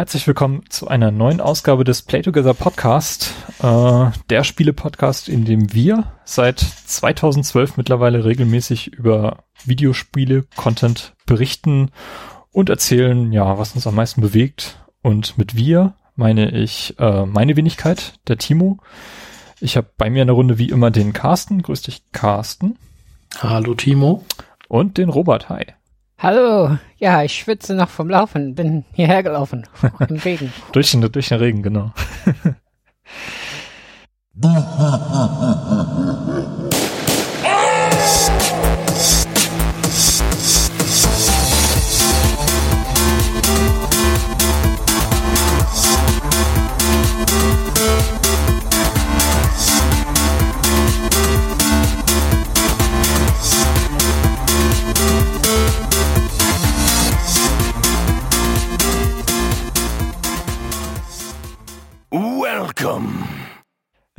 Herzlich willkommen zu einer neuen Ausgabe des Play Together Podcast, äh, der Spiele-Podcast, in dem wir seit 2012 mittlerweile regelmäßig über Videospiele, Content berichten und erzählen, ja, was uns am meisten bewegt. Und mit wir meine ich äh, meine Wenigkeit, der Timo. Ich habe bei mir in der Runde wie immer den Carsten. Grüß dich, Carsten. Hallo, Timo. Und den Robert. Hi. Hallo, ja, ich schwitze noch vom Laufen, bin hierher gelaufen, im Regen. durch, den, durch den Regen, genau.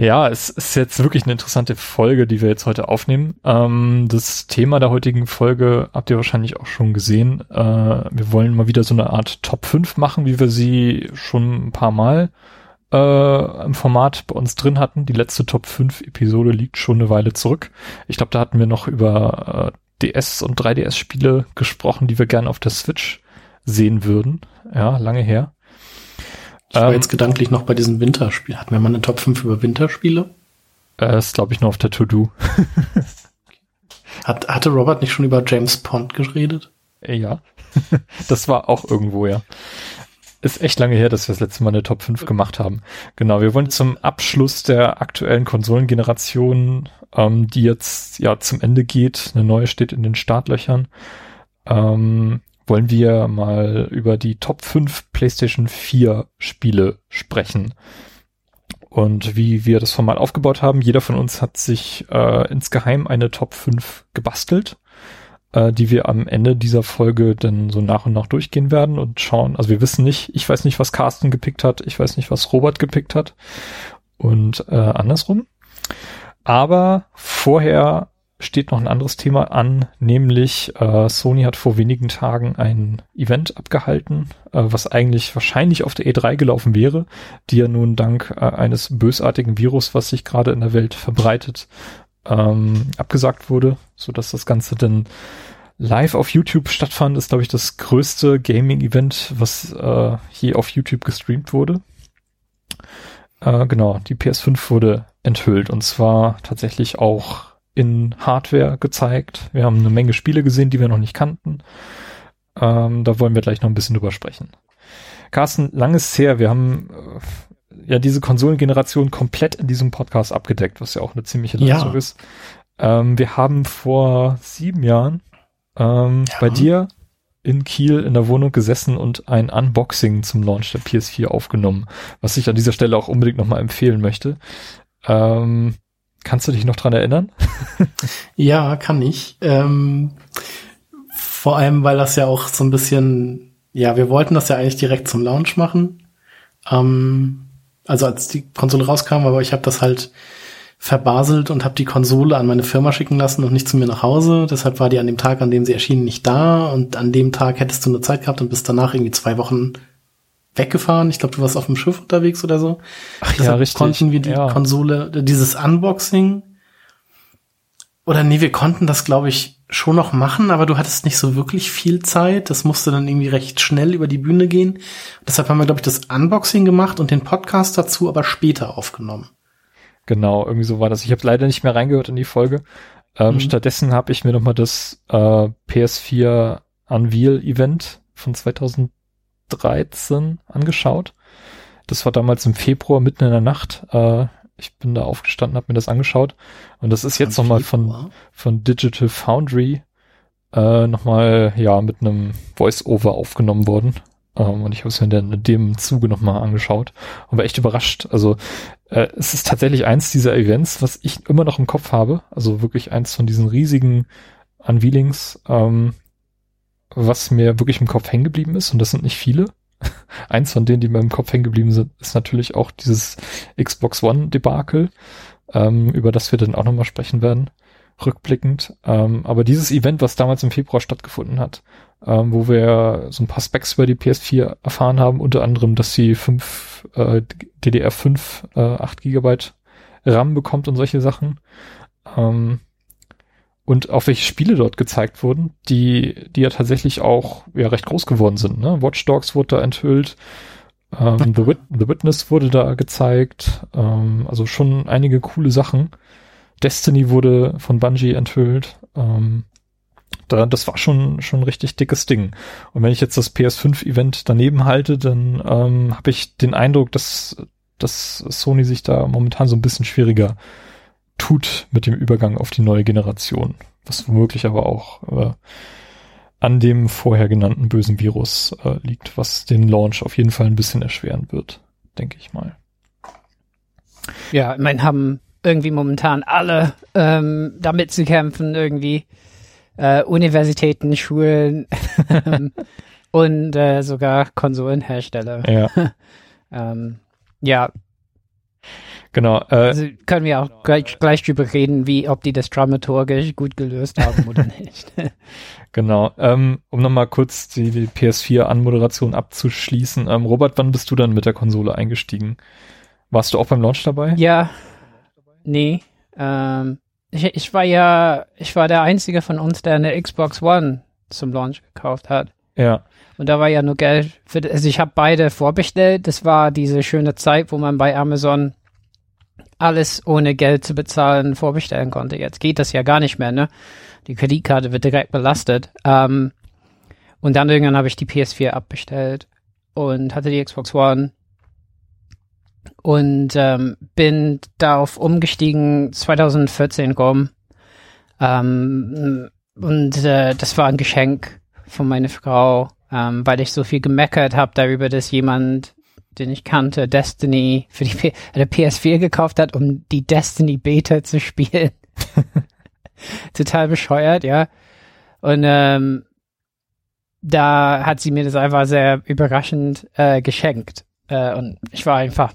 Ja, es ist jetzt wirklich eine interessante Folge, die wir jetzt heute aufnehmen. Ähm, das Thema der heutigen Folge habt ihr wahrscheinlich auch schon gesehen. Äh, wir wollen mal wieder so eine Art Top 5 machen, wie wir sie schon ein paar Mal äh, im Format bei uns drin hatten. Die letzte Top 5 Episode liegt schon eine Weile zurück. Ich glaube, da hatten wir noch über äh, DS und 3DS Spiele gesprochen, die wir gerne auf der Switch sehen würden. Ja, lange her. Ich war ähm, jetzt gedanklich noch bei diesem Winterspiel. Hatten wir mal eine Top 5 über Winterspiele? Äh, ist, glaube ich, nur auf der To-Do. Hat, hatte Robert nicht schon über James Pond geredet? Äh, ja. das war auch irgendwo, ja. Ist echt lange her, dass wir das letzte Mal eine Top 5 gemacht haben. Genau, wir wollen zum Abschluss der aktuellen Konsolengeneration, ähm, die jetzt ja zum Ende geht, eine neue steht in den Startlöchern, ähm, wollen wir mal über die Top 5 PlayStation 4 Spiele sprechen. Und wie wir das Format aufgebaut haben, jeder von uns hat sich äh, insgeheim eine Top 5 gebastelt, äh, die wir am Ende dieser Folge dann so nach und nach durchgehen werden und schauen. Also wir wissen nicht, ich weiß nicht, was Carsten gepickt hat, ich weiß nicht, was Robert gepickt hat und äh, andersrum. Aber vorher steht noch ein anderes Thema an, nämlich äh, Sony hat vor wenigen Tagen ein Event abgehalten, äh, was eigentlich wahrscheinlich auf der E3 gelaufen wäre, die ja nun dank äh, eines bösartigen Virus, was sich gerade in der Welt verbreitet, ähm, abgesagt wurde, so dass das Ganze dann live auf YouTube stattfand, ist glaube ich das größte Gaming-Event, was äh, je auf YouTube gestreamt wurde. Äh, genau, die PS5 wurde enthüllt und zwar tatsächlich auch in Hardware gezeigt. Wir haben eine Menge Spiele gesehen, die wir noch nicht kannten. Ähm, da wollen wir gleich noch ein bisschen drüber sprechen. Carsten, langes her. Wir haben äh, ja diese Konsolengeneration komplett in diesem Podcast abgedeckt, was ja auch eine ziemliche Leistung ja. ist. Ähm, wir haben vor sieben Jahren ähm, ja. bei dir in Kiel in der Wohnung gesessen und ein Unboxing zum Launch der PS4 aufgenommen, was ich an dieser Stelle auch unbedingt nochmal empfehlen möchte. Ähm, Kannst du dich noch dran erinnern? ja, kann ich. Ähm, vor allem, weil das ja auch so ein bisschen, ja, wir wollten das ja eigentlich direkt zum Launch machen. Ähm, also als die Konsole rauskam, aber ich habe das halt verbaselt und habe die Konsole an meine Firma schicken lassen und nicht zu mir nach Hause. Deshalb war die an dem Tag, an dem sie erschienen, nicht da. Und an dem Tag hättest du eine Zeit gehabt und bist danach irgendwie zwei Wochen weggefahren. Ich glaube, du warst auf dem Schiff unterwegs oder so. Ach Deshalb ja, richtig. konnten wir die ja. Konsole, dieses Unboxing oder nee, wir konnten das, glaube ich, schon noch machen, aber du hattest nicht so wirklich viel Zeit. Das musste dann irgendwie recht schnell über die Bühne gehen. Deshalb haben wir, glaube ich, das Unboxing gemacht und den Podcast dazu aber später aufgenommen. Genau, irgendwie so war das. Ich habe leider nicht mehr reingehört in die Folge. Ähm, mhm. Stattdessen habe ich mir nochmal das äh, PS4 Unveil Event von 2000 13 angeschaut. Das war damals im Februar, mitten in der Nacht. Äh, ich bin da aufgestanden, habe mir das angeschaut. Und das ist jetzt nochmal von, von Digital Foundry äh, nochmal, ja, mit einem Voice-Over aufgenommen worden. Ähm, und ich habe es mir in dem Zuge nochmal angeschaut und war echt überrascht. Also äh, es ist tatsächlich eins dieser Events, was ich immer noch im Kopf habe. Also wirklich eins von diesen riesigen Unveilings, ähm, was mir wirklich im Kopf hängen geblieben ist, und das sind nicht viele. Eins von denen, die mir im Kopf hängen geblieben sind, ist natürlich auch dieses Xbox One Debakel, ähm, über das wir dann auch nochmal sprechen werden. rückblickend. Ähm, aber dieses Event, was damals im Februar stattgefunden hat, ähm, wo wir so ein paar Specs über die PS4 erfahren haben, unter anderem, dass sie 5 äh, DDR5 äh, 8 GB RAM bekommt und solche Sachen. Ähm, und auch welche Spiele dort gezeigt wurden, die, die ja tatsächlich auch ja recht groß geworden sind. Ne? Watch Dogs wurde da enthüllt, ähm, The, Wit The Witness wurde da gezeigt, ähm, also schon einige coole Sachen. Destiny wurde von Bungie enthüllt. Ähm, da, das war schon schon ein richtig dickes Ding. Und wenn ich jetzt das PS5-Event daneben halte, dann ähm, habe ich den Eindruck, dass, dass Sony sich da momentan so ein bisschen schwieriger tut mit dem Übergang auf die neue Generation. Was womöglich aber auch äh, an dem vorher genannten bösen Virus äh, liegt, was den Launch auf jeden Fall ein bisschen erschweren wird, denke ich mal. Ja, ich meine, haben irgendwie momentan alle ähm, damit zu kämpfen, irgendwie äh, Universitäten, Schulen und äh, sogar Konsolenhersteller. Ja. ähm, ja. Genau. Äh, also können wir auch gleich, gleich drüber reden, wie ob die das dramaturgisch gut gelöst haben oder nicht. genau. Ähm, um nochmal kurz die, die PS4-Anmoderation abzuschließen. Ähm, Robert, wann bist du dann mit der Konsole eingestiegen? Warst du auch beim Launch dabei? Ja. Nee. Ähm, ich, ich war ja, ich war der Einzige von uns, der eine Xbox One zum Launch gekauft hat. Ja. Und da war ja nur Geld für, also ich habe beide vorbestellt. Das war diese schöne Zeit, wo man bei Amazon alles ohne Geld zu bezahlen vorbestellen konnte. Jetzt geht das ja gar nicht mehr, ne? Die Kreditkarte wird direkt belastet. Ähm, und dann irgendwann habe ich die PS4 abbestellt und hatte die Xbox One und ähm, bin darauf umgestiegen 2014 rum. Ähm, und äh, das war ein Geschenk von meiner Frau, ähm, weil ich so viel gemeckert habe darüber, dass jemand, den ich kannte, Destiny für die P eine PS4 gekauft hat, um die Destiny Beta zu spielen. Total bescheuert, ja. Und ähm, da hat sie mir das einfach sehr überraschend äh, geschenkt. Äh, und ich war einfach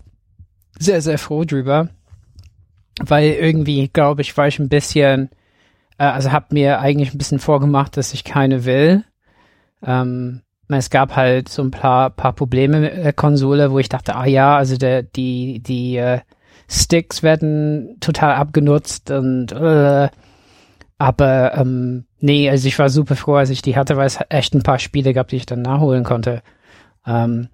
sehr, sehr froh drüber, weil irgendwie, glaube ich, war ich ein bisschen, äh, also habe mir eigentlich ein bisschen vorgemacht, dass ich keine will. Ähm, es gab halt so ein paar, paar Probleme mit der Konsole, wo ich dachte, ah ja, also der, die, die äh, Sticks werden total abgenutzt und äh, aber ähm, nee, also ich war super froh, als ich die hatte, weil es echt ein paar Spiele gab, die ich dann nachholen konnte. Ähm,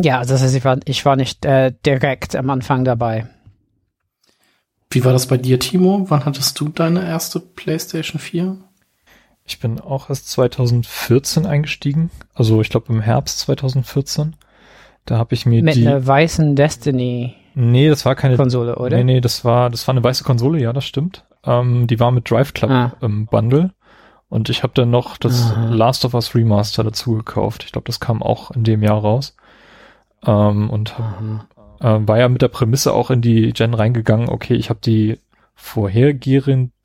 ja, also das heißt, ich war, ich war nicht äh, direkt am Anfang dabei. Wie war das bei dir, Timo? Wann hattest du deine erste PlayStation 4? Ich bin auch erst 2014 eingestiegen, also ich glaube im Herbst 2014. Da habe ich mir Mit die einer weißen Destiny. Nee, das war keine Konsole, oder? Nee, nee, das war das war eine weiße Konsole, ja, das stimmt. Ähm, die war mit Drive Club Ah. im Bundle und ich habe dann noch das Aha. Last of Us Remaster dazu gekauft. Ich glaube, das kam auch in dem Jahr raus. Ähm, und hab, äh, war ja mit der Prämisse auch in die Gen reingegangen, okay, ich habe die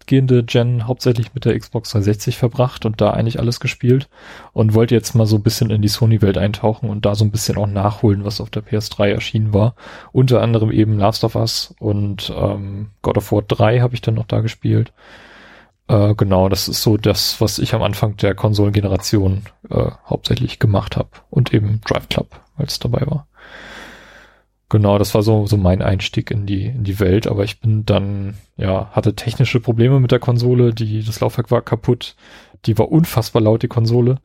vorhergehende Gen hauptsächlich mit der Xbox 360 verbracht und da eigentlich alles gespielt und wollte jetzt mal so ein bisschen in die Sony-Welt eintauchen und da so ein bisschen auch nachholen, was auf der PS3 erschienen war. Unter anderem eben Last of Us und ähm, God of War 3 habe ich dann noch da gespielt. Äh, genau, das ist so das, was ich am Anfang der Konsolengeneration äh, hauptsächlich gemacht habe und eben Drive Club, es dabei war. Genau, das war so, so mein Einstieg in die, in die Welt, aber ich bin dann, ja, hatte technische Probleme mit der Konsole, die, das Laufwerk war kaputt, die war unfassbar laut, die Konsole.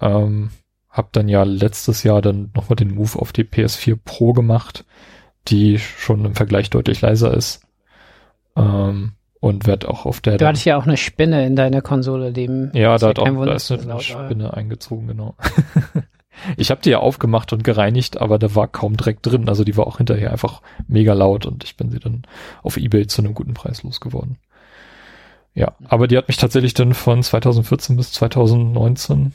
Ähm, hab dann ja letztes Jahr dann nochmal den Move auf die PS4 Pro gemacht, die schon im Vergleich deutlich leiser ist. Ähm, und werd auch auf der. Du hattest ja auch eine Spinne in deiner Konsole, dem ja, da, hat auch, da ist eine. Spinne eingezogen, genau. ich habe die ja aufgemacht und gereinigt, aber da war kaum Dreck drin. Also die war auch hinterher einfach mega laut und ich bin sie dann auf Ebay zu einem guten Preis losgeworden. Ja, aber die hat mich tatsächlich dann von 2014 bis 2019,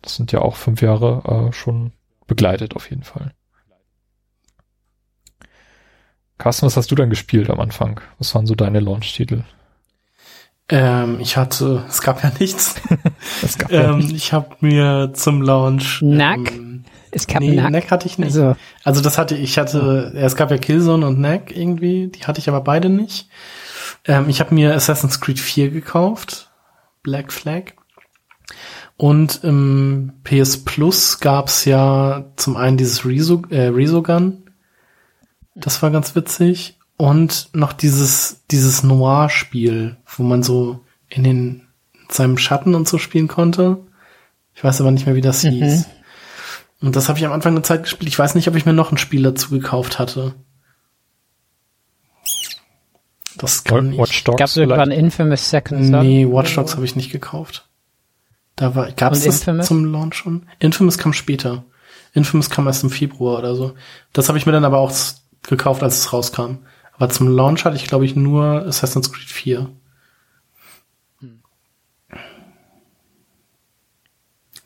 das sind ja auch fünf Jahre, äh, schon begleitet auf jeden Fall. Carsten, was hast du dann gespielt am Anfang? Was waren so deine Launch-Titel? Ähm, ich hatte, es gab ja nichts. Es gab ja ähm, ich habe mir zum Launch Knack? Ähm, Es gab nee, Nack. Knack hatte ich nicht. Also, Also das hatte ich hatte, es gab ja Killzone und Knack irgendwie, die hatte ich aber beide nicht. Ähm, ich habe mir Assassin's Creed 4 gekauft, Black Flag. Und im PS Plus gab's ja zum einen dieses Rezo, äh, Resogun. Das war ganz witzig. Und noch dieses, dieses Noir-Spiel, wo man so in den, in seinem Schatten und so spielen konnte. Ich weiß aber nicht mehr, wie das mhm. hieß. Und das habe ich am Anfang der Zeit gespielt. Ich weiß nicht, ob ich mir noch ein Spiel dazu gekauft hatte. Das kann Watch ich. Dogs Gab es irgendwann Infamous Second Son? Nee, Watch Dogs habe ich nicht gekauft. Da war, gab's das Infamous? zum Launch schon? Infamous kam später. Infamous kam erst im Februar oder so. Das habe ich mir dann aber auch gekauft, als es rauskam. Aber zum Launch hatte ich, glaube ich, nur Assassin's Creed 4.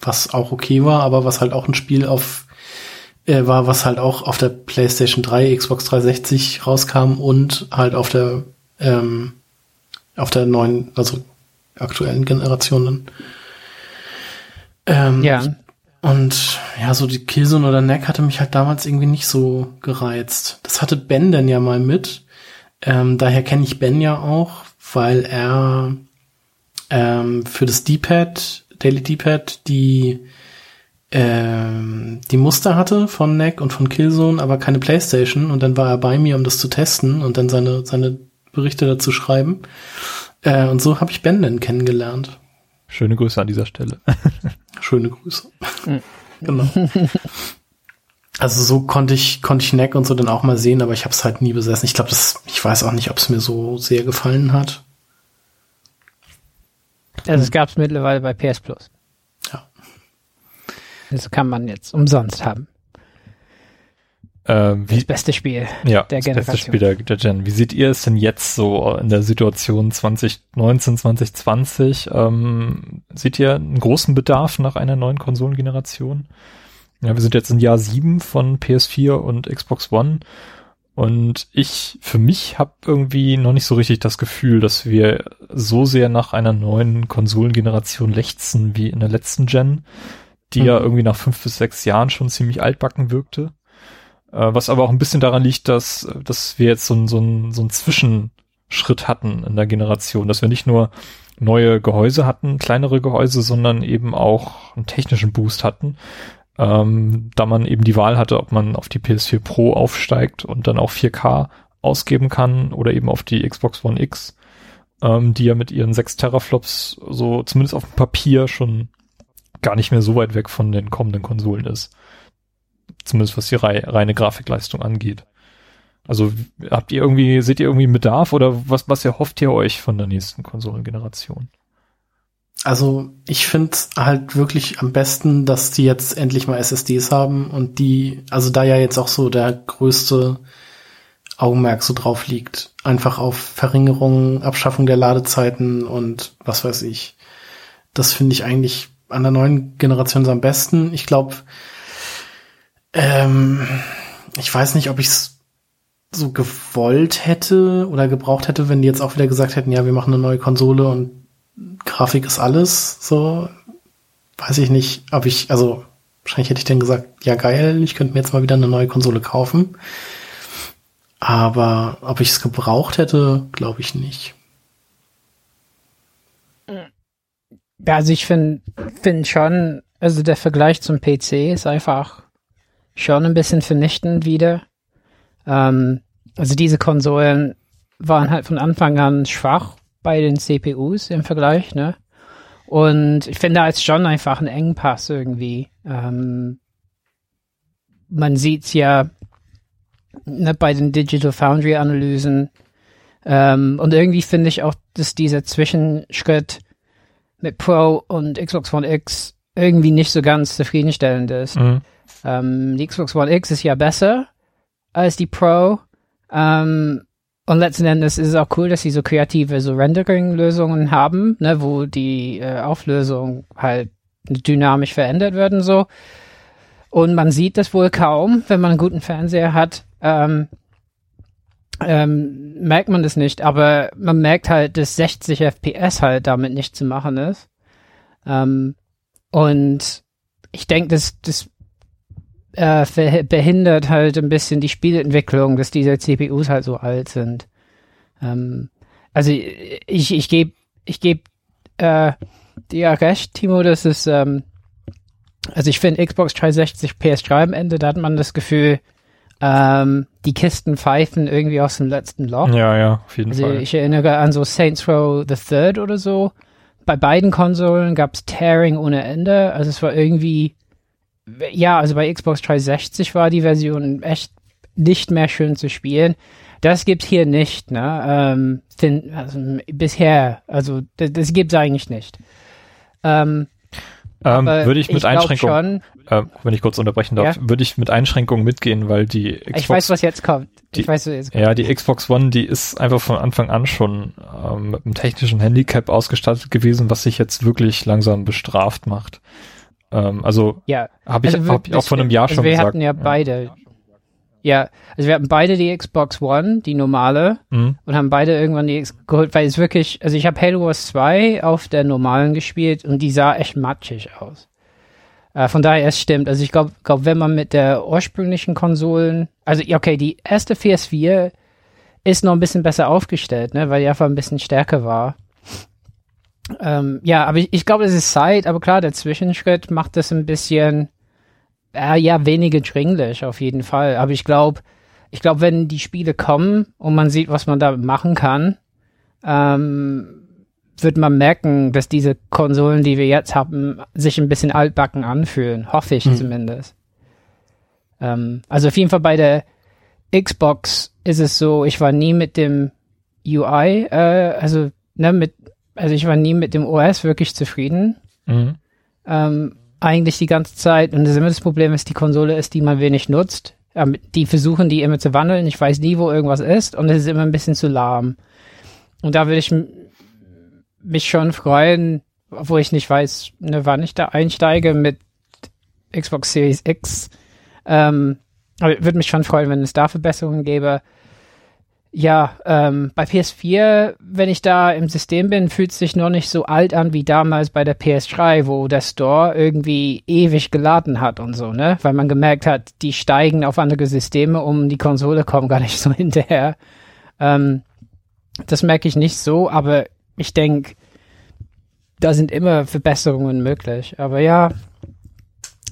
Was auch okay war, aber was halt auch ein Spiel auf äh, war, was halt auch auf der PlayStation 3, Xbox 360 rauskam und halt auf der ähm, auf der neuen, also aktuellen Generationen. Ähm, Ja. Und ja, so die Killzone oder Neck hatte mich halt damals irgendwie nicht so gereizt. Das hatte Ben denn ja mal mit. Ähm, daher kenne ich Ben ja auch, weil er ähm, für das D-Pad, Daily D-Pad, die ähm, die Muster hatte von Neck und von Killzone, aber keine Playstation. Und dann war er bei mir, um das zu testen und dann seine, seine Berichte dazu schreiben. Äh, und so habe ich Ben dann kennengelernt. Schöne Grüße an dieser Stelle. Schöne Grüße. genau. Also so konnte ich konnte ich Neck und so dann auch mal sehen, aber ich habe es halt nie besessen. Ich glaube, das ich weiß auch nicht, ob es mir so sehr gefallen hat. Also es gab es mittlerweile bei PS Plus. Ja. Das kann man jetzt umsonst haben. Ähm, wie, Das beste Spiel. ja, der das beste Generation. Spiel der, der Gen. Wie seht ihr es denn jetzt so in der Situation 2019, 2020? Ähm, seht ihr einen großen Bedarf nach einer neuen Konsolengeneration? Ja, wir sind jetzt in Jahr 7 von PS4 und Xbox One. Und ich, für mich, habe irgendwie noch nicht so richtig das Gefühl, dass wir so sehr nach einer neuen Konsolengeneration lechzen wie in der letzten Gen, die Mhm. ja irgendwie nach fünf bis sechs Jahren schon ziemlich altbacken wirkte. Äh, was aber auch ein bisschen daran liegt, dass, dass wir jetzt so, ein- so, ein- so einen Zwischenschritt hatten in der Generation, dass wir nicht nur neue Gehäuse hatten, kleinere Gehäuse, sondern eben auch einen technischen Boost hatten, ähm, da man eben die Wahl hatte, ob man auf die PS4 Pro aufsteigt und dann auch 4K ausgeben kann oder eben auf die Xbox One X, ähm, die ja mit ihren 6 Teraflops so zumindest auf dem Papier schon gar nicht mehr so weit weg von den kommenden Konsolen ist. Zumindest was die rei reine Grafikleistung angeht. Also habt ihr irgendwie, seht ihr irgendwie einen Bedarf oder was, was erhofft ihr euch von der nächsten Konsolengeneration? Also ich finde halt wirklich am besten, dass die jetzt endlich mal SSDs haben und die, also da ja jetzt auch so der größte Augenmerk so drauf liegt, einfach auf Verringerung, Abschaffung der Ladezeiten und was weiß ich. Das finde ich eigentlich an der neuen Generation so am besten. Ich glaube, ähm, ich weiß nicht, ob ich es so gewollt hätte oder gebraucht hätte, wenn die jetzt auch wieder gesagt hätten, ja, wir machen eine neue Konsole und Grafik ist alles, so weiß ich nicht, ob ich, also wahrscheinlich hätte ich dann gesagt, ja geil, ich könnte mir jetzt mal wieder eine neue Konsole kaufen. Aber ob ich es gebraucht hätte, glaube ich nicht. Ja, also ich finde find schon, also der Vergleich zum PC ist einfach schon ein bisschen vernichtend wieder. Ähm, also diese Konsolen waren halt von Anfang an schwach bei den CPUs im Vergleich, ne? Und ich finde da ist schon einfach ein Engpass irgendwie. Ähm, man sieht's ja ne, bei den Digital Foundry Analysen. Ähm, und irgendwie finde ich auch, dass dieser Zwischenschritt mit Pro und Xbox One X irgendwie nicht so ganz zufriedenstellend ist. Mhm. Ähm, die Xbox One X ist ja besser als die Pro. Ähm, und letzten Endes ist es auch cool, dass sie so kreative so Rendering-Lösungen haben, ne, wo die äh, Auflösung halt dynamisch verändert wird und so. Und man sieht das wohl kaum, wenn man einen guten Fernseher hat. Ähm, ähm, merkt man das nicht, aber man merkt halt, dass 60 FPS halt damit nicht zu machen ist. Ähm, und ich denke, das, das äh, behindert halt ein bisschen die Spielentwicklung, dass diese CPUs halt so alt sind. Ähm, also ich, ich gebe ich geb, äh, dir recht, Timo, das ist, ähm, also ich finde Xbox 360 PS3 am Ende, da hat man das Gefühl, ähm, die Kisten pfeifen irgendwie aus dem letzten Loch. Ja, ja, auf jeden also Fall. ich erinnere an so Saints Row the Third oder so. Bei beiden Konsolen gab es Tearing ohne Ende. Also es war irgendwie, ja, also bei Xbox 360 war die Version echt nicht mehr schön zu spielen. Das gibt's hier nicht, ne? Ähm, find, also, bisher, also das, das gibt's eigentlich nicht. Ähm, Ähm, würde ich mit Einschränkungen, äh, wenn ich kurz unterbrechen darf, Ja? würde ich mit Einschränkungen mitgehen, weil die Xbox, ich weiß, was jetzt kommt. die- ich weiß, was jetzt kommt. ja, die Xbox One, die ist einfach von Anfang an schon ähm, mit einem technischen Handicap ausgestattet gewesen, was sich jetzt wirklich langsam bestraft macht. Ähm, also Ja, habe ich, Also hab ich auch vor einem Jahr also schon wir gesagt. hatten ja beide. Ja, also wir hatten beide die Xbox One, die normale, Mhm. und haben beide irgendwann die X geholt, weil es wirklich, also ich habe Halo Wars 2 auf der normalen gespielt und die sah echt matschig aus. Äh, von daher, es stimmt. Also ich glaube, glaub, wenn man mit der ursprünglichen Konsolen, also okay, die erste PS4 ist noch ein bisschen besser aufgestellt, ne, weil die einfach ein bisschen stärker war. Ähm, ja, aber ich, ich glaube, es ist Zeit, aber klar, der Zwischenschritt macht das ein bisschen, äh, ja, weniger dringlich auf jeden Fall. Aber ich glaube, ich glaube, wenn die Spiele kommen und man sieht, was man da machen kann, ähm, wird man merken, dass diese Konsolen, die wir jetzt haben, sich ein bisschen altbacken anfühlen. Hoffe ich Hm. zumindest. Ähm, also auf jeden Fall bei der Xbox ist es so, ich war nie mit dem UI, äh, also ne, mit, also ich war nie mit dem OS wirklich zufrieden. Mhm. Ähm, eigentlich die ganze Zeit. Und das immer das Problem ist, die Konsole ist, die man wenig nutzt. Ähm, die versuchen die immer zu wandeln. Ich weiß nie, wo irgendwas ist. Und es ist immer ein bisschen zu lahm. Und da würde ich mich schon freuen, obwohl ich nicht weiß, ne, wann ich da einsteige mit Xbox Series X. Ähm, aber ich würde mich schon freuen, wenn es da Verbesserungen gäbe. Ja, ähm, bei PS4, wenn ich da im System bin, fühlt es sich noch nicht so alt an wie damals bei der PS3, wo der Store irgendwie ewig geladen hat und so, ne? Weil man gemerkt hat, die steigen auf andere Systeme um, die Konsole kommen gar nicht so hinterher. Ähm, das merke ich nicht so, aber ich denke, da sind immer Verbesserungen möglich. Aber ja,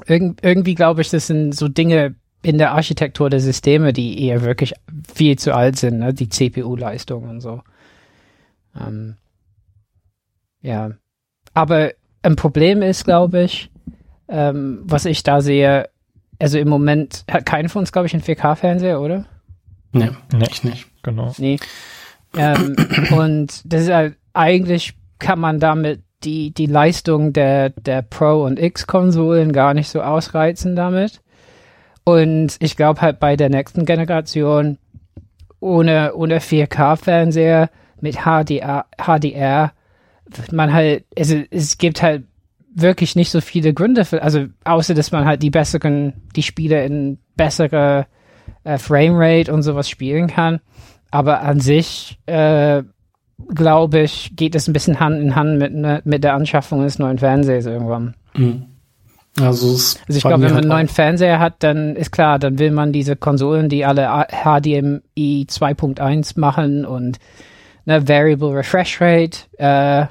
irg irgendwie glaube ich, das sind so Dinge in der Architektur der Systeme, die eher wirklich viel zu alt sind, ne? die CPU-Leistung und so. Ähm, ja, aber ein Problem ist, glaube ich, ähm, was ich da sehe, also im Moment hat keiner von uns, glaube ich, einen 4K-Fernseher, oder? Nee, Nee. ich nicht. Genau. Nee. ähm, und das ist halt, eigentlich kann man damit die, die Leistung der, der Pro- und X-Konsolen gar nicht so ausreizen damit. Und ich glaube halt bei der nächsten Generation ohne, ohne 4K-Fernseher mit HDR, HDR man halt, also es gibt halt wirklich nicht so viele Gründe für, also außer dass man halt die besseren, die Spiele in bessere äh, Framerate und sowas spielen kann. Aber an sich, äh, glaube ich, geht es ein bisschen Hand in Hand mit, ne, mit der Anschaffung des neuen Fernsehers irgendwann. Mhm. Also, Also ich glaube, wenn man einen halt neuen Fernseher hat, dann ist klar, dann will man diese Konsolen, die alle HDMI 2.1 machen und ne, Variable Refresh Rate äh,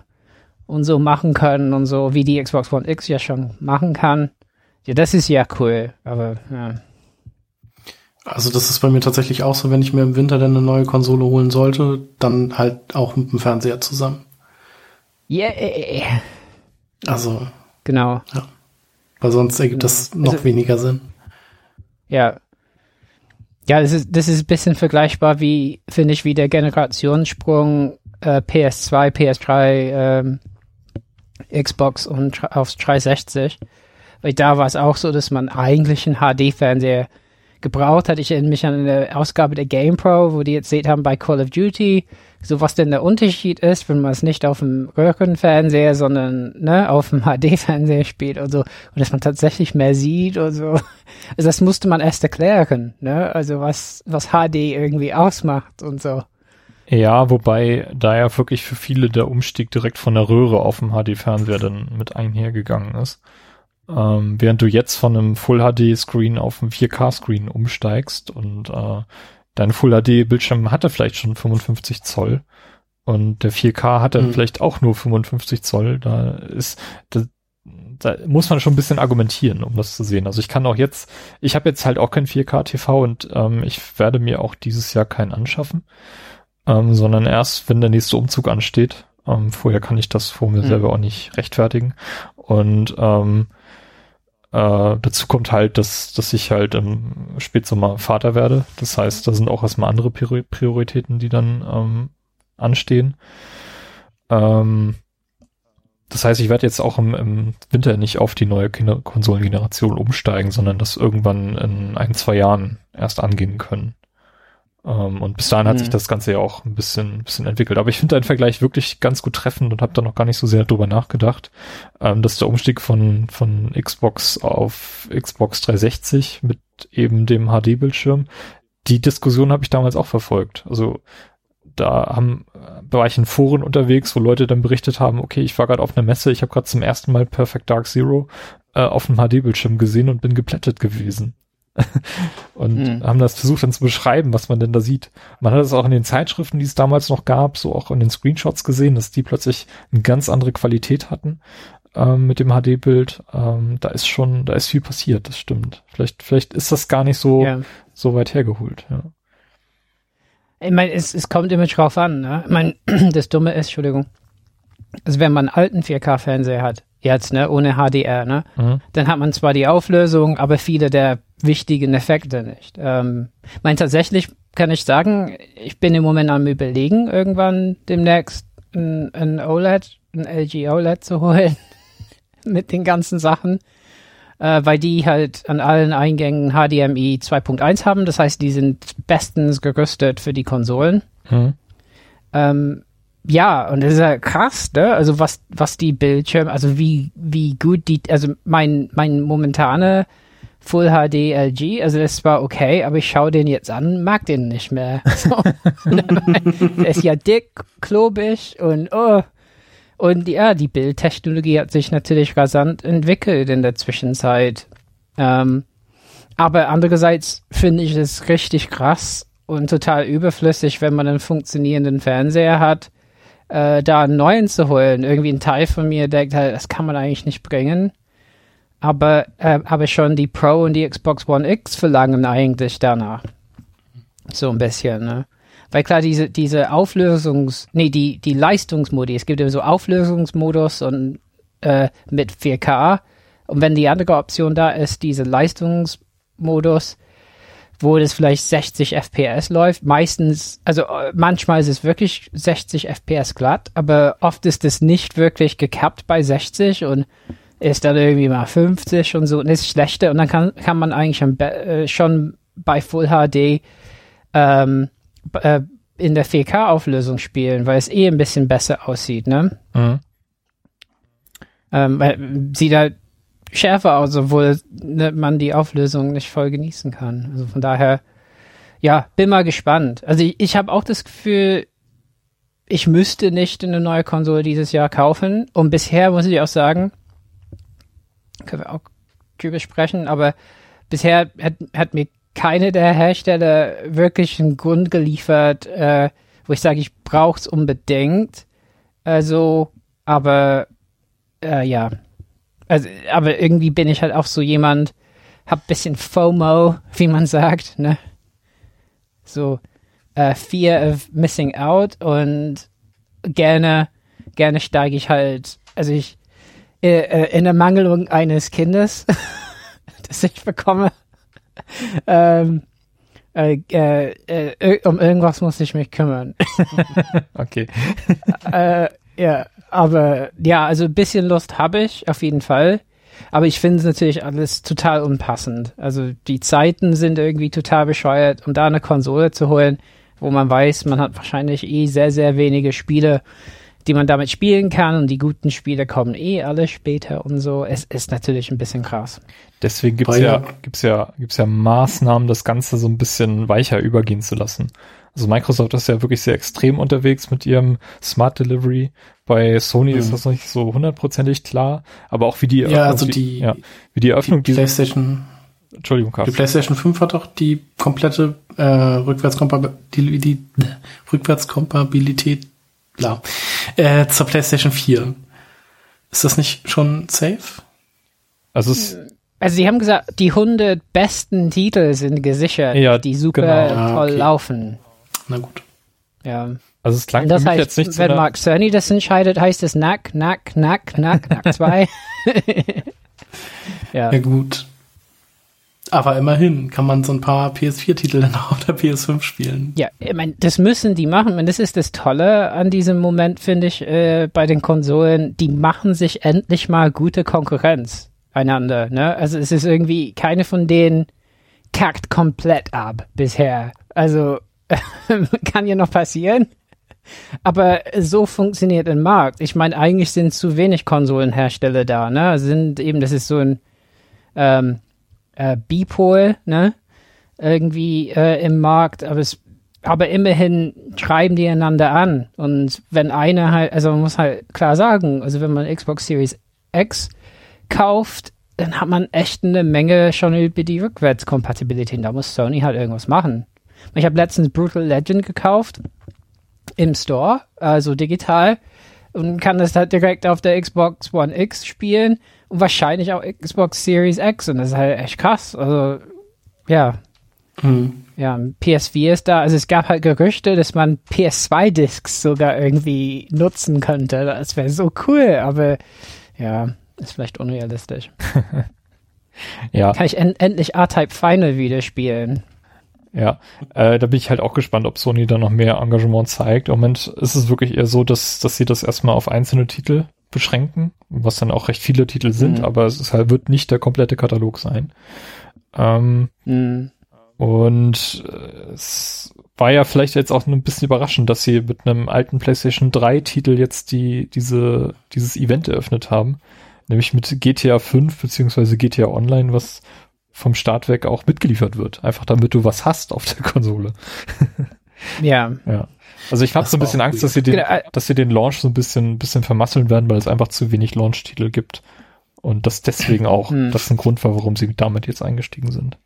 und so machen können und so, wie die Xbox One X ja schon machen kann. Ja, das ist ja cool, aber ja. Also das ist bei mir tatsächlich auch so, wenn ich mir im Winter dann eine neue Konsole holen sollte, dann halt auch mit dem Fernseher zusammen. Yeah. Also, Genau. Weil sonst ergibt das noch Also- weniger Sinn. Ja. Ja, das ist, das ist ein bisschen vergleichbar wie, finde ich, wie der Generationssprung äh, PS2, PS3, ähm, Xbox und aufs 360. Weil da war es auch so, dass man eigentlich einen HD-Fernseher gebraucht hat. Ich erinnere mich an eine Ausgabe der GamePro, wo die erzählt haben bei Call of Duty, so was denn der Unterschied ist, wenn man es nicht auf dem Röhrenfernseher, sondern ne, auf dem HD-Fernseher spielt und so. Und dass man tatsächlich mehr sieht und so. Also das musste man erst erklären, ne? Also was, was HD irgendwie ausmacht und so. Ja, wobei da ja wirklich für viele der Umstieg direkt von der Röhre auf dem HD-Fernseher dann mit einhergegangen ist. Ähm, während du jetzt von einem Full-HD-Screen auf einen 4K-Screen umsteigst und äh, dein Full-HD-Bildschirm hatte vielleicht schon 55 Zoll, Und der 4K hat dann mhm. vielleicht auch nur 55 Zoll. Da ist, da, da muss man schon ein bisschen argumentieren, um das zu sehen. Also ich kann auch jetzt, ich habe jetzt halt auch kein 4K TV und ähm, ich werde mir auch dieses Jahr keinen anschaffen, ähm, sondern erst, wenn der nächste Umzug ansteht. Ähm, vorher kann ich das vor mir mhm. selber auch nicht rechtfertigen. Und ähm, äh, dazu kommt halt, dass, dass ich halt im Spätsommer Vater werde. Das heißt, da sind auch erstmal andere Prioritäten, die dann ähm, anstehen. Ähm, das heißt, ich werde jetzt auch im, im Winter nicht auf die neue Konsolengeneration umsteigen, sondern das irgendwann in ein, zwei Jahren erst angehen können. Ähm, und bis dahin mhm. hat sich mhm. das Ganze ja auch ein bisschen, ein bisschen entwickelt. Aber ich finde deinen Vergleich wirklich ganz gut treffend und habe da noch gar nicht so sehr drüber nachgedacht, ähm, dass der Umstieg von, von Xbox auf Xbox 360 mit eben dem HD-Bildschirm, die Diskussion habe ich damals auch verfolgt. Also da haben war ich in Foren unterwegs, wo Leute dann berichtet haben, okay, ich war gerade auf einer Messe, ich habe gerade zum ersten Mal Perfect Dark Zero äh, auf einem HD-Bildschirm gesehen und bin geplättet gewesen. und mhm. haben das versucht dann zu beschreiben, was man denn da sieht. Man hat es auch in den Zeitschriften, die es damals noch gab, so auch in den Screenshots gesehen, dass die plötzlich eine ganz andere Qualität hatten ähm, mit dem HD-Bild. Ähm, da ist schon, da ist viel passiert, das stimmt. Vielleicht, vielleicht ist das gar nicht so, ja. so weit hergeholt, ja. Ich meine, es, es kommt immer drauf an. Ne? Ich meine, das Dumme ist, Entschuldigung, also wenn man einen alten 4K-Fernseher hat, jetzt, ne, ohne HDR, ne, mhm. dann hat man zwar die Auflösung, aber viele der wichtigen Effekte nicht. Ähm, mein tatsächlich kann ich sagen, ich bin im Moment am überlegen, irgendwann demnächst ein, ein OLED, ein LG OLED zu holen mit den ganzen Sachen äh, weil die halt an allen Eingängen HDMI 2.1 haben. Das heißt, die sind bestens gerüstet für die Konsolen. Mhm. Ähm, ja, und das ist ja krass, ne? Also was, was die Bildschirme, also wie, wie gut die, also mein, mein momentane Full HD LG, also das war okay, aber ich schaue den jetzt an, mag den nicht mehr. So. der ist ja dick, klobig und oh, und ja, die Bildtechnologie hat sich natürlich rasant entwickelt in der Zwischenzeit. Ähm, aber andererseits finde ich es richtig krass und total überflüssig, wenn man einen funktionierenden Fernseher hat, äh, da einen neuen zu holen. Irgendwie ein Teil von mir denkt halt, das kann man eigentlich nicht bringen. Aber, äh, aber schon die Pro und die Xbox One X verlangen eigentlich danach. So ein bisschen, ne? Weil klar, diese, diese Auflösungs-, nee, die, die Leistungsmodi, es gibt ja so Auflösungsmodus und äh, mit 4K. Und wenn die andere Option da ist, diese Leistungsmodus, wo das vielleicht 60 FPS läuft, meistens, also äh, manchmal ist es wirklich 60 FPS glatt, aber oft ist es nicht wirklich gekappt bei 60 und ist dann irgendwie mal 50 und so und ist schlechter und dann kann, kann man eigentlich schon, äh, schon bei Full HD ähm, äh, in der 4K-Auflösung spielen, weil es eh ein bisschen besser aussieht, ne? Mhm. Ähm, sieht halt schärfer aus, obwohl ne, man die Auflösung nicht voll genießen kann. Also von daher, ja, bin mal gespannt. Also ich, ich habe auch das Gefühl, ich müsste nicht eine neue Konsole dieses Jahr kaufen. Und bisher muss ich auch sagen, können wir auch drüber sprechen, aber bisher hat, hat mir keine der Hersteller wirklich einen Grund geliefert, äh, wo ich sage, ich brauche es unbedingt. Also, aber äh, ja. Also, aber irgendwie bin ich halt auch so jemand, hab bisschen FOMO, wie man sagt, ne? So äh, Fear of Missing Out und gerne, gerne steige ich halt, also ich äh, äh in der Mangelung eines Kindes, das ich bekomme, ähm, äh, äh, äh, um irgendwas muss ich mich kümmern. okay. äh, ja, aber ja, also ein bisschen Lust habe ich auf jeden Fall. Aber ich finde es natürlich alles total unpassend. Also die Zeiten sind irgendwie total bescheuert, um da eine Konsole zu holen, wo man weiß, man hat wahrscheinlich eh sehr, sehr wenige Spiele die man damit spielen kann und die guten Spiele kommen eh alle später und so. Es ist natürlich ein bisschen krass. Deswegen gibt's ja, gibt's ja, gibt's ja Maßnahmen, das Ganze so ein bisschen weicher übergehen zu lassen. Also Microsoft ist ja wirklich sehr extrem unterwegs mit ihrem Smart Delivery. Bei Sony mhm. ist das noch nicht so hundertprozentig klar, aber auch wie die Eröffnung, ja, also die, ja, wie die Eröffnung die PlayStation Entschuldigung, Carsten. Die PlayStation 5 hat doch die komplette äh, Rückwärtskompatibilität, die, die Rückwärtskompatibilität bla. Äh, zur PlayStation 4. Ist das nicht schon safe? Also es, Also sie haben gesagt, die 100 besten Titel sind gesichert, Ja, die super genau. Ah, toll okay. laufen. Na gut. Ja. also es klang Und das heißt, jetzt nicht so wenn Mark Cerny das entscheidet, heißt es Nack, Nack, Nack, Nack, Nack 2. ja. Ja gut. Aber immerhin kann man so ein paar PS4-Titel dann auch auf der PS5 spielen. Ja, ich meine, das müssen die machen. Und das ist das Tolle an diesem Moment, finde ich, äh, bei den Konsolen. Die machen sich endlich mal gute Konkurrenz einander. Ne? Also es ist irgendwie, keine von denen kackt komplett ab bisher. Also kann ja noch passieren. Aber so funktioniert ein Markt. Ich meine, eigentlich sind zu wenig Konsolenhersteller da. Ne? Sind eben, das ist so ein ähm, äh, Bipol, ne? irgendwie äh, im Markt, aber es aber immerhin schreiben die einander an. Und wenn einer halt, also man muss halt klar sagen, also wenn man Xbox Series X kauft, dann hat man echt eine Menge schon über die Rückwärtskompatibilität. Da muss Sony halt irgendwas machen. Ich habe letztens Brutal Legend gekauft im Store, also digital, und kann das halt direkt auf der Xbox One X spielen und wahrscheinlich auch Xbox Series X. Und das ist halt echt krass. Also, ja, Hm. ja, PS4 ist da. Also es gab halt Gerüchte, dass man PS2-Discs sogar irgendwie nutzen könnte. Das wäre so cool, aber ja, ist vielleicht unrealistisch. ja, Kann ich en endlich R-Type Final wieder spielen? Ja. Äh, da bin ich halt auch gespannt, ob Sony da noch mehr Engagement zeigt. Im Moment ist es wirklich eher so, dass, dass sie das erstmal auf einzelne Titel beschränken, was dann auch recht viele Titel sind, Mhm. aber es ist halt, wird nicht der komplette Katalog sein. Ähm, Hm. Und äh, es war ja vielleicht jetzt auch ein bisschen überraschend, dass sie mit einem alten PlayStation 3 Titel jetzt die, diese, dieses Event eröffnet haben. Nämlich mit GTA 5 beziehungsweise GTA Online, was vom Start weg auch mitgeliefert wird. Einfach damit du was hast auf der Konsole. Ja. Ja. Also ich habe so ein bisschen Angst, dass sie den, Genau, äh, dass sie den Launch so ein bisschen, bisschen vermasseln werden, weil es einfach zu wenig Launch-Titel gibt. Und das deswegen auch, Hm. das ein Grund war, warum sie damit jetzt eingestiegen sind.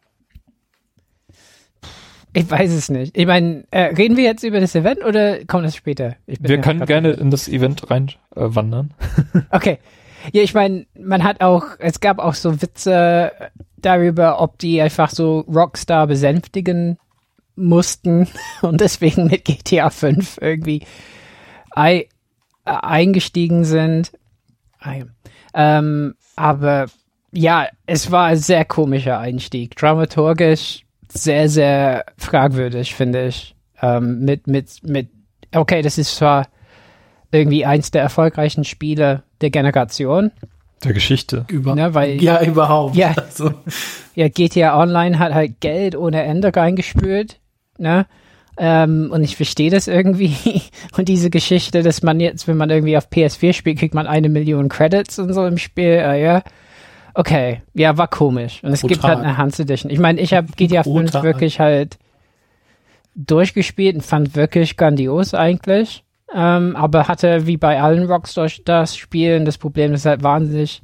Ich weiß es nicht. Ich meine, äh, reden wir jetzt über das Event oder kommt das später? Wir ja können gerne in das Event rein äh. Okay. Ja, ich meine, man hat auch, es gab auch so Witze darüber, ob die einfach so Rockstar besänftigen mussten und deswegen mit GTA 5 irgendwie ei, äh, eingestiegen sind. Ähm, aber ja, es war ein sehr komischer Einstieg. Dramaturgisch sehr, sehr fragwürdig, finde ich. Ähm, mit, mit, mit, okay, das ist zwar irgendwie eins der erfolgreichen Spiele der Generation, Der Geschichte. Über ne, weil ja, überhaupt. Ja. Also, ja, GTA Online hat halt Geld ohne Ende reingespült, ne? Ähm, und ich verstehe das irgendwie. Und diese Geschichte, dass man jetzt, wenn man irgendwie auf PS4 spielt, kriegt man eine Million Credits und so im Spiel, äh, ja. Okay, ja, war komisch. Und es gibt Brutal. halt eine Hans Edition. Ich meine, ich habe GTA 5 Brutal. wirklich halt durchgespielt und fand wirklich grandios eigentlich. Ähm, aber hatte wie bei allen Rockstar-Spielen das Problem, dass es halt wahnsinnig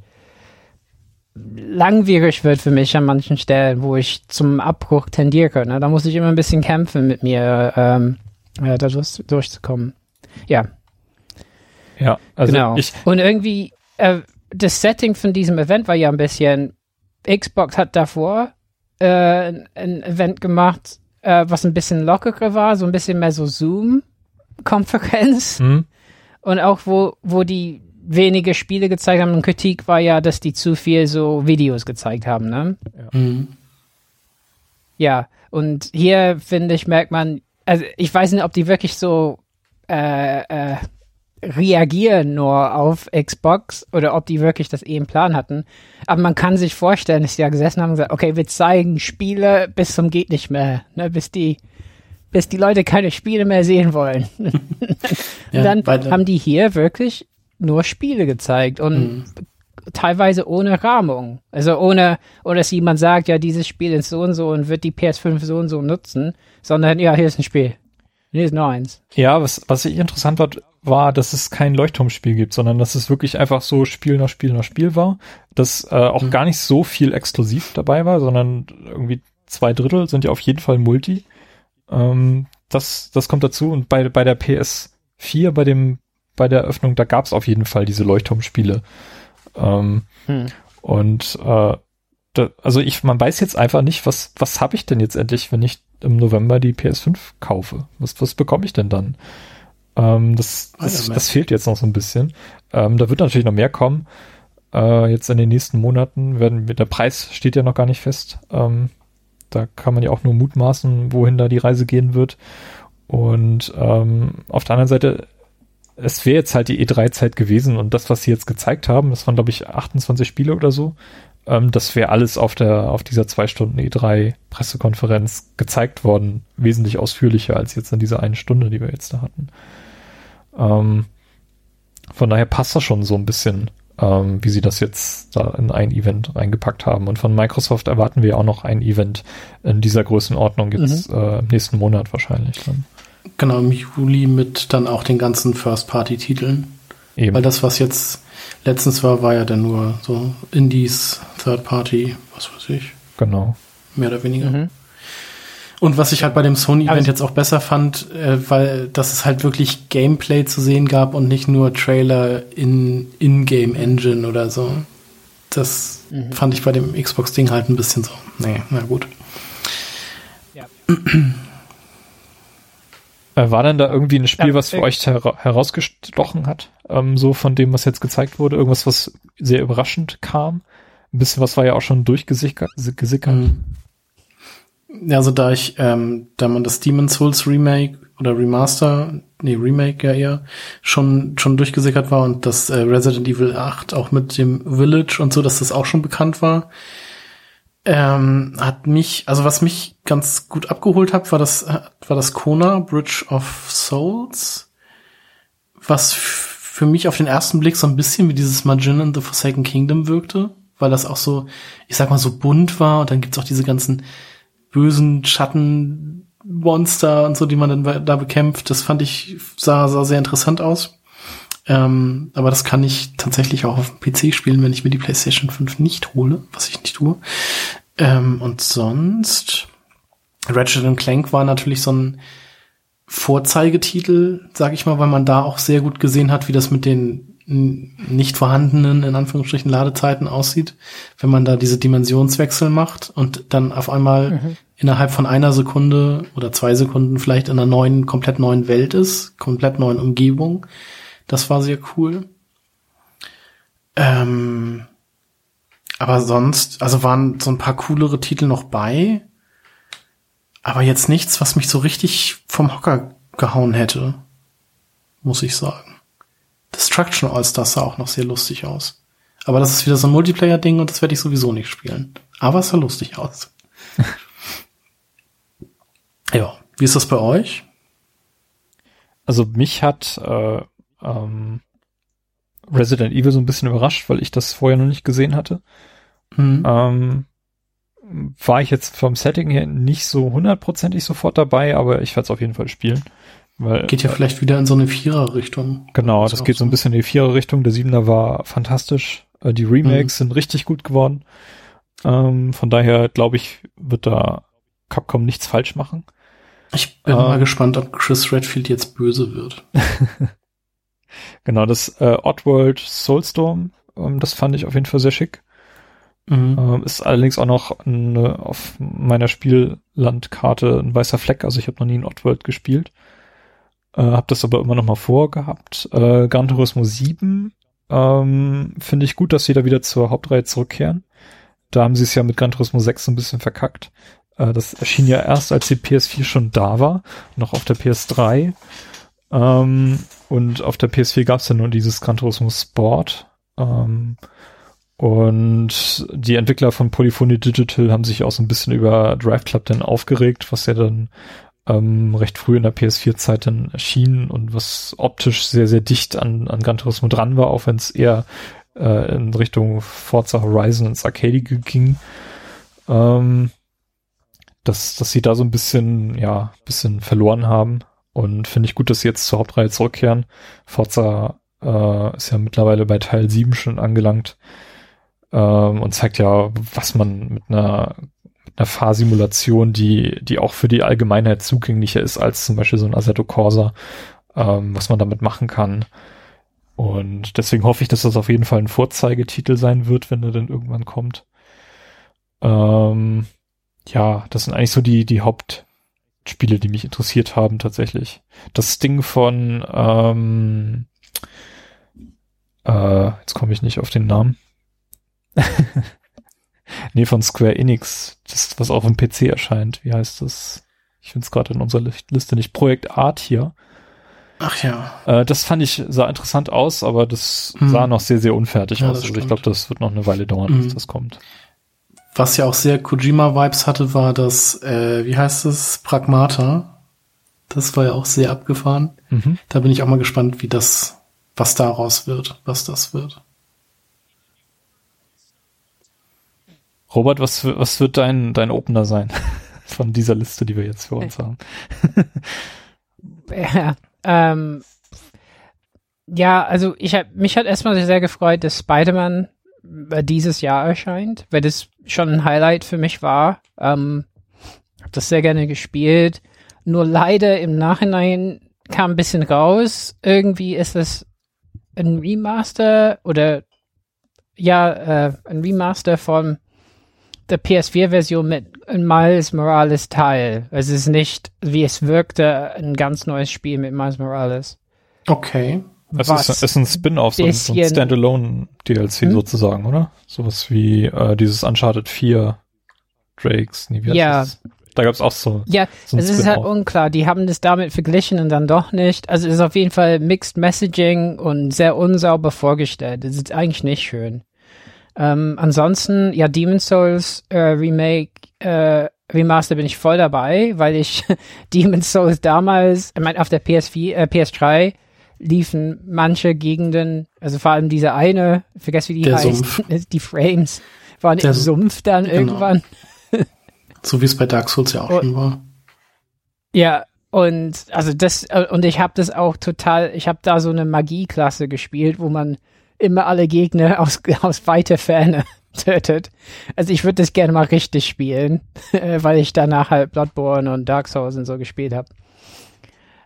langwierig wird für mich an manchen Stellen, wo ich zum Abbruch tendiere. Ne? Da muss ich immer ein bisschen kämpfen mit mir, ähm, äh, da durch, durchzukommen. Ja, Ja, also genau. ich, Und irgendwie, äh, das Setting von diesem Event war ja ein bisschen, Xbox hat davor äh, ein, ein Event gemacht, äh, was ein bisschen lockerer war, so ein bisschen mehr so Zoom-Konferenz. hm, Und auch wo, wo die wenige Spiele gezeigt haben und Kritik war ja, dass die zu viel so Videos gezeigt haben, ne? mhm. Ja, und hier finde ich, merkt man, also ich weiß nicht, ob die wirklich so äh, äh, reagieren nur auf Xbox oder ob die wirklich das eh im Plan hatten. Aber man kann sich vorstellen, dass sie ja gesessen haben und gesagt, okay, wir zeigen Spiele bis zum geht nicht mehr, ne, bis die bis die Leute keine Spiele mehr sehen wollen. Ja, Und dann weil- haben die hier wirklich nur Spiele gezeigt und Mhm. teilweise ohne Rahmung. Also ohne, ohne dass jemand sagt, ja, dieses Spiel ist so und so und wird die PS5 so und so nutzen, sondern ja, hier ist ein Spiel. Hier ist noch eins. ja, was, was ich interessant war, war, dass es kein Leuchtturmspiel gibt, sondern dass es wirklich einfach so Spiel nach Spiel nach Spiel war, dass äh, auch Mhm. gar nicht so viel exklusiv dabei war, sondern irgendwie zwei Drittel sind ja auf jeden Fall Multi. Ähm, das, das kommt dazu und bei, bei der PS 4 bei dem, bei der Eröffnung, da gab es auf jeden Fall diese Leuchtturmspiele. Ähm, hm. Und äh, da, also ich, man weiß jetzt einfach nicht, was, was habe ich denn jetzt endlich, wenn ich im November die PS5 kaufe? Was, was bekomme ich denn dann? Ähm, das, das, das, fehlt jetzt noch so ein bisschen. Ähm, da wird natürlich noch mehr kommen. Äh, jetzt in den nächsten Monaten werden der Preis steht ja noch gar nicht fest. Ähm, da kann man ja auch nur mutmaßen, wohin da die Reise gehen wird. Und ähm, auf der anderen Seite, es wäre jetzt halt die E3-Zeit gewesen und das, was sie jetzt gezeigt haben, das waren, glaube ich, 28 Spiele oder so. Ähm, das wäre alles auf der, auf dieser zwei Stunden E3-Pressekonferenz gezeigt worden, wesentlich ausführlicher als jetzt in dieser einen Stunde, die wir jetzt da hatten. Ähm, von daher passt das schon so ein bisschen ähm, wie sie das jetzt da in ein Event reingepackt haben. Und von Microsoft erwarten wir auch noch ein Event in dieser Größenordnung jetzt mhm. äh, im nächsten Monat wahrscheinlich dann. Genau, im Juli mit dann auch den ganzen First-Party-Titeln. Eben. Weil das, was jetzt letztens war, war ja dann nur so Indies, Third-Party, was weiß ich. Genau. Mehr oder weniger. Mhm. Und was ich halt bei dem Sony-Event jetzt auch besser fand, äh, weil dass es halt wirklich Gameplay zu sehen gab und nicht nur Trailer in In-Game-Engine oder so. Das mhm. fand ich bei dem Xbox-Ding halt ein bisschen so. Nee, na gut. Ja. Äh, war denn da irgendwie ein Spiel, was für euch her herausgestochen hat? Ähm, so von dem, was jetzt gezeigt wurde? Irgendwas, was sehr überraschend kam? Ein bisschen was war ja auch schon durchgesickert. Mhm. Also da ich, ähm, da man das Demon's Souls Remake oder Remaster, nee, Remake ja eher, schon, schon durchgesickert war und das äh, Resident Evil 8 auch mit dem Village und so, dass das auch schon bekannt war, ähm, hat mich, also was mich ganz gut abgeholt hat, war das, war das Kona Bridge of Souls, was für mich auf den ersten Blick so ein bisschen wie dieses Majin in the Forsaken Kingdom wirkte, weil das auch so, ich sag mal, so bunt war und dann gibt's auch diese ganzen bösen Schattenmonster und so, die man dann da bekämpft. Das fand ich, sah, sah sehr interessant aus. Ähm, aber das kann ich tatsächlich auch auf dem PC spielen, wenn ich mir die PlayStation 5 nicht hole, was ich nicht tue. Ähm, und sonst, Ratchet Clank war natürlich so ein Vorzeigetitel, sag ich mal, weil man da auch sehr gut gesehen hat, wie das mit den nicht vorhandenen, in Anführungsstrichen, Ladezeiten aussieht, wenn man da diese Dimensionswechsel macht und dann auf einmal mhm. innerhalb von einer Sekunde oder zwei Sekunden vielleicht in einer neuen, komplett neuen Welt ist, komplett neuen Umgebung. Das war sehr cool. Ähm, aber sonst, also waren so ein paar coolere Titel noch bei, aber jetzt nichts, was mich so richtig vom Hocker gehauen hätte, muss ich sagen. Destruction All-Stars sah auch noch sehr lustig aus. Aber das ist wieder so ein Multiplayer-Ding und das werde ich sowieso nicht spielen. Aber es sah lustig aus. ja, wie ist das bei euch? Also mich hat äh, ähm, Resident Evil so ein bisschen überrascht, weil ich das vorher noch nicht gesehen hatte. Mhm. Ähm, war ich jetzt vom Setting her nicht so hundertprozentig sofort dabei, aber ich werde es auf jeden Fall spielen. Weil, geht ja vielleicht wieder in so eine Vierer-Richtung. Genau, das geht so ein bisschen in die Vierer-Richtung. Der Siebener war fantastisch. Äh, die Remakes mhm. sind richtig gut geworden. Ähm, von daher glaube ich, wird da Capcom nichts falsch machen. Ich bin ähm, mal gespannt, ob Chris Redfield jetzt böse wird. genau, das äh, Oddworld Soulstorm, ähm, das fand ich auf jeden Fall sehr schick. Mhm. Ähm, ist allerdings auch noch eine, auf meiner Spiellandkarte ein weißer Fleck. Also ich habe noch nie in Oddworld gespielt. Äh, hab das aber immer noch mal vorgehabt. Äh, Gran Turismo 7 ähm, finde ich gut, dass sie da wieder zur Hauptreihe zurückkehren. Da haben sie es ja mit Gran Turismo 6 so ein bisschen verkackt. Äh, das erschien ja erst, als die PS4 schon da war, noch auf der PS3. Ähm, und auf der PS4 gab es ja nur dieses Gran Turismo Sport. Ähm, und die Entwickler von Polyphony Digital haben sich auch so ein bisschen über Drive Club dann aufgeregt, was ja dann ähm, recht früh in der PS4-Zeit dann erschienen und was optisch sehr, sehr dicht an, an Gran Turismo dran war, auch wenn es eher äh, in Richtung Forza Horizon ins Arcade ging. Ähm, dass, dass sie da so ein bisschen, ja, bisschen verloren haben. Und finde ich gut, dass sie jetzt zur Hauptreihe zurückkehren. Forza äh, ist ja mittlerweile bei Teil 7 schon angelangt ähm, und zeigt ja, was man mit einer einer Fahrsimulation, die, die auch für die Allgemeinheit zugänglicher ist als zum Beispiel so ein Assetto Corsa, ähm, was man damit machen kann. Und deswegen hoffe ich, dass das auf jeden Fall ein Vorzeigetitel sein wird, wenn er dann irgendwann kommt. Ähm, ja, das sind eigentlich so die, die Hauptspiele, die mich interessiert haben tatsächlich. Das Ding von, ähm, äh, jetzt komme ich nicht auf den Namen. nee, von Square Enix, das, was auf dem PC erscheint. Wie heißt das? Ich finde es gerade in unserer Liste nicht. Projekt Art hier. Ach ja. Äh, das fand ich, sah interessant aus, aber das mhm. sah noch sehr, sehr unfertig ja, aus. Also ich glaube, das wird noch eine Weile dauern, mhm. bis das kommt. Was ja auch sehr Kojima-Vibes hatte, war das, äh, wie heißt es, Pragmata. Das war ja auch sehr abgefahren. Mhm. Da bin ich auch mal gespannt, wie das, was daraus wird, was das wird. Robert, was, was wird dein, dein Opener sein von dieser Liste, die wir jetzt für uns haben? ja, ähm, ja, also ich hab, mich hat erstmal sehr gefreut, dass Spider-Man äh, dieses Jahr erscheint, weil das schon ein Highlight für mich war. Ähm, hab das sehr gerne gespielt. Nur leider im Nachhinein kam ein bisschen raus. Irgendwie ist es ein Remaster oder ja, äh, ein Remaster von der PS4-Version mit Miles Morales Teil. Es ist nicht, wie es wirkte, ein ganz neues Spiel mit Miles Morales. Okay. Es ist, ist, ein Spin-off, so, so ein Standalone-DLC hm? sozusagen, oder? Sowas wie äh, dieses Uncharted 4 Drakes. Nee, ja. Das? Da gab es auch so. Ja, so es ist halt unklar. Die haben das damit verglichen und dann doch nicht. Also es ist auf jeden Fall Mixed Messaging und sehr unsauber vorgestellt. Das ist eigentlich nicht schön. Ähm, ansonsten, ja, Demon's Souls äh, Remake, äh, Remaster bin ich voll dabei, weil ich Demon's Souls damals, ich meine, auf der PS4, äh, PS3 liefen manche Gegenden, also vor allem diese eine, ich vergesse wie die der heißt, Sumpf. die Frames waren der im Sumpf dann genau. irgendwann. so wie es bei Dark Souls ja auch und, schon war. Ja, und also das äh, und ich habe das auch total, ich habe da so eine Magieklasse gespielt, wo man immer alle Gegner aus, aus weiter Ferne tötet. Also ich würde das gerne mal richtig spielen, weil ich danach halt Bloodborne und Dark Souls und so gespielt habe.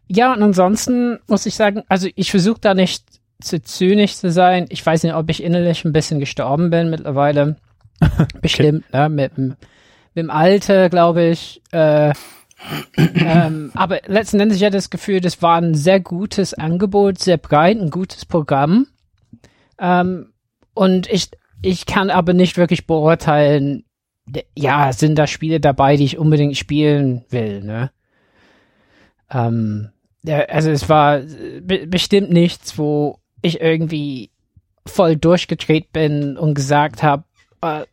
Ja, und ansonsten muss ich sagen, also ich versuche da nicht zu zynisch zu sein. Ich weiß nicht, ob ich innerlich ein bisschen gestorben bin mittlerweile. Bestimmt, okay. ne? Mit, mit dem Alter, glaube ich. Äh, ähm, aber letzten Endes ich hatte das Gefühl, das war ein sehr gutes Angebot, sehr breit, ein gutes Programm. Ähm, und ich, ich kann aber nicht wirklich beurteilen, ja, sind da Spiele dabei, die ich unbedingt spielen will, ne? Ähm, also es war be bestimmt nichts, wo ich irgendwie voll durchgedreht bin und gesagt habe, äh,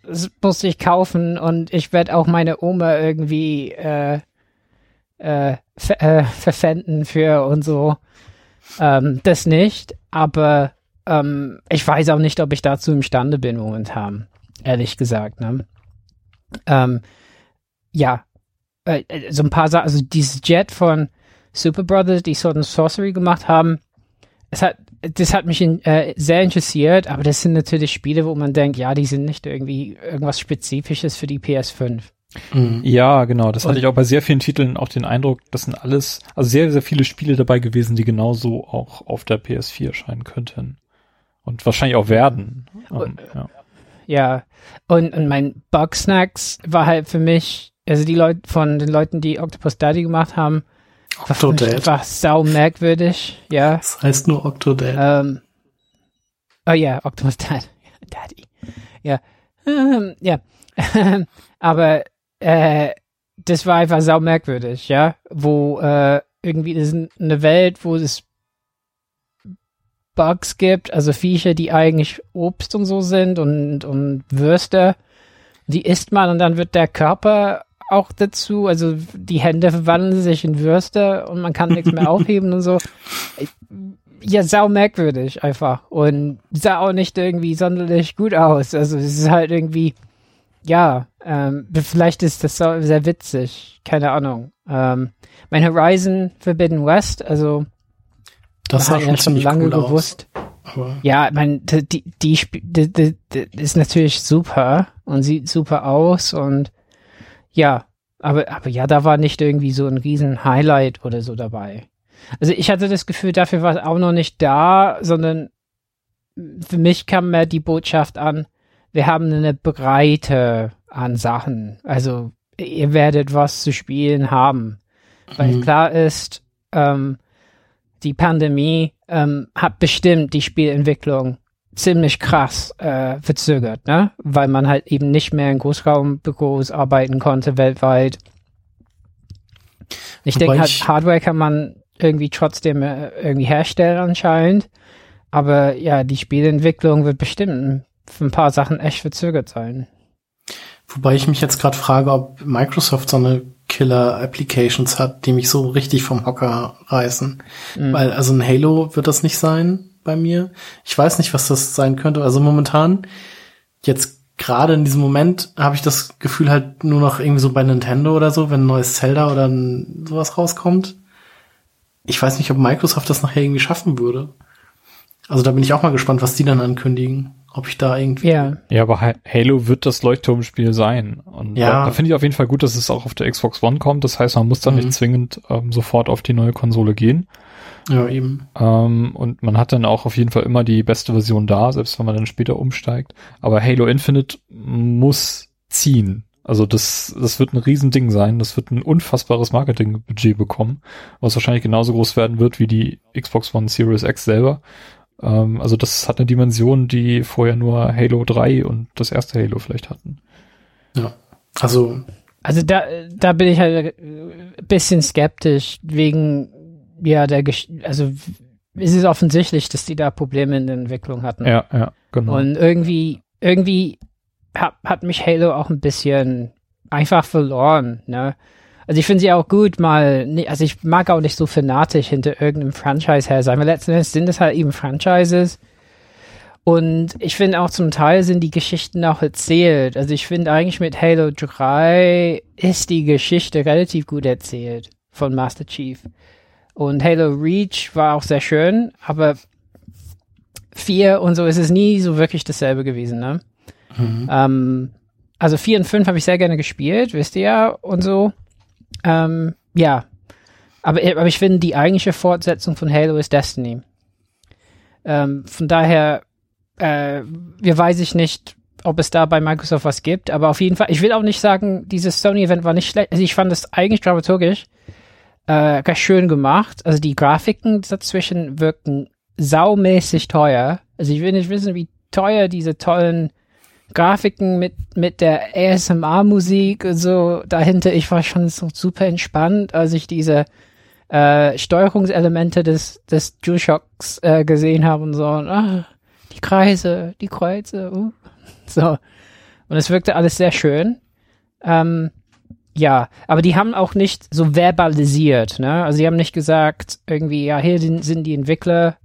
muss ich kaufen und ich werde auch meine Oma irgendwie äh, äh, ver äh, verpfänden für und so. Ähm, das nicht, aber ähm, ich weiß auch nicht, ob ich dazu imstande bin momentan, ehrlich gesagt. Ne? Ähm, ja, äh, äh so ein paar Sachen, also dieses Jet von Super Brothers, die Sword and Sorcery gemacht haben, es hat, das hat mich in, äh, sehr interessiert, aber das sind natürlich Spiele, wo man denkt, ja, die sind nicht irgendwie irgendwas Spezifisches für die PS5. Mhm. Ja, genau. Das hatte ich auch bei sehr vielen Titeln auch den Eindruck, das sind alles, also sehr, sehr viele Spiele dabei gewesen, die genauso auch auf der PS4 erscheinen könnten. Und wahrscheinlich auch werden. Um, ähm, ja. ja. Und, und mein Bugsnacks war halt für mich, also die Leute von den Leuten, die Octopus Daddy gemacht haben, Octodad. War sau merkwürdig, ja. Das heißt nur Octodad. Ähm, oh ja, Octopus Dad. Daddy. Ja. Ähm, ja. Aber äh, das war einfach sau merkwürdig, ja. Wo äh, irgendwie das ist eine Welt, wo es Bugs gibt, also Viecher, die eigentlich Obst und so sind und, und Würste. Die isst man und dann wird der Körper auch dazu. Also die Hände verwandeln sich in Würste und man kann nichts mehr aufheben und so. Ja, sau merkwürdig einfach. Und sah auch nicht irgendwie sonderlich gut aus. Also es ist halt irgendwie, ja, ähm, vielleicht ist das sehr witzig. Keine Ahnung. Ähm, mein Horizon Forbidden West, also das hat ja schon lange cool gewusst. Aus. Ja, mein, die, die, die, die, die ist natürlich super und sieht super aus und ja, aber, aber ja, da war nicht irgendwie so ein riesen Highlight oder so dabei. Also ich hatte das Gefühl, dafür war es auch noch nicht da, sondern für mich kam mehr die Botschaft an, wir haben eine Breite an Sachen. Also ihr werdet was zu spielen haben. Weil mhm. klar ist, ähm, die Pandemie ähm, hat bestimmt die Spielentwicklung ziemlich krass äh, verzögert, ne? Weil man halt eben nicht mehr in Großraumbüros arbeiten konnte weltweit. Ich denke halt, Hardware kann man irgendwie trotzdem äh, irgendwie herstellen anscheinend. Aber ja, die Spielentwicklung wird bestimmt für ein paar Sachen echt verzögert sein. Wobei ich mich jetzt gerade frage, ob Microsoft so eine Killer-Applications hat, die mich so richtig vom Hocker reißen. Mhm. Weil, also ein Halo wird das nicht sein bei mir. Ich weiß nicht, was das sein könnte. Also momentan, jetzt gerade in diesem Moment, habe ich das Gefühl halt nur noch irgendwie so bei Nintendo oder so, wenn ein neues Zelda oder ein, sowas rauskommt. Ich weiß nicht, ob Microsoft das nachher irgendwie schaffen würde. Also da bin ich auch mal gespannt, was die dann ankündigen. Ob ich da irgendwie. Ja, ja aber Halo wird das Leuchtturmspiel sein. Und ja. da, da finde ich auf jeden Fall gut, dass es auch auf der Xbox One kommt. Das heißt, man muss dann mhm. nicht zwingend ähm, sofort auf die neue Konsole gehen. Ja, eben. Ähm, und man hat dann auch auf jeden Fall immer die beste Version da, selbst wenn man dann später umsteigt. Aber Halo Infinite muss ziehen. Also das, das wird ein Riesending sein. Das wird ein unfassbares Marketingbudget bekommen, was wahrscheinlich genauso groß werden wird wie die Xbox One Series X selber. Ähm, also das hat eine Dimension, die vorher nur Halo 3 und das erste Halo vielleicht hatten. Ja, also. Also da, da bin ich halt ein bisschen skeptisch wegen, ja, der, Gesch also es ist offensichtlich, dass die da Probleme in der Entwicklung hatten. Ja, ja, genau. Und irgendwie, irgendwie hat, hat mich Halo auch ein bisschen einfach verloren, ne? Also ich finde sie auch gut, mal, also ich mag auch nicht so fanatisch hinter irgendeinem Franchise her sein, weil letzten Endes sind es halt eben Franchises. Und ich finde auch zum Teil sind die Geschichten auch erzählt. Also ich finde eigentlich mit Halo 3 ist die Geschichte relativ gut erzählt von Master Chief. Und Halo Reach war auch sehr schön, aber 4 und so ist es nie so wirklich dasselbe gewesen, ne? Mhm. Ähm, also 4 und 5 habe ich sehr gerne gespielt, wisst ihr ja, und so. Ähm, ja. Aber, aber ich finde, die eigentliche Fortsetzung von Halo ist Destiny. Ähm, von daher, äh, wir weiß ich nicht, ob es da bei Microsoft was gibt, aber auf jeden Fall, ich will auch nicht sagen, dieses Sony-Event war nicht schlecht. Also ich fand es eigentlich dramaturgisch äh, ganz schön gemacht. Also die Grafiken dazwischen wirken saumäßig teuer. Also ich will nicht wissen, wie teuer diese tollen Grafiken mit, mit der ASMR-Musik und so dahinter. Ich war schon so super entspannt, als ich diese äh, Steuerungselemente des, des DualShocks äh, gesehen habe und so. Und, ah, die Kreise, die Kreuze, uh, so. Und es wirkte alles sehr schön. Ähm, ja, aber die haben auch nicht so verbalisiert, ne? Also sie haben nicht gesagt, irgendwie, ja, hier sind die Entwickler,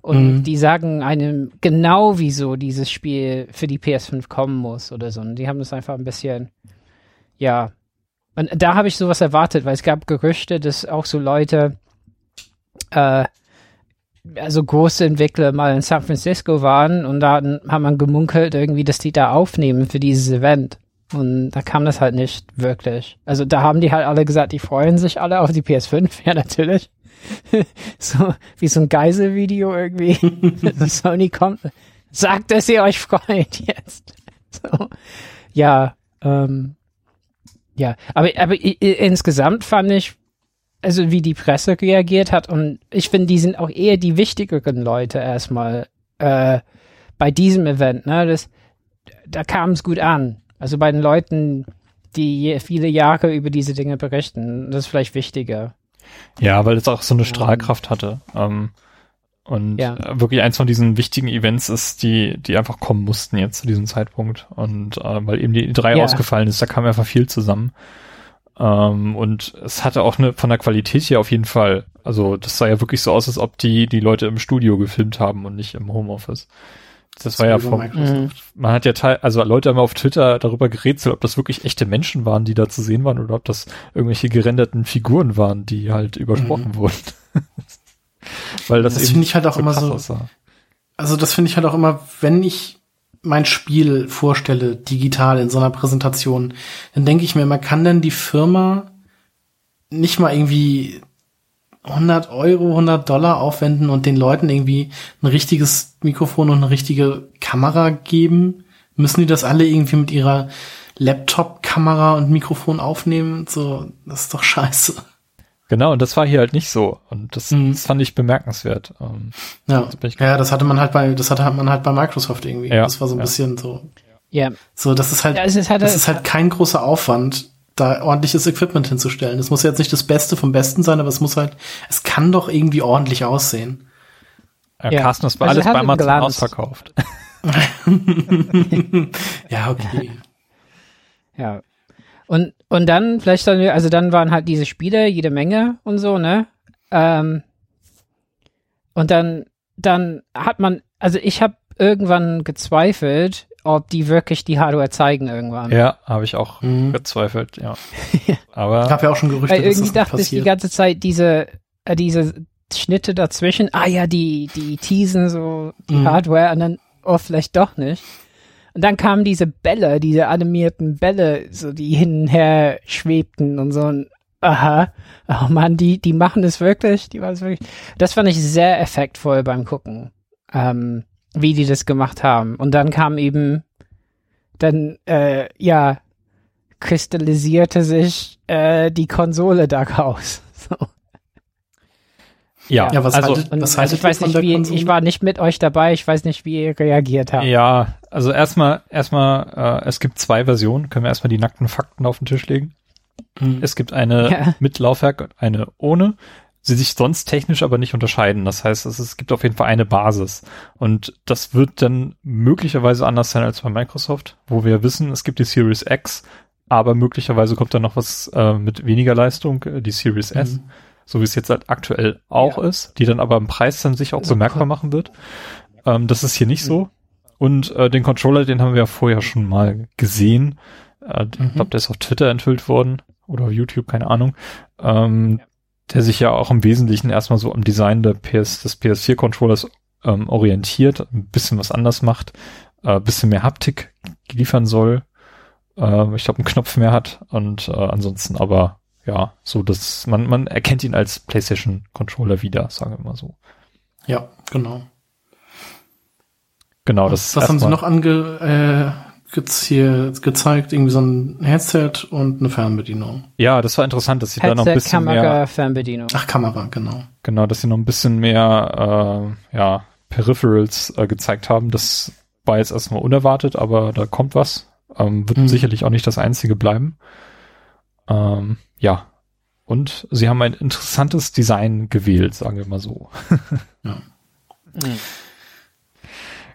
und mhm. die sagen einem genau, wieso dieses Spiel für die PS5 kommen muss oder so. Und die haben das einfach ein bisschen, ja. Und da habe ich sowas erwartet, weil es gab Gerüchte, dass auch so Leute, äh, also große Entwickler mal in San Francisco waren und da haben man gemunkelt irgendwie, dass die da aufnehmen für dieses Event. Und da kam das halt nicht wirklich. Also da haben die halt alle gesagt, die freuen sich alle auf die PS5. Ja, natürlich. so wie so ein Geiselvideo irgendwie. Sony kommt, sagt, dass ihr euch freut jetzt. So. Ja, ähm, ja, aber, aber insgesamt fand ich, also wie die Presse reagiert hat und ich finde, die sind auch eher die wichtigeren Leute erstmal äh, bei diesem Event, ne? Das, da kam es gut an. Also bei den Leuten, die viele Jahre über diese Dinge berichten, das ist vielleicht wichtiger. Ja, weil es auch so eine Strahlkraft hatte. Ähm, und ja. wirklich eins von diesen wichtigen Events ist, die, die einfach kommen mussten jetzt zu diesem Zeitpunkt. Und äh, weil eben die drei ja. ausgefallen ist, da kam einfach viel zusammen. Ähm, und es hatte auch eine von der Qualität hier auf jeden Fall. Also das sah ja wirklich so aus, als ob die die Leute im Studio gefilmt haben und nicht im Homeoffice. Das, war ja vom, mhm. man hat ja teil, also Leute haben auf Twitter darüber gerätselt, ob das wirklich echte Menschen waren, die da zu sehen waren oder ob das irgendwelche gerenderten Figuren waren, die halt übersprochen mhm. wurden. Weil das, das finde ich halt auch so immer so. Aussah. Also das finde ich halt auch immer, wenn ich mein Spiel vorstelle, digital in so einer Präsentation, dann denke ich mir immer, kann denn die Firma nicht mal irgendwie 100 Euro, 100 Dollar aufwenden und den Leuten irgendwie ein richtiges Mikrofon und eine richtige Kamera geben? Müssen die das alle irgendwie mit ihrer Laptop-Kamera und Mikrofon aufnehmen? So, das ist doch scheiße. Genau, und das war hier halt nicht so. Und das, mhm. das fand ich bemerkenswert. Ähm, ja. Das ja, das hatte man halt bei, das hatte man halt bei Microsoft irgendwie. Ja, das war so ein ja. bisschen so. Ja. So, das ist halt, ja, ist halt, das ist halt kein großer Aufwand, da ordentliches Equipment hinzustellen. Es muss jetzt nicht das Beste vom Besten sein, aber es muss halt, es kann doch irgendwie ordentlich aussehen. Ja, ja. Carsten, das war also alles bei Amazon ausverkauft. ja, okay. Ja. Und, und dann, vielleicht dann, also dann waren halt diese Spiele jede Menge und so, ne? Ähm, und dann, dann hat man, also ich habe irgendwann gezweifelt, ob die wirklich die Hardware zeigen irgendwann. Ja, habe ich auch mhm. gezweifelt, ja. Aber ich habe ja auch schon Gerüchte, weil irgendwie dass das dachte ich die ganze Zeit diese äh, diese Schnitte dazwischen. Ah ja, die die teasen so die mhm. Hardware und dann oh vielleicht doch nicht. Und dann kamen diese Bälle, diese animierten Bälle, so die hin und her schwebten und so. Und, aha, oh man, die die machen das wirklich, die war es wirklich. Das fand ich sehr effektvoll beim Gucken. Ähm, wie die das gemacht haben. Und dann kam eben, dann, äh, ja, kristallisierte sich äh, die Konsole da raus. So. Ja, ja was also, haltet, was also ich weiß nicht, wie, ich war nicht mit euch dabei, ich weiß nicht, wie ihr reagiert habt. Ja, also erstmal, erstmal, äh, es gibt zwei Versionen, können wir erstmal die nackten Fakten auf den Tisch legen. Mhm. Es gibt eine ja. mit Laufwerk und eine ohne sie sich sonst technisch aber nicht unterscheiden. Das heißt, es, es gibt auf jeden Fall eine Basis. Und das wird dann möglicherweise anders sein als bei Microsoft, wo wir wissen, es gibt die Series X, aber möglicherweise kommt dann noch was äh, mit weniger Leistung, äh, die Series S, mhm. so wie es jetzt halt aktuell auch ja. ist, die dann aber im Preis dann sich auch bemerkbar machen wird. Ähm, das ist hier nicht mhm. so. Und äh, den Controller, den haben wir ja vorher schon mal gesehen. Äh, mhm. Ich glaube, der ist auf Twitter enthüllt worden oder auf YouTube, keine Ahnung. Ähm, der sich ja auch im Wesentlichen erstmal so am Design der PS, des PS4-Controllers ähm, orientiert, ein bisschen was anders macht, äh, bisschen mehr Haptik liefern soll. Äh, ich glaube, einen Knopf mehr hat und äh, ansonsten aber ja, so dass man, man erkennt ihn als PlayStation-Controller wieder, sagen wir mal so. Ja, genau. Genau, das Was haben sie noch ange, äh, gibt's hier gezeigt, irgendwie so ein Headset und eine Fernbedienung. Ja, das war interessant, dass sie Headset, da noch ein bisschen Kamera, mehr. Fernbedienung. Ach, Kamera, genau. Genau, dass sie noch ein bisschen mehr, äh, ja, Peripherals äh, gezeigt haben. Das war jetzt erstmal unerwartet, aber da kommt was. Ähm, wird mhm. sicherlich auch nicht das einzige bleiben. Ähm, ja. Und sie haben ein interessantes Design gewählt, sagen wir mal so. ja. Mhm.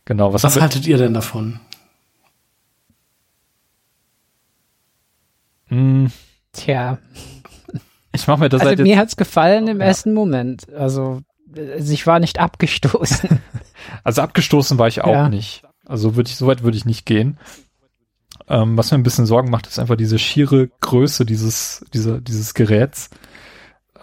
Genau, was, was haltet ihr denn davon? Hm. Tja. Ich mach mir das also halt mir hat's gefallen im ja. ersten Moment. Also, also ich war nicht abgestoßen. also abgestoßen war ich auch ja. nicht. Also würde ich, so weit würde ich nicht gehen. Ähm, was mir ein bisschen Sorgen macht, ist einfach diese schiere Größe dieses, dieser, dieses Geräts.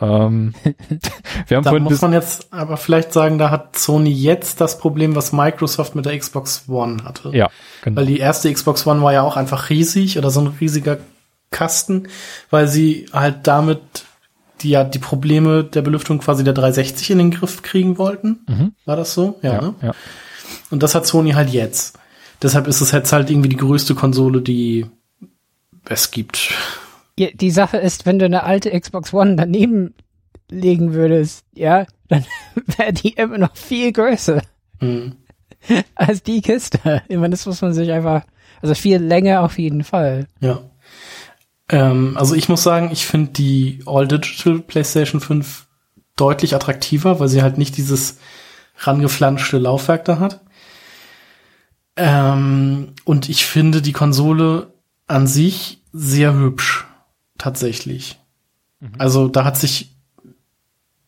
Ähm, wir haben da muss man jetzt aber vielleicht sagen, da hat Sony jetzt das Problem, was Microsoft mit der Xbox One hatte. Ja, genau. Weil die erste Xbox One war ja auch einfach riesig oder so ein riesiger Kasten, weil sie halt damit die ja die Probleme der Belüftung quasi der 360 in den Griff kriegen wollten. Mhm. War das so? Ja, ja, ne? ja. Und das hat Sony halt jetzt. Deshalb ist es jetzt halt irgendwie die größte Konsole, die es gibt. Ja, die Sache ist, wenn du eine alte Xbox One daneben legen würdest, ja, dann wäre die immer noch viel größer mhm. als die Kiste. Ich meine, das muss man sich einfach, also viel länger auf jeden Fall. Ja. Ähm, also ich muss sagen, ich finde die All-Digital PlayStation 5 deutlich attraktiver, weil sie halt nicht dieses rangeflanschte Laufwerk da hat. Ähm, und ich finde die Konsole an sich sehr hübsch, tatsächlich. Mhm. Also da hat sich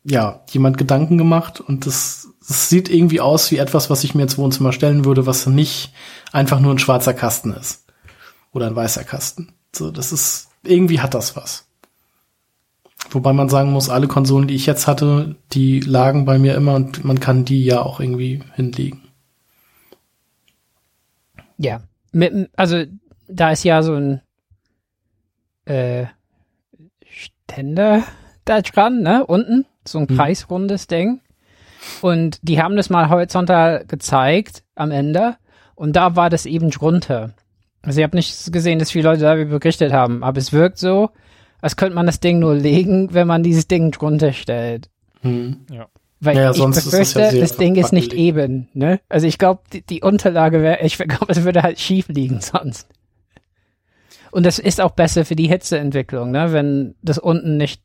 ja jemand Gedanken gemacht und das, das sieht irgendwie aus wie etwas, was ich mir ins Wohnzimmer stellen würde, was nicht einfach nur ein schwarzer Kasten ist oder ein weißer Kasten. So, das ist irgendwie hat das was. Wobei man sagen muss, alle Konsolen, die ich jetzt hatte, die lagen bei mir immer und man kann die ja auch irgendwie hinlegen. Ja, also da ist ja so ein äh, Ständer da dran, ne, unten, so ein Mhm. kreisrundes Ding. Und die haben das mal horizontal gezeigt am Ende und da war das eben drunter. Also ich habe nicht gesehen, dass viele Leute darüber berichtet haben, aber es wirkt so, als könnte man das Ding nur legen, wenn man dieses Ding drunter stellt. Hm. Weil Ja, ich sonst ist das befürchte, ja sehr das Ding ist nicht wackelig. eben, ne? Also ich glaube, die, die Unterlage wäre, ich glaube, es würde halt schief liegen sonst. Und das ist auch besser für die Hitzeentwicklung, ne? Wenn das unten nicht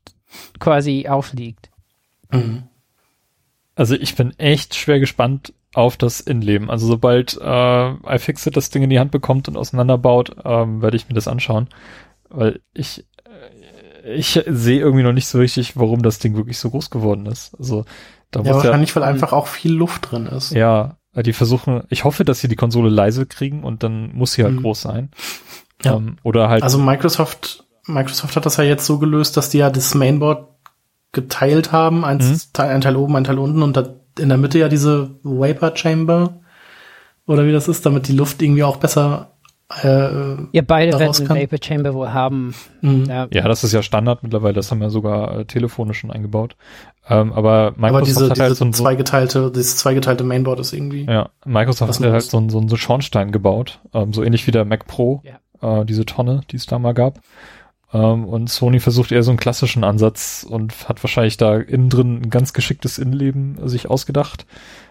quasi aufliegt. Mhm. Also ich bin echt schwer gespannt auf das Innenleben. Also sobald äh, iFixit das Ding in die Hand bekommt und auseinanderbaut, ähm, werde ich mir das anschauen. Weil ich äh, ich sehe irgendwie noch nicht so richtig, warum das Ding wirklich so groß geworden ist. Also da Ja, muss ja, wahrscheinlich, weil einfach auch viel Luft drin ist. ja, die versuchen, ich hoffe, dass sie die Konsole leise kriegen und dann muss sie halt Mhm. groß sein. Ja. Ähm, oder halt, Also Microsoft, Microsoft hat das ja jetzt so gelöst, dass die ja das Mainboard geteilt haben, eins, Mhm. Teil, ein Teil oben, ein Teil unten und da in der Mitte ja diese Vapor Chamber oder wie das ist, damit die Luft irgendwie auch besser äh, Ihr beide werden kann- Vapor Chamber wohl haben. mh. Ja. ja, das ist ja Standard mittlerweile, das haben ja sogar äh, Telefone schon eingebaut. Ähm, aber Microsoft aber diese, hat diese halt so ein, zweigeteilte, dieses zweigeteilte Mainboard ist irgendwie. Ja, Microsoft hat ja halt so, einen- so Schornstein gebaut, ähm, so ähnlich wie der Mac Pro, äh, diese Tonne, die es da mal gab. Ähm, und Sony versucht eher so einen klassischen Ansatz und hat wahrscheinlich da innen drin ein ganz geschicktes Innenleben sich ausgedacht,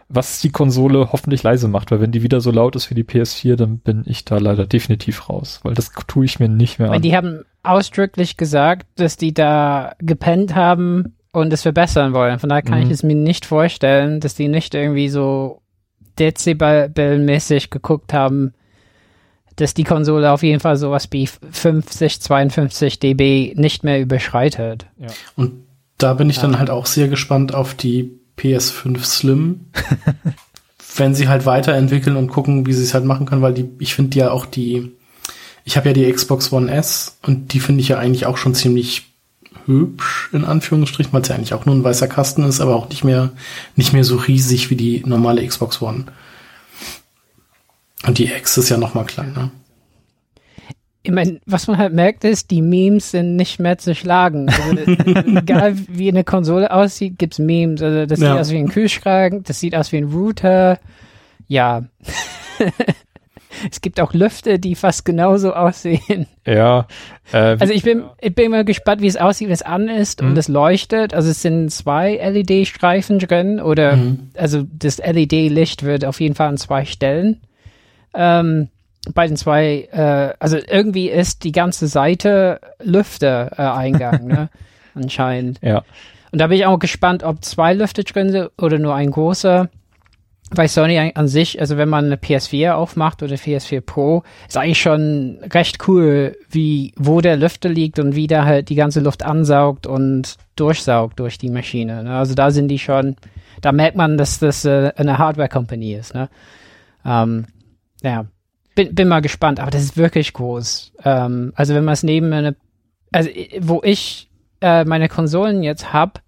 was die Konsole hoffentlich leise macht, weil wenn die wieder so laut ist wie die PS4, dann bin ich da leider definitiv raus, weil das tue ich mir nicht mehr Weil an. die haben ausdrücklich gesagt, dass die da gepennt haben und es verbessern wollen. Von daher kann Mhm. ich es mir nicht vorstellen, dass die nicht irgendwie so Dezibel-mäßig geguckt haben, dass die Konsole auf jeden Fall sowas wie 50, 52 dB nicht mehr überschreitet. Und da bin ich dann halt auch sehr gespannt auf die PS5 Slim. wenn sie halt weiterentwickeln und gucken, wie sie es halt machen können, weil die, ich finde ja auch die, ich habe ja die Xbox One S und die finde ich ja eigentlich auch schon ziemlich hübsch, in Anführungsstrichen, weil es ja eigentlich auch nur ein weißer Kasten ist, aber auch nicht mehr, nicht mehr so riesig wie die normale Xbox One. Und die X ist ja noch mal kleiner. Ich meine, was man halt merkt, ist, die Memes sind nicht mehr zu schlagen. Also, egal wie eine Konsole aussieht, gibt's Memes. Also das Ja. sieht aus wie ein Kühlschrank, das sieht aus wie ein Router. Ja. es gibt auch Lüfte, die fast genauso aussehen. Ja, äh, Also ich bin, ich bin mal gespannt, wie es aussieht, wenn es an ist Mhm. und es leuchtet. Also es sind zwei LED-Streifen drin oder Mhm. also das LED-Licht wird auf jeden Fall an zwei Stellen. Ähm, bei den zwei, äh, also irgendwie ist die ganze Seite Lüfter-Eingang, ne? Anscheinend. ja. Und da bin ich auch gespannt, ob zwei Lüfter drin sind oder nur ein großer. Bei Sony an an sich, also wenn man eine PS4 aufmacht oder PS4 Pro, ist eigentlich schon recht cool, wie, wo der Lüfter liegt und wie der halt die ganze Luft ansaugt und durchsaugt durch die Maschine. Ne? Also da sind die schon, da merkt man, dass das äh, eine Hardware-Company ist. Ne? Ähm, ja, bin, bin mal gespannt, aber das ist wirklich groß. Ähm, also wenn man es neben eine, also äh, wo ich äh, meine Konsolen jetzt hab,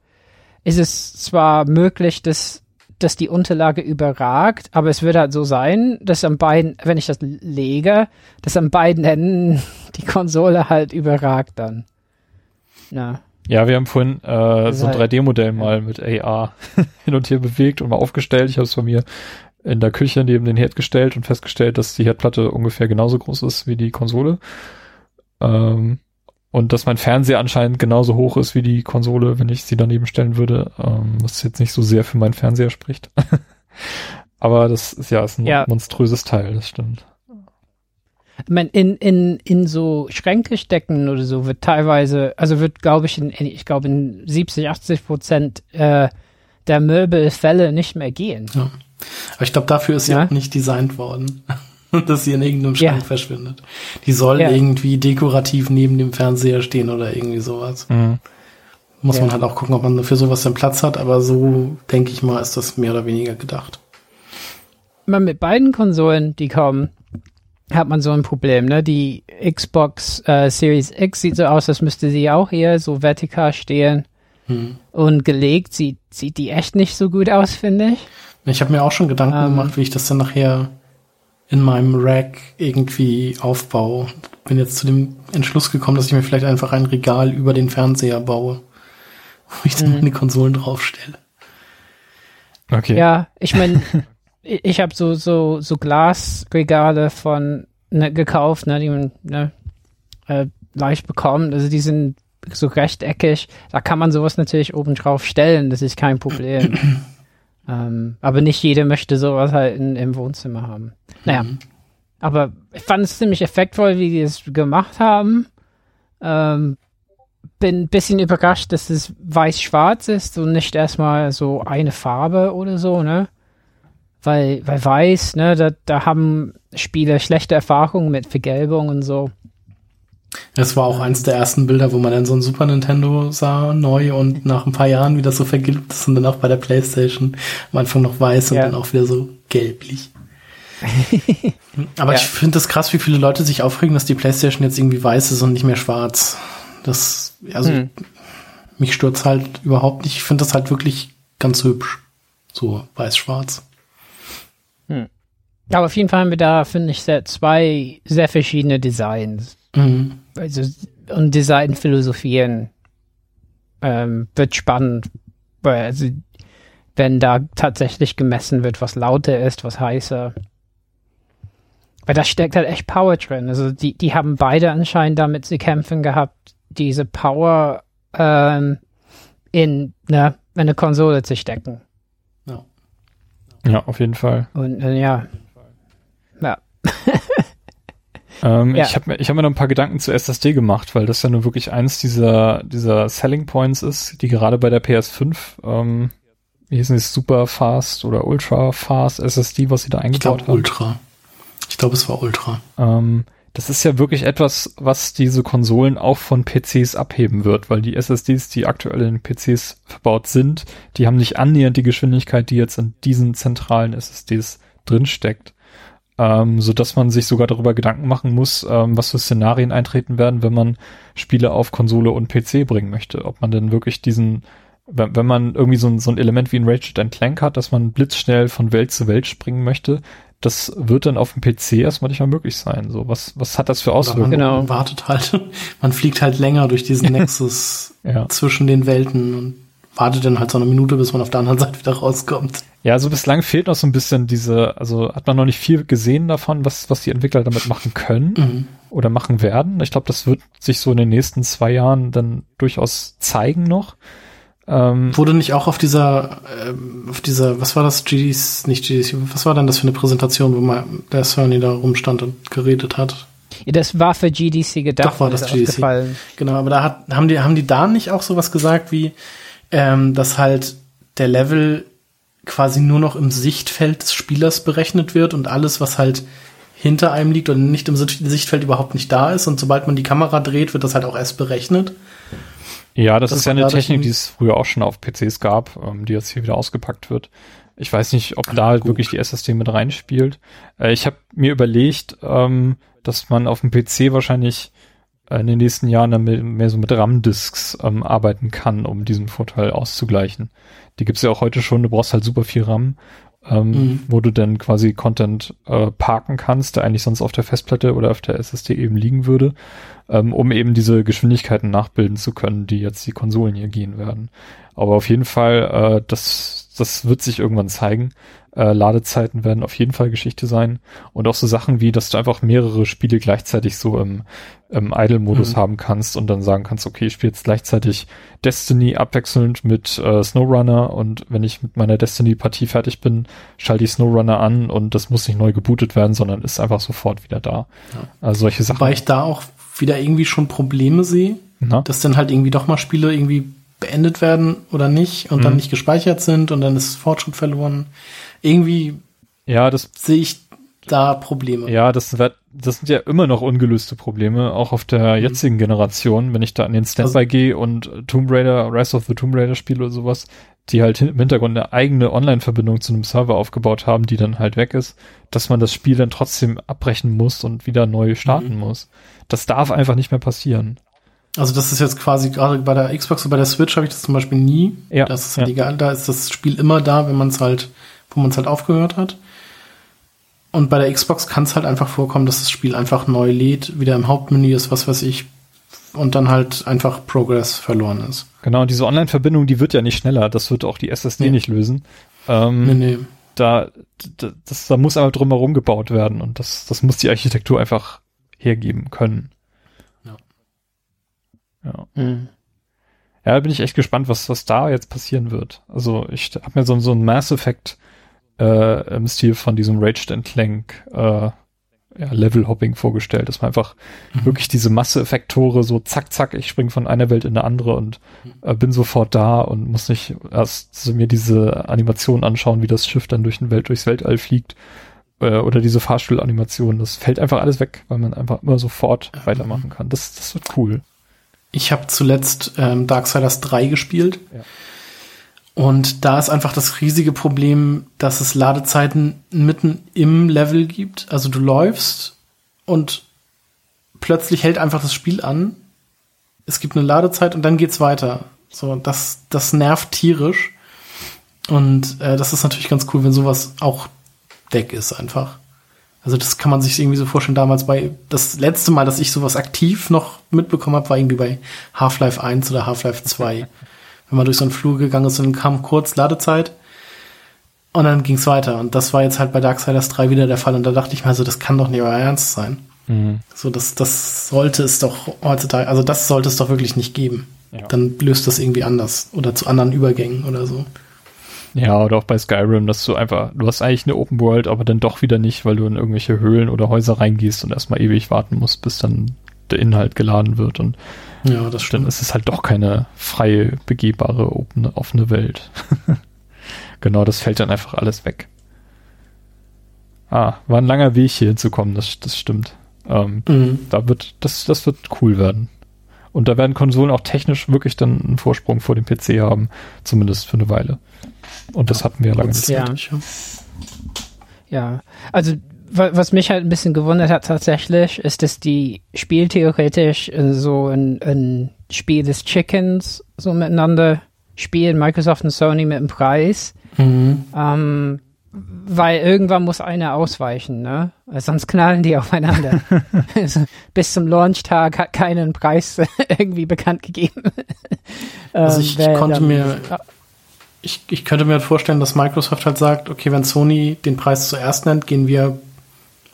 ist es zwar möglich, dass, dass die Unterlage überragt, aber es wird halt so sein, dass an beiden, wenn ich das lege, dass an beiden Enden die Konsole halt überragt dann. Ja. Ja, wir haben vorhin äh, so ein halt- 3D-Modell mal mit AR hin und her bewegt und mal aufgestellt. Ich habe es bei mir in der Küche neben den Herd gestellt und festgestellt, dass die Herdplatte ungefähr genauso groß ist wie die Konsole. Ähm, und dass mein Fernseher anscheinend genauso hoch ist wie die Konsole, wenn ich sie daneben stellen würde, ähm, was jetzt nicht so sehr für meinen Fernseher spricht. Aber das ist ja ist ein Ja. monströses Teil, das stimmt. Ich mein, in, in, in so Schränke stecken oder so wird teilweise, also wird, glaube ich, in, ich glaube, in 70, 80 Prozent äh, der Möbelfälle nicht mehr gehen. Aber ich glaube, dafür ist sie Ja. auch nicht designt worden. dass sie in irgendeinem Ja. Schrank verschwindet. Die soll Ja. irgendwie dekorativ neben dem Fernseher stehen oder irgendwie sowas. Muss Ja. man halt auch gucken, ob man für sowas den Platz hat, aber so denke ich mal, ist das mehr oder weniger gedacht. man mit beiden Konsolen, die kommen, hat man so ein Problem, ne? Die Xbox äh, Series X sieht so aus, als müsste sie auch eher so vertikal stehen. Hm. Und gelegt sieht, sieht die echt nicht so gut aus, finde ich. Ich habe mir auch schon Gedanken Ähm. gemacht, wie ich das dann nachher in meinem Rack irgendwie aufbaue. Bin jetzt zu dem Entschluss gekommen, dass ich mir vielleicht einfach ein Regal über den Fernseher baue. wo ich dann meine Konsolen draufstelle. Okay. Ja, ich meine, ich, ich habe so so so Glasregale von ne, gekauft, ne, die man ne, äh, leicht bekommt. Also die sind so rechteckig. Da kann man sowas natürlich oben drauf stellen. Das ist kein Problem. ähm, aber nicht jeder möchte sowas halt in, im Wohnzimmer haben. Naja. Aber ich fand es ziemlich effektvoll, wie die es gemacht haben. Ähm, bin ein bisschen überrascht, dass es weiß-schwarz ist und nicht erstmal so eine Farbe oder so, ne? Weil, weil weiß, ne, da, da haben Spieler schlechte Erfahrungen mit Vergelbung und so. Das war auch eins der ersten Bilder, wo man dann so ein Super Nintendo sah, neu und nach ein paar Jahren wieder so vergilbt ist und dann auch bei der Playstation am Anfang noch weiß und Ja. dann auch wieder so gelblich. Aber Ja. ich finde das krass, wie viele Leute sich aufregen, dass die Playstation jetzt irgendwie weiß ist und nicht mehr schwarz. Das, also, Hm. mich stürzt halt überhaupt nicht. Ich finde das halt wirklich ganz hübsch. So weiß-schwarz. Aber auf jeden Fall haben wir da, finde ich, sehr, zwei sehr verschiedene Designs. Mhm. Also, und Designphilosophien ähm, wird spannend. Weil, also, wenn da tatsächlich gemessen wird, was lauter ist, was heißer. Weil da steckt halt echt Power drin. Also die, die haben beide anscheinend damit zu kämpfen gehabt, diese Power ähm, in ne, in eine Konsole zu stecken. Ja. Ja, auf jeden Fall. Und äh, ja. Ja. Ähm, Ja. Ich habe mir, ich hab mir noch ein paar Gedanken zu SSD gemacht, weil das ja nur wirklich eins dieser, dieser Selling Points ist, die gerade bei der PS5, ähm, wie hießen die, Super Fast oder Ultra Fast SSD, was sie da Ich eingebaut glaube haben. Ultra. Ich glaube, es war Ultra. Ähm, das ist ja wirklich etwas, was diese Konsolen auch von PCs abheben wird, weil die SSDs, die aktuell in PCs verbaut sind, die haben nicht annähernd die Geschwindigkeit, die jetzt in diesen zentralen SSDs drinsteckt. Ähm, so dass man sich sogar darüber Gedanken machen muss, ähm, was für Szenarien eintreten werden, wenn man Spiele auf Konsole und PC bringen möchte. Ob man denn wirklich diesen, wenn, wenn man irgendwie so ein, so ein Element wie ein Ratchet Clank hat, dass man blitzschnell von Welt zu Welt springen möchte, das wird dann auf dem PC erstmal nicht mehr möglich sein. So, was, was hat das für Oder man Auswirkungen? Genau. wartet halt. Man fliegt halt länger durch diesen Nexus Ja. zwischen den Welten und wartet dann halt so eine Minute, bis man auf der anderen Seite wieder rauskommt. Ja, also bislang fehlt noch so ein bisschen diese, also hat man noch nicht viel gesehen davon, was, was die Entwickler damit machen können Mhm. oder machen werden. Ich glaube, das wird sich so in den nächsten zwei Jahren dann durchaus zeigen noch. Ähm, Wurde nicht auch auf dieser, ähm, auf dieser, was war das, GDC, nicht GDC, was war denn das für eine Präsentation, wo mal der Sony da rumstand und geredet hat? Ja, das war für GDC gedacht. Doch, war das ist GDC. Genau, aber da hat, haben die, haben die da nicht auch sowas gesagt wie, ähm, dass halt der Level quasi nur noch im Sichtfeld des Spielers berechnet wird und alles, was halt hinter einem liegt und nicht im Sicht- Sichtfeld überhaupt nicht da ist und sobald man die Kamera dreht, wird das halt auch erst berechnet. ja, das, das ist ja eine Technik, die es früher auch schon auf PCs gab, ähm, die jetzt hier wieder ausgepackt wird. Ich weiß nicht, ob da halt gut. wirklich die SSD mit reinspielt. Äh, ich habe mir überlegt, ähm, dass man auf dem PC wahrscheinlich in den nächsten Jahren dann mit, mehr so mit RAM-Disks ähm, arbeiten kann, um diesen Vorteil auszugleichen. Die gibt's ja auch heute schon, du brauchst halt super viel RAM, ähm, Mhm. wo du dann quasi Content äh, parken kannst, der eigentlich sonst auf der Festplatte oder auf der SSD eben liegen würde, ähm, um eben diese Geschwindigkeiten nachbilden zu können, die jetzt die Konsolen hier gehen werden. Aber auf jeden Fall, äh, das, das wird sich irgendwann zeigen. Äh, Ladezeiten werden auf jeden Fall Geschichte sein. Und auch so Sachen wie, dass du einfach mehrere Spiele gleichzeitig so im, im Idle-Modus Mhm. haben kannst und dann sagen kannst, okay, ich spiele jetzt gleichzeitig Destiny abwechselnd mit äh, SnowRunner und wenn ich mit meiner Destiny-Partie fertig bin, schalte ich SnowRunner an und das muss nicht neu gebootet werden, sondern ist einfach sofort wieder da. Ja. Also solche Sachen. Wobei ich da auch wieder irgendwie schon Probleme sehe, Na? dass dann halt irgendwie doch mal Spiele irgendwie beendet werden oder nicht und dann Mhm. nicht gespeichert sind und dann ist Fortschritt verloren. Irgendwie Ja, das sehe ich da Probleme. Ja, das, wird, das sind ja immer noch ungelöste Probleme, auch auf der Mhm. jetzigen Generation, wenn ich da an den Standby gehe und Tomb Raider, Rise of the Tomb Raider spiele oder sowas, die halt im Hintergrund eine eigene Online-Verbindung zu einem Server aufgebaut haben, die dann halt weg ist, dass man das Spiel dann trotzdem abbrechen muss und wieder neu starten Mhm. muss. Das darf einfach nicht mehr passieren. Also das ist jetzt quasi gerade bei der Xbox und bei der Switch habe ich das zum Beispiel nie. Ja, Das ist ja. halt egal, da ist das Spiel immer da, wenn man es halt, wo man es halt aufgehört hat. Und bei der Xbox kann es halt einfach vorkommen, dass das Spiel einfach neu lädt, wieder im Hauptmenü ist, was weiß ich, und dann halt einfach Progress verloren ist. Genau, und diese Online-Verbindung, die wird ja nicht schneller. Das wird auch die SSD Nee. nicht lösen. Ähm, Nee, nee. Da, da, das, da muss aber drumherum gebaut werden und das, das muss die Architektur einfach hergeben können. Ja. Ja. Hm. Ja, da bin ich echt gespannt, was, was da jetzt passieren wird. Also ich habe mir so, so einen Mass Effect äh, im Stil von diesem Raged and Clank äh, ja, Level-Hopping vorgestellt, dass man einfach Mhm. wirklich diese Masse-Effekt-Tore so zack, zack, ich springe von einer Welt in eine andere und äh, bin sofort da und muss nicht erst mir diese Animation anschauen, wie das Schiff dann durch den Welt, durchs Weltall fliegt äh, oder diese Fahrstuhlanimation. Das fällt einfach alles weg, weil man einfach immer sofort weitermachen kann. Das, das wird cool. Ich habe zuletzt ähm, Darksiders 3 gespielt. Ja. Und da ist einfach das riesige Problem, dass es Ladezeiten mitten im Level gibt. Also du läufst und plötzlich hält einfach das Spiel an. Es gibt eine Ladezeit und dann geht's weiter. So, das, das nervt tierisch. Und äh, das ist natürlich ganz cool, wenn sowas auch weg ist einfach. Also das kann man sich irgendwie so vorstellen. Damals bei das letzte Mal, dass ich sowas aktiv noch mitbekommen habe, war irgendwie bei Half-Life 1 oder Half-Life 2. Wenn man durch so einen Flur gegangen ist und dann kam kurz Ladezeit und dann ging's weiter. Und das war jetzt halt bei Darksiders 3 wieder der Fall. Und da dachte ich mir, also das kann doch nicht euer Ernst sein. Mhm. So, das, das sollte es doch heutzutage, also das sollte es doch wirklich nicht geben. Ja. Dann löst das irgendwie anders oder zu anderen Übergängen oder so. Ja, oder auch bei Skyrim, dass du einfach, du hast eigentlich eine Open World, aber dann doch wieder nicht, weil du in irgendwelche Höhlen oder Häuser reingehst und erstmal ewig warten musst, bis dann der Inhalt geladen wird und Ja, das dann stimmt. ist es halt doch keine freie, begehbare, offene, offene Welt. genau, das fällt dann einfach alles weg. Ah, war ein langer Weg hier hinzukommen, das, das stimmt. Ähm, Mhm. da wird, das, das wird cool werden. Und da werden Konsolen auch technisch wirklich dann einen Vorsprung vor dem PC haben, zumindest für eine Weile. Und das hatten wir ja lange nicht. Ja. Kurzzeitig, ja. Ja, also was mich halt ein bisschen gewundert hat tatsächlich, ist, dass die spieltheoretisch äh, so ein, ein Spiel des Chickens so miteinander spielen, Microsoft und Sony mit dem Preis. Mhm. Ähm, weil irgendwann muss einer ausweichen, ne? Sonst knallen die aufeinander. also, bis zum Launchtag hat keinen Preis irgendwie bekannt gegeben. Also Ähm, ich wer konnte mir, ich, ich könnte mir halt vorstellen, dass Microsoft halt sagt, okay, wenn Sony den Preis zuerst nennt, gehen wir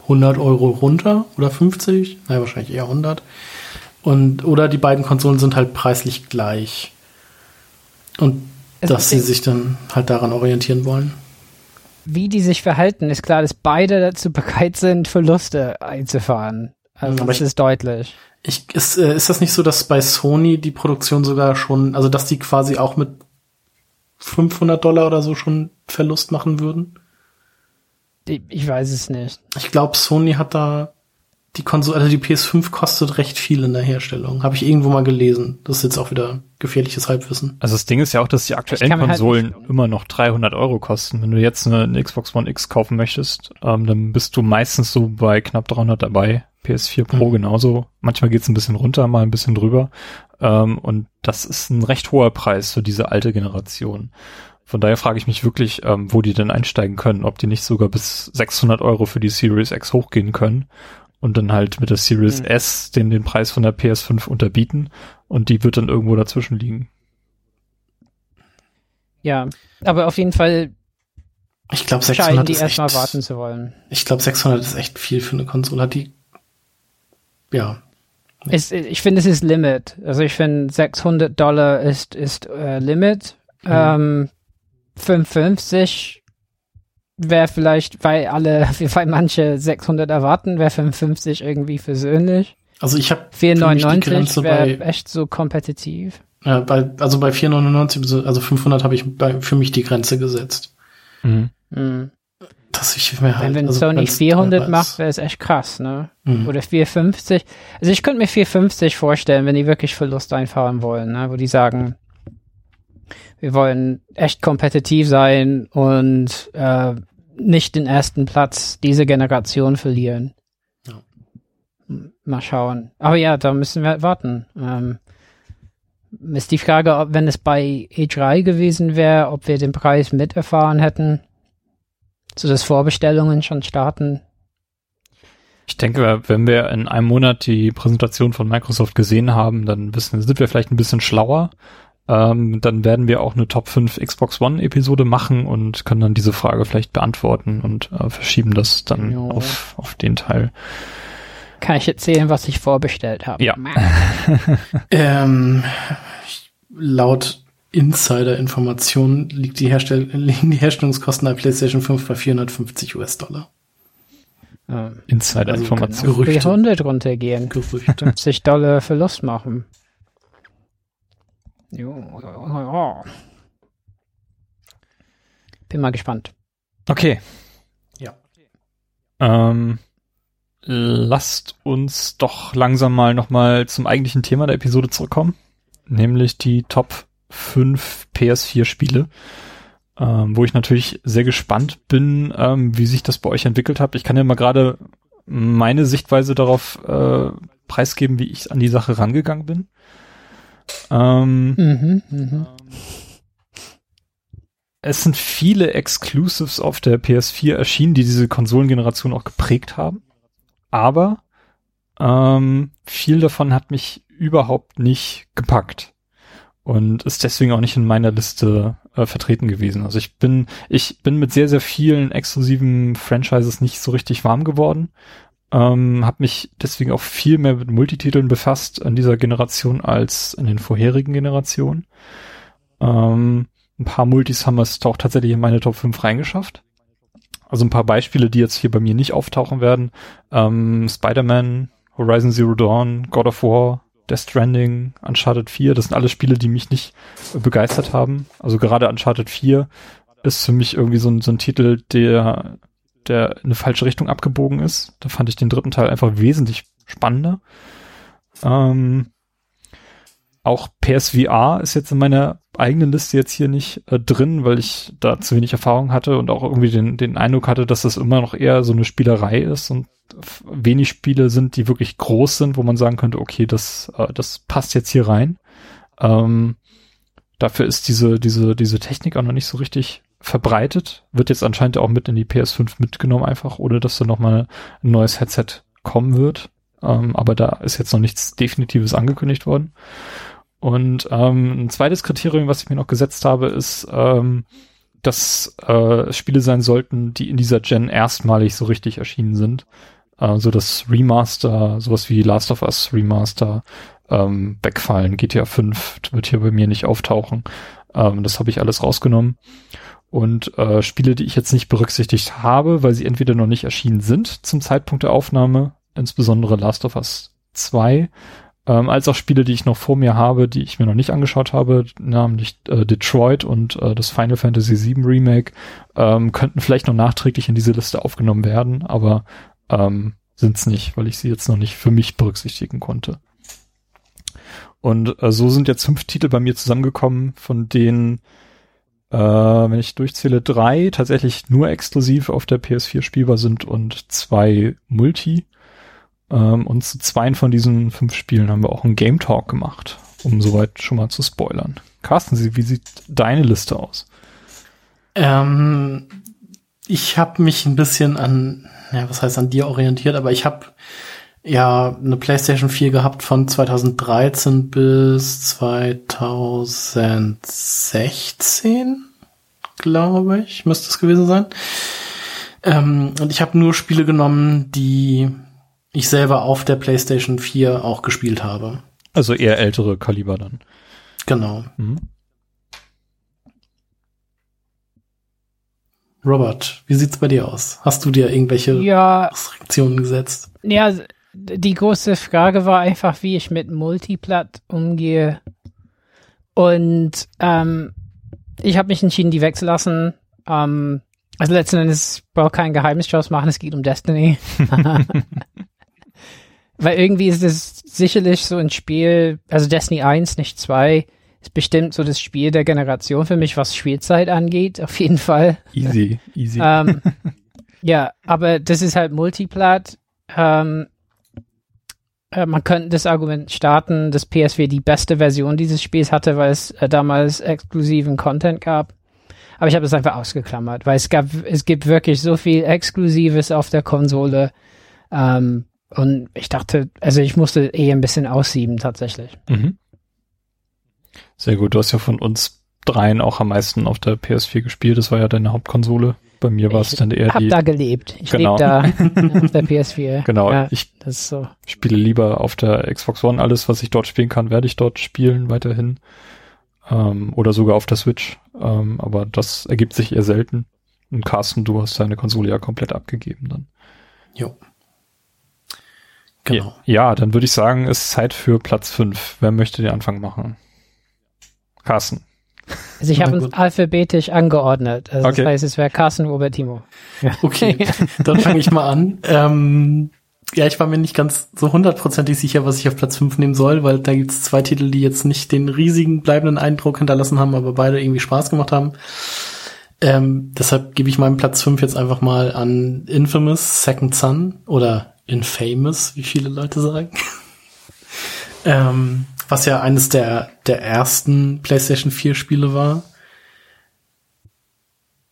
100 Euro runter oder 50, naja, wahrscheinlich eher 100. Und, oder die beiden Konsolen sind halt preislich gleich. Und Also dass sie ich- sich dann halt daran orientieren wollen. wie die sich verhalten, ist klar, dass beide dazu bereit sind, Verluste einzufahren. Also Aber das ich- ist deutlich. Ich, ist, äh, ist das nicht so, dass bei Sony die Produktion sogar schon, also dass die quasi auch mit 500 Dollar oder so schon Verlust machen würden? Ich, weiß es nicht. Ich glaube, Sony hat da die Konsole, also die PS5 kostet recht viel in der Herstellung. Habe ich irgendwo mal gelesen. Das ist jetzt auch wieder gefährliches Halbwissen. Also das Ding ist ja auch, dass die aktuellen halt Konsolen nicht- immer noch 300 Euro kosten. Wenn du jetzt eine, eine Xbox One X kaufen möchtest, ähm, dann bist du meistens so bei knapp 300 dabei. PS4 Pro Mhm. genauso. Manchmal geht's ein bisschen runter, mal ein bisschen drüber. Ähm, und das ist ein recht hoher Preis für diese alte Generation. Von daher frage ich mich wirklich, ähm, wo die denn einsteigen können. Ob die nicht sogar bis 600 Euro für die Series X hochgehen können und dann halt mit der Series Mhm. S den, den Preis von der PS5 unterbieten und die wird dann irgendwo dazwischen liegen. Ja, aber auf jeden Fall Ich glaube, scheinen 600 die ist erstmal echt, warten zu wollen. Ich glaube, 600 ist echt viel für eine Konsole. Die, ja. Es, ich finde, es ist Limit. Also ich finde, 600 Dollar ist, ist äh, Limit. Mhm. Ähm, 55 wäre vielleicht, weil alle, weil manche 600 erwarten, wäre 55 irgendwie versöhnlich. Also ich habe die 4,99 Grenze wäre echt so kompetitiv. äh, bei, also bei 4,99, also 500 habe ich bei, für mich die Grenze gesetzt. Mhm. Mhm. Dass ich mir halt, Wenn, wenn also Sony wenn's 400 teurer macht, ist. wäre es echt krass, ne? Mhm. Oder 450. Also ich könnte mir 450 vorstellen, wenn die wirklich Verlust einfahren wollen, ne? wo die sagen, wir wollen echt kompetitiv sein und äh, nicht den ersten Platz diese Generation verlieren. Ja. Mal schauen. Aber ja, da müssen wir warten. Ähm, ist die Frage, ob wenn es bei E3 gewesen wäre, ob wir den Preis miterfahren hätten, so dass Vorbestellungen schon starten. Ich denke, wenn wir in einem Monat die Präsentation von Microsoft gesehen haben, dann wissen, sind wir vielleicht ein bisschen schlauer. Ähm, dann werden wir auch eine Top 5 Xbox One Episode machen und können dann diese Frage vielleicht beantworten und äh, verschieben das dann auf, auf den Teil. Kann ich erzählen, was ich vorbestellt habe? Ja. ähm, laut Insider-Informationen liegt die Herstell liegen die Herstellungskosten der PlayStation 5 bei 450 US-Dollar. Ähm, Insider-Informationen. Also Gerüchte. 100 runtergehen. Gerüchte. 50 Dollar Verlust machen. Jo. Bin mal gespannt. Okay. Ja. Ähm, lasst uns doch langsam mal nochmal zum eigentlichen Thema der Episode zurückkommen, nämlich die Top 5 PS4 Spiele, ähm, wo ich natürlich sehr gespannt bin, ähm, wie sich das bei euch entwickelt hat. Ich kann ja mal gerade meine Sichtweise darauf äh, preisgeben, wie ich an die Sache rangegangen bin. Ähm, mhm, mh. Es sind viele Exclusives auf der PS4 erschienen, die diese Konsolengeneration auch geprägt haben aber ähm, viel davon hat mich überhaupt nicht gepackt und ist deswegen auch nicht in meiner Liste äh, vertreten gewesen. Also ich bin ich bin mit sehr sehr vielen exklusiven Franchises nicht so richtig warm geworden. Ähm, habe mich deswegen auch viel mehr mit Multititeln befasst in dieser Generation als in den vorherigen Generationen. Ähm, ein paar Multis haben es auch tatsächlich in meine Top 5 reingeschafft. Also ein paar Beispiele, die jetzt hier bei mir nicht auftauchen werden. Ähm, Spider-Man, Horizon Zero Dawn, God of War, Death Stranding, Uncharted 4, das sind alle Spiele, die mich nicht begeistert haben. Also gerade Uncharted 4 ist für mich irgendwie so ein, so ein Titel, der, der in eine falsche Richtung abgebogen ist. Da fand ich den dritten Teil einfach wesentlich spannender. Ähm, auch PSVR ist jetzt in meiner eigenen Liste jetzt hier nicht äh, drin, weil ich da zu wenig Erfahrung hatte und auch irgendwie den, den Eindruck hatte, dass das immer noch eher so eine Spielerei ist und wenig Spiele sind, die wirklich groß sind, wo man sagen könnte, okay, das, äh, das passt jetzt hier rein. Ähm, dafür ist diese, diese, diese Technik auch noch nicht so richtig verbreitet. Wird jetzt anscheinend auch mit in die PS5 mitgenommen einfach, ohne dass da nochmal ein neues Headset kommen wird. Ähm, aber da ist jetzt noch nichts Definitives angekündigt worden. Und ähm, ein zweites Kriterium, was ich mir noch gesetzt habe, ist, ähm, dass äh, Spiele sein sollten, die in dieser Gen erstmalig so richtig erschienen sind. Äh, so das Remaster, sowas wie Last of Us Remaster, ähm, wegfallen. GTA 5 wird hier bei mir nicht auftauchen. Ähm, das habe ich alles rausgenommen. Und äh, Spiele, die ich jetzt nicht berücksichtigt habe, weil sie entweder noch nicht erschienen sind zum Zeitpunkt der Aufnahme, insbesondere Last of Us 2, ähm, als auch Spiele, die ich noch vor mir habe, die ich mir noch nicht angeschaut habe, namentlich äh, Detroit und äh, das Final Fantasy VII Remake, ähm, könnten vielleicht noch nachträglich in diese Liste aufgenommen werden, aber ähm, sind es nicht, weil ich sie jetzt noch nicht für mich berücksichtigen konnte. Und äh, so sind jetzt fünf Titel bei mir zusammengekommen, von denen, äh, wenn ich durchzähle, drei tatsächlich nur exklusiv auf der PS4 spielbar sind und zwei Multi. Ähm, und zu zwei von diesen fünf Spielen haben wir auch einen Game Talk gemacht, um soweit schon mal zu spoilern. Carsten, wie sieht deine Liste aus? Ähm, ich habe mich ein bisschen an, ja, was heißt an dir orientiert, aber ich habe ja eine PlayStation 4 gehabt von 2013 bis 2016, glaube ich, müsste es gewesen sein. Ähm, und ich habe nur Spiele genommen, die ich selber auf der PlayStation 4 auch gespielt habe. Also eher ältere Kaliber dann. Genau. Mhm. Robert, wie sieht's bei dir aus? Hast du dir irgendwelche ja, Restriktionen gesetzt? Ja, die große Frage war einfach, wie ich mit Multiplat umgehe. Und ähm, ich habe mich entschieden, die wegzulassen. Ähm, also letzten Endes brauche kein Geheimnis draus machen, es geht um Destiny. Weil irgendwie ist es sicherlich so ein Spiel, also Destiny 1, nicht 2, ist bestimmt so das Spiel der Generation für mich, was Spielzeit angeht, auf jeden Fall. Easy, easy. Ähm, ja, aber das ist halt Multiplat. Ähm, äh, man könnte das Argument starten, dass PSW die beste Version dieses Spiels hatte, weil es äh, damals exklusiven Content gab. Aber ich habe es einfach ausgeklammert, weil es gab, es gibt wirklich so viel Exklusives auf der Konsole Ähm, und ich dachte, also ich musste eh ein bisschen aussieben tatsächlich. Mhm. Sehr gut. Du hast ja von uns dreien auch am meisten auf der PS4 gespielt. Das war ja deine Hauptkonsole. Bei mir war es dann eher hab die. da gelebt. Ich Genau. lebe da auf der PS4. Genau. Ja, Ich das ist so. spiele lieber auf der Xbox One. Alles, was ich dort spielen kann, werde ich dort spielen weiterhin. Ähm, oder sogar auf der Switch. Ähm, aber das ergibt sich eher selten. Und Carsten, du hast deine Konsole ja komplett abgegeben dann. Jo. Genau. Ja, ja dann würde ich sagen, ist Zeit für Platz 5. Wer möchte den Anfang machen? Carsten. Also ich habe uns alphabetisch angeordnet. Also Okay. Das heißt, es wäre Carsten, Robert, Timo. Okay, dann fange ich mal an. Ähm, ja, ich war mir nicht ganz so hundertprozentig sicher, was ich auf Platz 5 nehmen soll, weil da gibt's zwei Titel, die jetzt nicht den riesigen bleibenden Eindruck hinterlassen haben, aber beide irgendwie Spaß gemacht haben. Ähm, deshalb gebe ich meinen Platz 5 jetzt einfach mal an Infamous Second Son oder Infamous, wie viele Leute sagen. ähm, was ja eines der, der ersten PlayStation 4 Spiele war.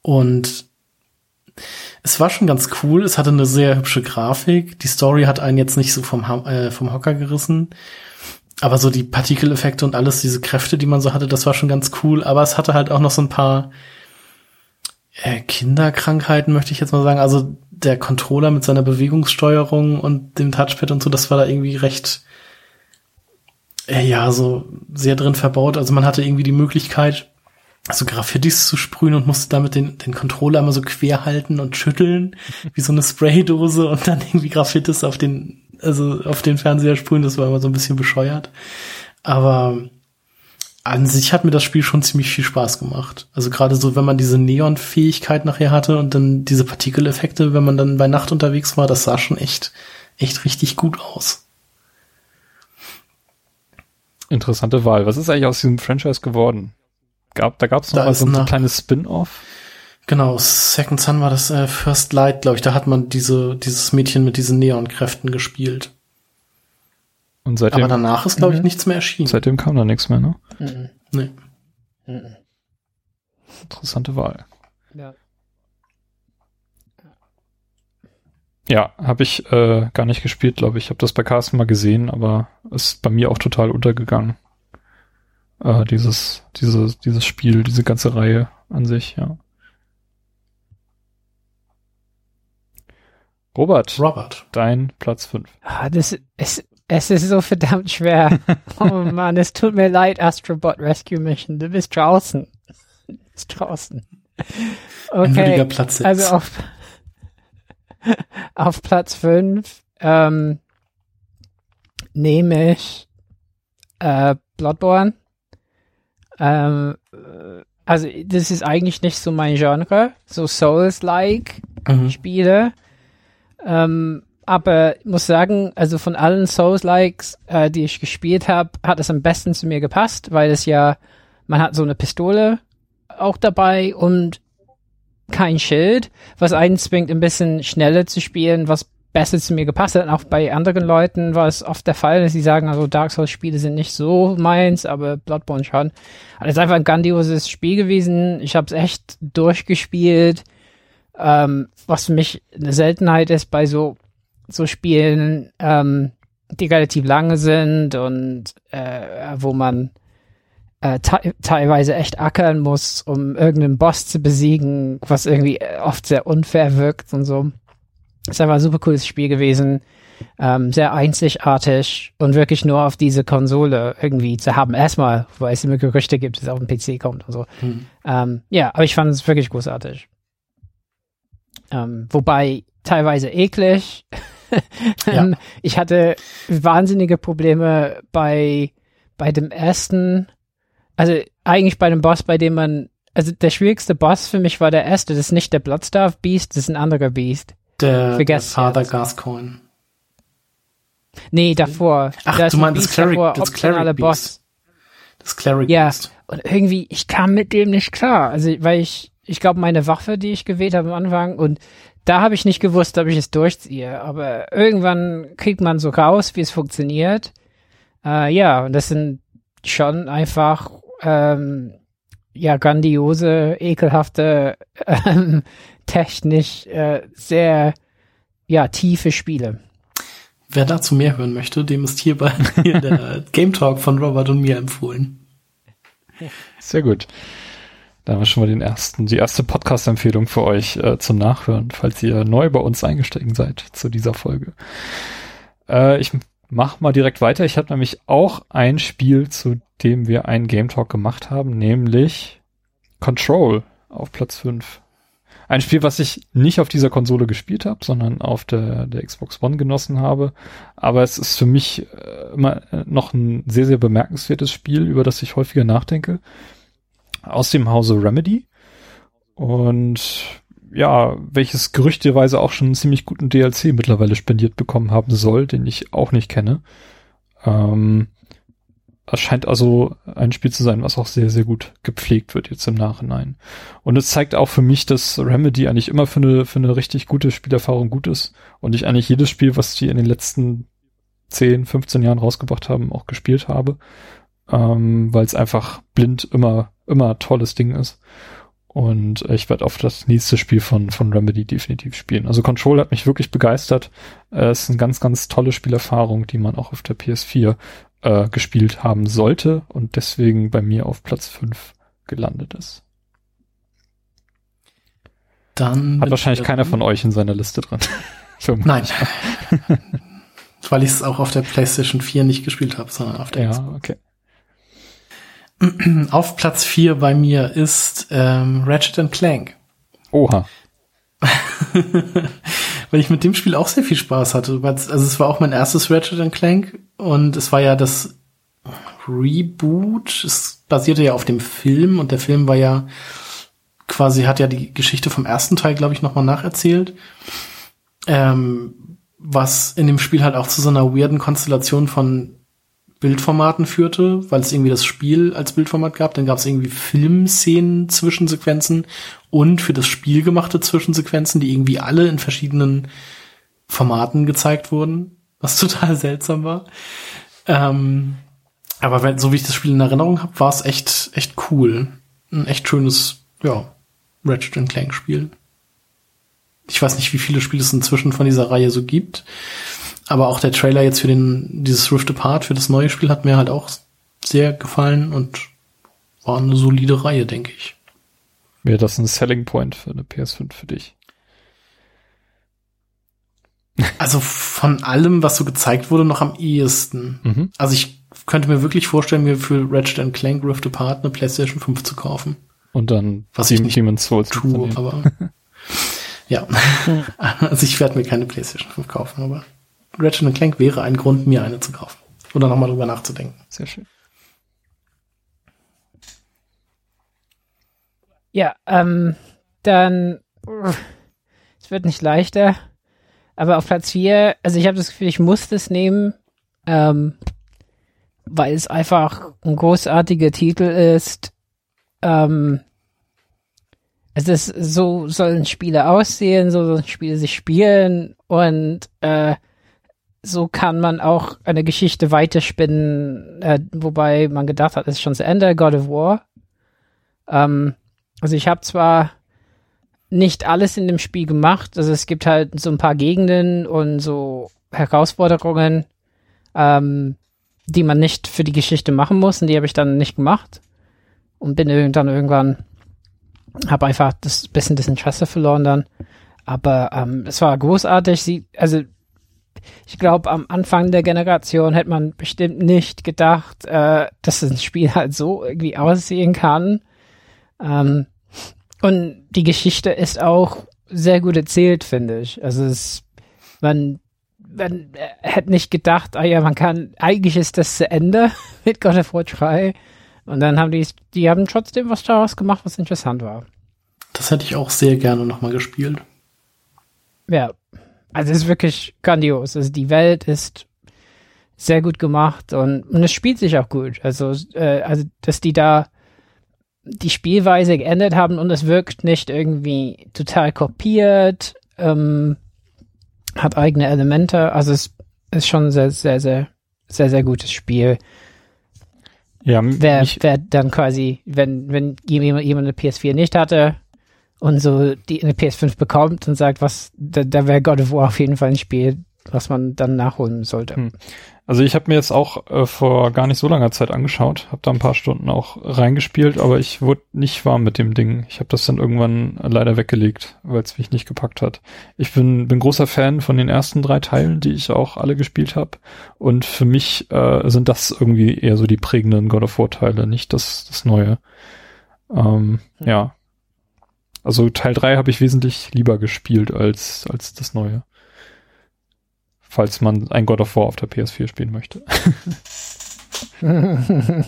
Und es war schon ganz cool. Es hatte eine sehr hübsche Grafik. Die Story hat einen jetzt nicht so vom, äh, vom Hocker gerissen. Aber so die Partikeleffekte und alles, diese Kräfte, die man so hatte, das war schon ganz cool. Aber es hatte halt auch noch so ein paar äh, Kinderkrankheiten, möchte ich jetzt mal sagen. Also der Controller mit seiner Bewegungssteuerung und dem Touchpad und so, das war da irgendwie recht, äh, ja, so sehr drin verbaut. Also man hatte irgendwie die Möglichkeit, so Graffitis zu sprühen und musste damit den, den Controller immer so quer halten und schütteln, wie so eine Spraydose und dann irgendwie Graffitis auf den, also auf den Fernseher sprühen. Das war immer so ein bisschen bescheuert. Aber an sich hat mir das Spiel schon ziemlich viel Spaß gemacht. Also gerade so, wenn man diese Neon-Fähigkeit nachher hatte und dann diese Partikeleffekte, wenn man dann bei Nacht unterwegs war, das sah schon echt, echt richtig gut aus. Interessante Wahl. Was ist eigentlich aus diesem Franchise geworden? Gab, da gab es noch Da mal so ein nach- kleines Spin-off. Genau, Second Son war das äh, First Light, glaube ich. Da hat man diese, dieses Mädchen mit diesen Neon-Kräften gespielt. Und seitdem, Aber danach ist, glaube ich, Mhm. nichts mehr erschienen. seitdem kam da nichts mehr, ne? Mhm. nee. Mhm. Interessante Wahl. Ja. Ja, habe ich äh, gar nicht gespielt, glaube ich. Ich habe das bei Carsten mal gesehen, aber ist bei mir auch total untergegangen. Äh, dieses, dieses, dieses Spiel, diese ganze Reihe an sich, ja. Robert, Robert. dein Platz 5. Ah, das ist, es ist so verdammt schwer. Oh Mann, es tut mir leid, Astrobot Rescue Mission. Du bist draußen. Du bist draußen. Ein würdiger Okay, Platz jetzt. also auf, auf Platz 5 ähm, nehme ich äh, Bloodborne. Ähm, äh, also das ist eigentlich nicht so mein Genre, so Souls-like. mhm. Spiele. Ähm, aber ich muss sagen, also von allen Souls-Likes, äh, die ich gespielt habe, hat es am besten zu mir gepasst, weil es ja, man hat so eine Pistole auch dabei und kein Schild, was einen zwingt, ein bisschen schneller zu spielen, was besser zu mir gepasst hat. Und auch bei anderen Leuten war es oft der Fall, dass sie sagen, also Dark Souls-Spiele sind nicht so meins, aber Bloodborne schon. Also es ist einfach ein grandioses Spiel gewesen. Ich habe es echt durchgespielt ähm, was für mich eine Seltenheit ist bei so, so Spielen, ähm, die relativ lange sind und äh, wo man äh, te teilweise echt ackern muss, um irgendeinen Boss zu besiegen, was irgendwie äh, oft sehr unfair wirkt und so. Es ist einfach ein super cooles Spiel gewesen, ähm, sehr einzigartig und wirklich nur auf diese Konsole irgendwie zu haben. Erstmal, weil es immer Gerüchte gibt, dass es auf den PC kommt und so. Mhm. Ähm, ja, aber ich fand es wirklich großartig. Ähm, wobei teilweise eklig. ähm, Ich hatte wahnsinnige Probleme bei, bei dem ersten, also eigentlich bei dem Boss, bei dem man, also der schwierigste Boss für mich war der erste, das ist nicht der Bloodstarve Beast, das ist ein anderer Beast. Der, der Father jetzt. Gascoigne. Nee, davor. Ach, Da du ein meinst das Cleric- davor, das Cleric Boss. Beast. Das Cleric Ja. Beast. Und irgendwie, ich kam mit dem nicht klar. Also, weil ich, ich glaube, meine Waffe, die ich gewählt habe am Anfang, und da habe ich nicht gewusst, ob ich es durchziehe. Aber irgendwann kriegt man so raus, wie es funktioniert. Äh, ja, und das sind schon einfach, ähm, ja, grandiose, ekelhafte, ähm, technisch äh, sehr, ja, tiefe Spiele. Wer dazu mehr hören möchte, dem ist hierbei hier der Game Talk von Robert und mir empfohlen. Sehr gut. Da haben wir schon mal den ersten, die erste Podcast-Empfehlung für euch äh, zum Nachhören, falls ihr neu bei uns eingestiegen seid zu dieser Folge. Äh, ich mach mal direkt weiter. Ich habe nämlich auch ein Spiel, zu dem wir einen Game Talk gemacht haben, nämlich Control auf Platz 5. Ein Spiel, was ich nicht auf dieser Konsole gespielt habe, sondern auf der, der Xbox One genossen habe. Aber es ist für mich äh, immer noch ein sehr, sehr bemerkenswertes Spiel, über das ich häufiger nachdenke. Aus dem Hause Remedy. Und ja, welches gerüchteweise auch schon einen ziemlich guten DLC mittlerweile spendiert bekommen haben soll, den ich auch nicht kenne. Ähm, es scheint also ein Spiel zu sein, was auch sehr, sehr gut gepflegt wird jetzt im Nachhinein. Und es zeigt auch für mich, dass Remedy eigentlich immer für eine, für eine richtig gute Spielerfahrung gut ist und ich eigentlich jedes Spiel, was die in den letzten 10, 15 Jahren rausgebracht haben, auch gespielt habe, ähm, weil es einfach blind immer, immer tolles Ding ist. Und ich werde auf das nächste Spiel von, von Remedy definitiv spielen. Also Control hat mich wirklich begeistert. Es ist eine ganz, ganz tolle Spielerfahrung, die man auch auf der PS4 äh, gespielt haben sollte und deswegen bei mir auf Platz 5 gelandet ist. Dann Hat wahrscheinlich keiner von euch in seiner Liste drin. Nein. Weil ich es auch auf der PlayStation 4 nicht gespielt habe, sondern auf der Ja, Xbox. okay. Auf Platz 4 bei mir ist ähm, Ratchet Clank. Oha. Weil ich mit dem Spiel auch sehr viel Spaß hatte. Also es war auch mein erstes Ratchet Clank und es war ja das Reboot. Es basierte ja auf dem Film und der Film war ja quasi, hat ja die Geschichte vom ersten Teil, glaube ich, nochmal nacherzählt. Ähm, was in dem Spiel halt auch zu so einer weirden Konstellation von Bildformaten führte, weil es irgendwie das Spiel als Bildformat gab. Dann gab es irgendwie Filmszenen, Zwischensequenzen und für das Spiel gemachte Zwischensequenzen, die irgendwie alle in verschiedenen Formaten gezeigt wurden, was total seltsam war. Ähm, aber wenn, so wie ich das Spiel in Erinnerung habe, war es echt, echt cool. Ein echt schönes, ja, Ratchet Clank Spiel. Ich weiß nicht, wie viele Spiele es inzwischen von dieser Reihe so gibt. Aber auch der Trailer jetzt für den, dieses Rift Apart, für das neue Spiel hat mir halt auch sehr gefallen und war eine solide Reihe, denke ich. Wäre das ein Selling Point für eine PS5 für dich? Also von allem, was so gezeigt wurde, noch am ehesten. Mhm. Also ich könnte mir wirklich vorstellen, mir für Ratchet Clank Rift Apart eine PlayStation 5 zu kaufen. Und dann Was ich nicht Demon's Souls Tue, aber ja. also ich werde mir keine PlayStation 5 kaufen, aber Ratchet Clank wäre ein Grund, mir eine zu kaufen. Oder nochmal drüber nachzudenken. Sehr schön. Ja, ähm, dann, es wird nicht leichter, aber auf Platz 4, also ich habe das Gefühl, ich muss das nehmen, ähm, weil es einfach ein großartiger Titel ist. Ähm, es ist, so sollen Spiele aussehen, so sollen Spiele sich spielen und äh, so kann man auch eine Geschichte weiterspinnen, äh, wobei man gedacht hat, es ist schon zu Ende, God of War. Ähm, also ich habe zwar nicht alles in dem Spiel gemacht, also es gibt halt so ein paar Gegenden und so Herausforderungen, ähm, die man nicht für die Geschichte machen muss und die habe ich dann nicht gemacht und bin dann irgendwann, habe einfach das bisschen das Interesse verloren dann. Aber ähm, es war großartig. Sie, also ich glaube, am Anfang der Generation hätte man bestimmt nicht gedacht, äh, dass ein Spiel halt so irgendwie aussehen kann. Ähm, und die Geschichte ist auch sehr gut erzählt, finde ich. Also es, man, man äh, hätte nicht gedacht, ah ja, man kann, eigentlich ist das zu Ende mit God of War 3. Und dann haben die, die haben trotzdem was daraus gemacht, was interessant war. Das hätte ich auch sehr gerne nochmal gespielt. Ja, also es ist wirklich grandios. Also die Welt ist sehr gut gemacht und, und es spielt sich auch gut. Also, äh, also dass die da die Spielweise geändert haben und es wirkt nicht irgendwie total kopiert, ähm, hat eigene Elemente. Also es ist schon ein sehr, sehr, sehr, sehr, sehr gutes Spiel. Ja, Wer, wer dann quasi, wenn, wenn jemand, jemand eine PS4 nicht hatte und so die eine PS5 bekommt und sagt, was, da, da wäre God of War auf jeden Fall ein Spiel, was man dann nachholen sollte. Hm. Also ich habe mir jetzt auch äh, vor gar nicht so langer Zeit angeschaut, habe da ein paar Stunden auch reingespielt, aber ich wurde nicht warm mit dem Ding. Ich habe das dann irgendwann leider weggelegt, weil es mich nicht gepackt hat. Ich bin, bin großer Fan von den ersten drei Teilen, die ich auch alle gespielt habe. Und für mich äh, sind das irgendwie eher so die prägenden God of War Teile, nicht das, das Neue. Ähm, hm. Ja. Also Teil drei habe ich wesentlich lieber gespielt als, als das Neue falls man ein God of War auf der PS4 spielen möchte.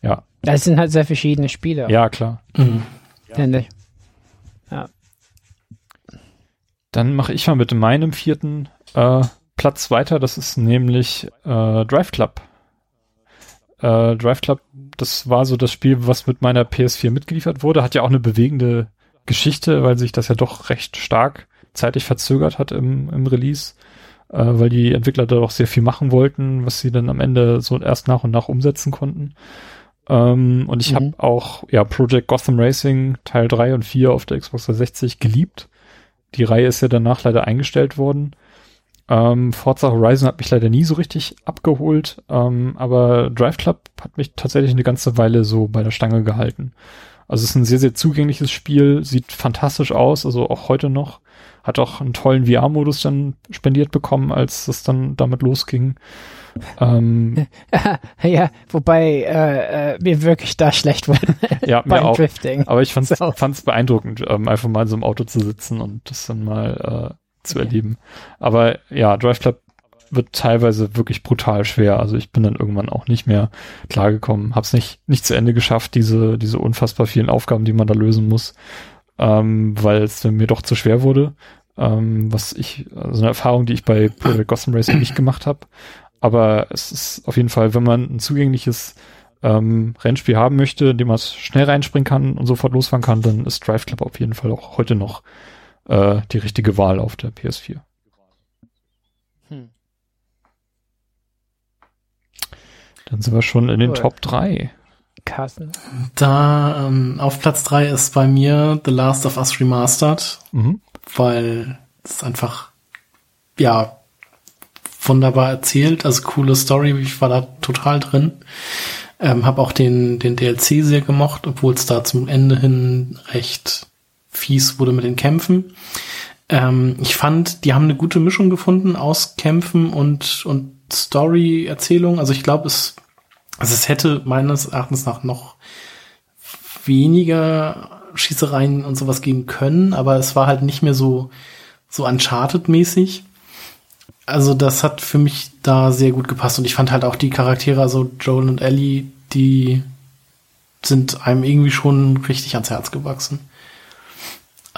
ja. Das sind halt sehr verschiedene Spiele. Ja, klar. Mhm. Ja. Ja. Dann mache ich mal mit meinem vierten äh, Platz weiter. Das ist nämlich äh, Drive Club. Äh, Drive Club, das war so das Spiel, was mit meiner PS4 mitgeliefert wurde. Hat ja auch eine bewegende Geschichte, weil sich das ja doch recht stark zeitlich verzögert hat im, im Release, äh, weil die Entwickler da doch sehr viel machen wollten, was sie dann am Ende so erst nach und nach umsetzen konnten. Ähm, und ich mhm. habe auch ja Project Gotham Racing Teil 3 und 4 auf der Xbox 360 geliebt. Die Reihe ist ja danach leider eingestellt worden. Ähm, Forza Horizon hat mich leider nie so richtig abgeholt, ähm, aber Drive Club hat mich tatsächlich eine ganze Weile so bei der Stange gehalten. Also es ist ein sehr, sehr zugängliches Spiel, sieht fantastisch aus, also auch heute noch. Hat auch einen tollen VR-Modus dann spendiert bekommen, als es dann damit losging. Ähm, ja, wobei äh, äh, mir wirklich da schlecht wurde ja, beim mir auch. Drifting. Aber ich fand es so. beeindruckend, ähm, einfach mal in so einem Auto zu sitzen und das dann mal äh, zu erleben. Aber ja, Drive Club wird teilweise wirklich brutal schwer. Also ich bin dann irgendwann auch nicht mehr klargekommen, hab's nicht nicht zu Ende geschafft, diese diese unfassbar vielen Aufgaben, die man da lösen muss, ähm, weil es mir doch zu schwer wurde ähm, was ich, also eine Erfahrung, die ich bei Project Gotham Racing nicht gemacht habe. Aber es ist auf jeden Fall, wenn man ein zugängliches ähm, Rennspiel haben möchte, in dem man schnell reinspringen kann und sofort losfahren kann, dann ist Drive Club auf jeden Fall auch heute noch äh, die richtige Wahl auf der PS4. Hm. Dann sind wir schon in den cool. Top 3. Carsten. Da ähm, auf Platz 3 ist bei mir The Last of Us Remastered. Mhm weil es einfach, ja, wunderbar erzählt, also coole Story, ich war da total drin. Ähm, habe auch den, den DLC sehr gemocht, obwohl es da zum Ende hin recht fies wurde mit den Kämpfen. Ähm, ich fand, die haben eine gute Mischung gefunden aus Kämpfen und, und Story-Erzählung. Also ich glaube, es, also es hätte meines Erachtens nach noch weniger Schießereien und sowas geben können, aber es war halt nicht mehr so, so Uncharted-mäßig. Also das hat für mich da sehr gut gepasst und ich fand halt auch die Charaktere, also Joel und Ellie, die sind einem irgendwie schon richtig ans Herz gewachsen.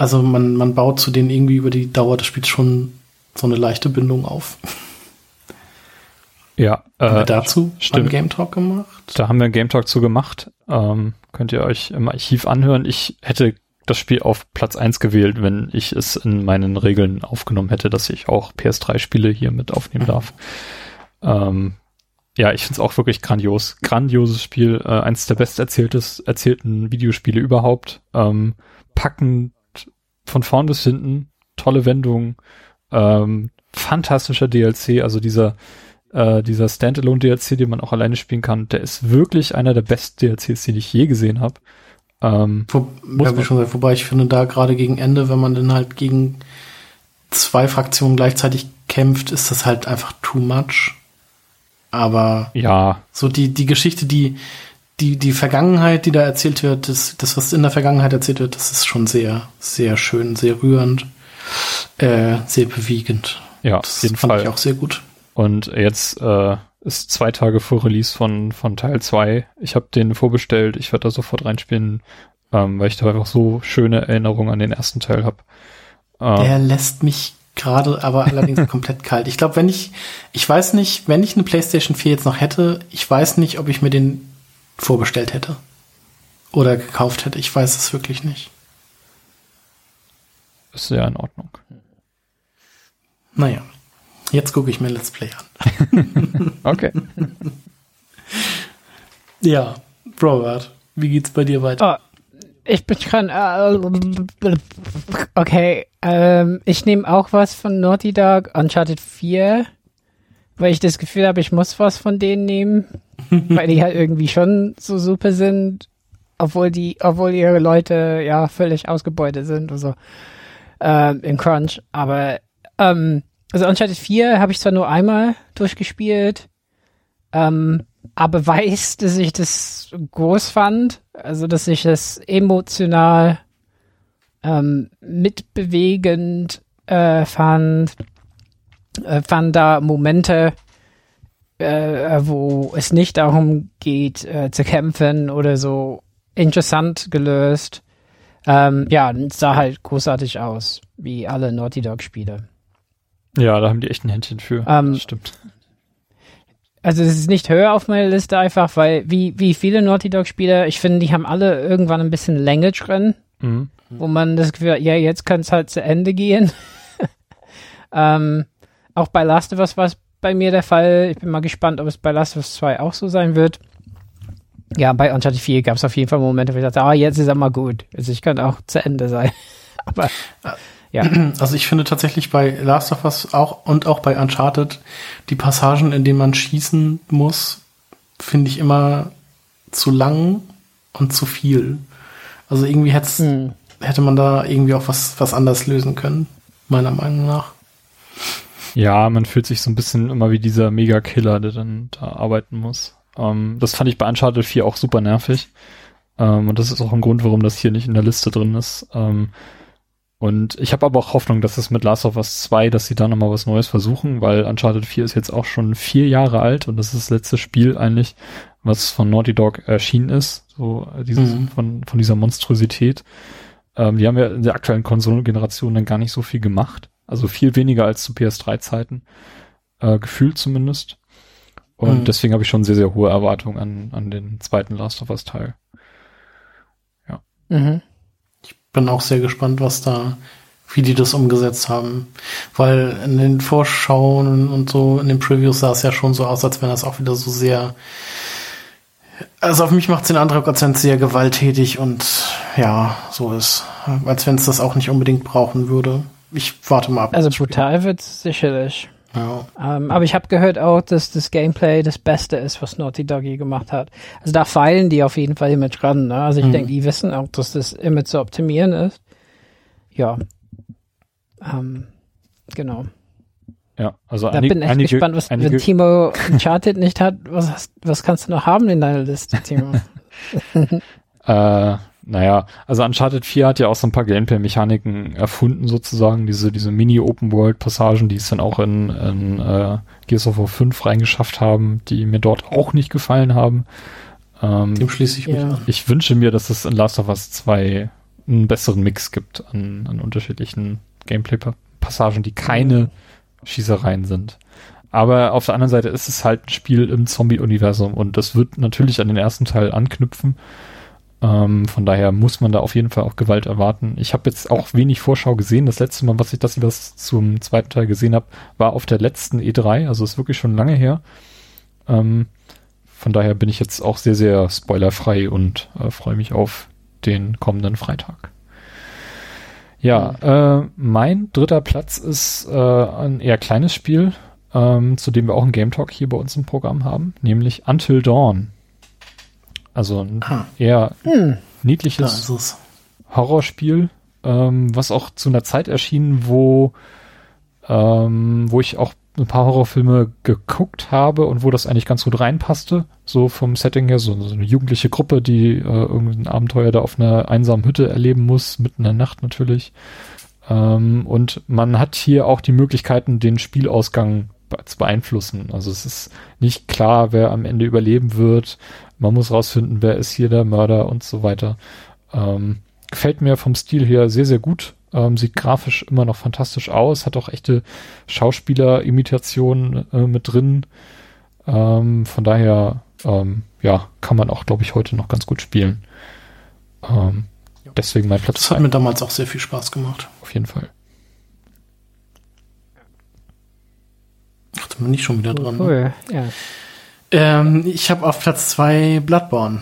Also man, man baut zu denen irgendwie über die Dauer des Spiels schon so eine leichte Bindung auf. Ja, äh, haben wir dazu stimmt. einen Game Talk gemacht? Da haben wir einen Game Talk zu gemacht. Ähm, könnt ihr euch im Archiv anhören. Ich hätte das Spiel auf Platz eins gewählt, wenn ich es in meinen Regeln aufgenommen hätte, dass ich auch PS3-Spiele hier mit aufnehmen mhm. darf. Ähm, ja, ich finde es auch wirklich grandios. Grandioses Spiel, äh, eins der best erzählten Videospiele überhaupt. Ähm, packend von vorn bis hinten, tolle Wendungen, ähm, fantastischer DLC, also dieser äh, dieser Standalone-DLC, den man auch alleine spielen kann, der ist wirklich einer der besten DLCs, den ich je gesehen habe. Ähm, Wo, ja, schon gesagt, wobei ich finde, da gerade gegen Ende, wenn man dann halt gegen zwei Fraktionen gleichzeitig kämpft, ist das halt einfach too much. Aber ja, so die die Geschichte, die die die Vergangenheit, die da erzählt wird, das das was in der Vergangenheit erzählt wird, das ist schon sehr sehr schön, sehr rührend, äh, sehr bewegend. Ja, das jeden fand Fall. ich auch sehr gut. Und jetzt äh, ist zwei Tage vor Release von, von Teil 2. Ich habe den vorbestellt, ich werde da sofort reinspielen, ähm, weil ich da einfach so schöne Erinnerungen an den ersten Teil habe. Ähm, Der lässt mich gerade aber allerdings komplett kalt. Ich glaube, wenn ich, ich weiß nicht, wenn ich eine PlayStation 4 jetzt noch hätte, ich weiß nicht, ob ich mir den vorbestellt hätte. Oder gekauft hätte. Ich weiß es wirklich nicht. Ist ja in Ordnung. Naja. Jetzt gucke ich mir Let's Play an. okay. Ja, Robert, wie geht's bei dir weiter? ich bin schon. Äh, okay, ähm, ich nehme auch was von Naughty Dog, Uncharted 4, weil ich das Gefühl habe, ich muss was von denen nehmen, weil die halt irgendwie schon so super sind, obwohl die, obwohl ihre Leute ja völlig ausgebeutet sind und so ähm, in Crunch. Aber ähm, also Uncharted 4 habe ich zwar nur einmal durchgespielt, ähm, aber weiß, dass ich das groß fand, also dass ich das emotional ähm, mitbewegend äh, fand, äh, fand da Momente, äh, wo es nicht darum geht, äh, zu kämpfen oder so interessant gelöst. Ähm, ja, sah halt großartig aus, wie alle Naughty Dog Spiele. Ja, da haben die echt ein Händchen für. Ähm, das stimmt. Also es ist nicht höher auf meiner Liste einfach, weil wie, wie viele Naughty Dog Spiele, ich finde, die haben alle irgendwann ein bisschen Länge drin, Mhm. wo man das Gefühl hat, ja, jetzt kann es halt zu Ende gehen. ähm, auch bei Last of Us war es bei mir der Fall. Ich bin mal gespannt, ob es bei Last of Us 2 auch so sein wird. Ja, bei Uncharted 4 gab es auf jeden Fall Momente, wo ich dachte, ah, jetzt ist er mal gut. Also ich kann auch zu Ende sein. Aber ja. Also ich finde tatsächlich bei Last of Us auch und auch bei Uncharted die Passagen, in denen man schießen muss, finde ich immer zu lang und zu viel. Also irgendwie Hm. hätte man da irgendwie auch was, was anders lösen können, meiner Meinung nach. Ja, man fühlt sich so ein bisschen immer wie dieser Mega-Killer, der dann da arbeiten muss. Ähm, das fand ich bei Uncharted 4 auch super nervig. Ähm, und das ist auch ein Grund, warum das hier nicht in der Liste drin ist. Ähm, und ich habe aber auch Hoffnung, dass es mit Last of Us 2, dass sie da nochmal was Neues versuchen, weil Uncharted 4 ist jetzt auch schon vier Jahre alt und das ist das letzte Spiel eigentlich, was von Naughty Dog erschienen ist, so äh, dieses, Mhm. von, von dieser Monstrosität. Ähm, die haben ja in der aktuellen Konsolengeneration dann gar nicht so viel gemacht. Also viel weniger als zu PS3-Zeiten. Äh, gefühlt zumindest. Und Mhm. deswegen habe ich schon sehr, sehr hohe Erwartungen an, an den zweiten Last of Us Teil. Mhm. Bin auch sehr gespannt, was da, wie die das umgesetzt haben. Weil in den Vorschauen und so, in den Previews sah es ja schon so aus, als wenn das auch wieder so sehr, also auf mich macht es den Eindruck, als wenn es sehr gewalttätig und ja, so ist. Als wenn es das auch nicht unbedingt brauchen würde. Ich warte mal ab. Also brutal wird sicherlich. Ja. Ähm, aber ich habe gehört auch, dass das Gameplay das Beste ist, was Naughty Dog je gemacht hat. Also da feilen die auf jeden Fall immer dran. Ne? Also ich Mhm. denke, die wissen auch, dass das immer zu optimieren ist. Ja. Ähm, genau. Ja, also Da einige, bin echt einige, gespannt, was einige wenn Timo Uncharted nicht hat. Was, hast, was kannst du noch haben in deiner Liste, Timo? Äh, naja, also Uncharted 4 hat ja auch so ein paar Gameplay-Mechaniken erfunden sozusagen, diese, diese Mini-Open-World-Passagen, die es dann auch in, in äh, Gears of War 5 reingeschafft haben, die mir dort auch nicht gefallen haben. Ähm, Dem schließe ich mich Ja. an. ich wünsche mir, dass es in Last of Us 2 einen besseren Mix gibt an, an unterschiedlichen Gameplay-Passagen, die keine Schießereien sind. Aber auf der anderen Seite ist es halt ein Spiel im Zombie-Universum und das wird natürlich an den ersten Teil anknüpfen. Ähm, von daher muss man da auf jeden Fall auch Gewalt erwarten. Ich habe jetzt auch wenig Vorschau gesehen. Das letzte Mal, was ich das was zum zweiten Teil gesehen habe, war auf der letzten E3. Also ist wirklich schon lange her. Ähm, von daher bin ich jetzt auch sehr, sehr spoilerfrei und äh, freue mich auf den kommenden Freitag. Ja, äh, mein dritter Platz ist äh, ein eher kleines Spiel, ähm, zu dem wir auch einen Game Talk hier bei uns im Programm haben, nämlich Until Dawn. Also ein Ah. eher Hm. Niedliches. Horrorspiel, ähm, was auch zu einer Zeit erschien, wo, ähm, wo ich auch ein paar Horrorfilme geguckt habe und wo das eigentlich ganz gut reinpasste, so vom Setting her, so, so eine jugendliche Gruppe, die äh, irgendein Abenteuer da auf einer einsamen Hütte erleben muss, mitten in der Nacht natürlich. Ähm, und man hat hier auch die Möglichkeiten, den Spielausgang be- zu beeinflussen. Also es ist nicht klar, wer am Ende überleben wird. Man muss rausfinden, wer ist hier der Mörder und so weiter. Ähm, gefällt mir vom Stil her sehr, sehr gut. Ähm, sieht grafisch immer noch fantastisch aus, hat auch echte Schauspieler-Imitationen äh, mit drin. Ähm, von daher, ähm, ja, kann man auch, glaube ich, heute noch ganz gut spielen. Ähm, deswegen mein Platz Das hat mir damals auch sehr viel Spaß gemacht. auf jeden Fall. Ach, da bin ich schon wieder dran. ne? Cool. Ja. Ähm, ich habe auf Platz zwei Bloodborne.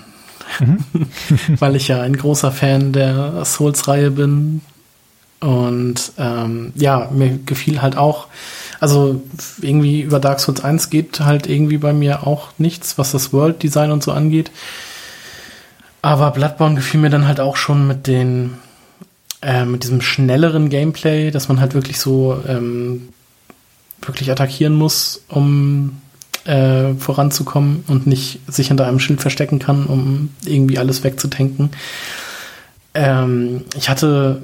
mhm. weil ich ja ein großer Fan der Souls-Reihe bin. Und ähm, ja, mir gefiel halt auch, also irgendwie über Dark Souls 1 geht halt irgendwie bei mir auch nichts, was das World Design und so angeht. Aber Bloodborne gefiel mir dann halt auch schon mit den äh, mit diesem schnelleren Gameplay, dass man halt wirklich so ähm, wirklich attackieren muss, um äh, voranzukommen und nicht sich hinter einem Schild verstecken kann, um irgendwie alles wegzutanken. Ähm, ich hatte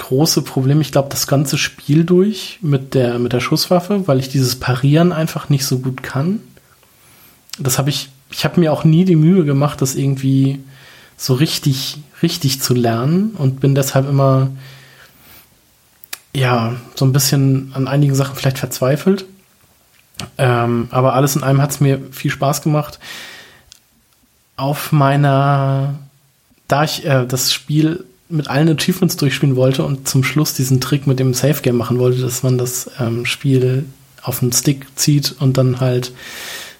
große Probleme, ich glaube, das ganze Spiel durch mit der, mit der Schusswaffe, weil ich dieses Parieren einfach nicht so gut kann. Das habe ich, ich habe mir auch nie die Mühe gemacht, das irgendwie so richtig, richtig zu lernen und bin deshalb immer, ja, so ein bisschen an einigen Sachen vielleicht verzweifelt. Ähm, aber alles in allem hat es mir viel Spaß gemacht. Auf meiner, da ich äh, das Spiel mit allen Achievements durchspielen wollte und zum Schluss diesen Trick mit dem Safe Game machen wollte, dass man das ähm, Spiel auf den Stick zieht und dann halt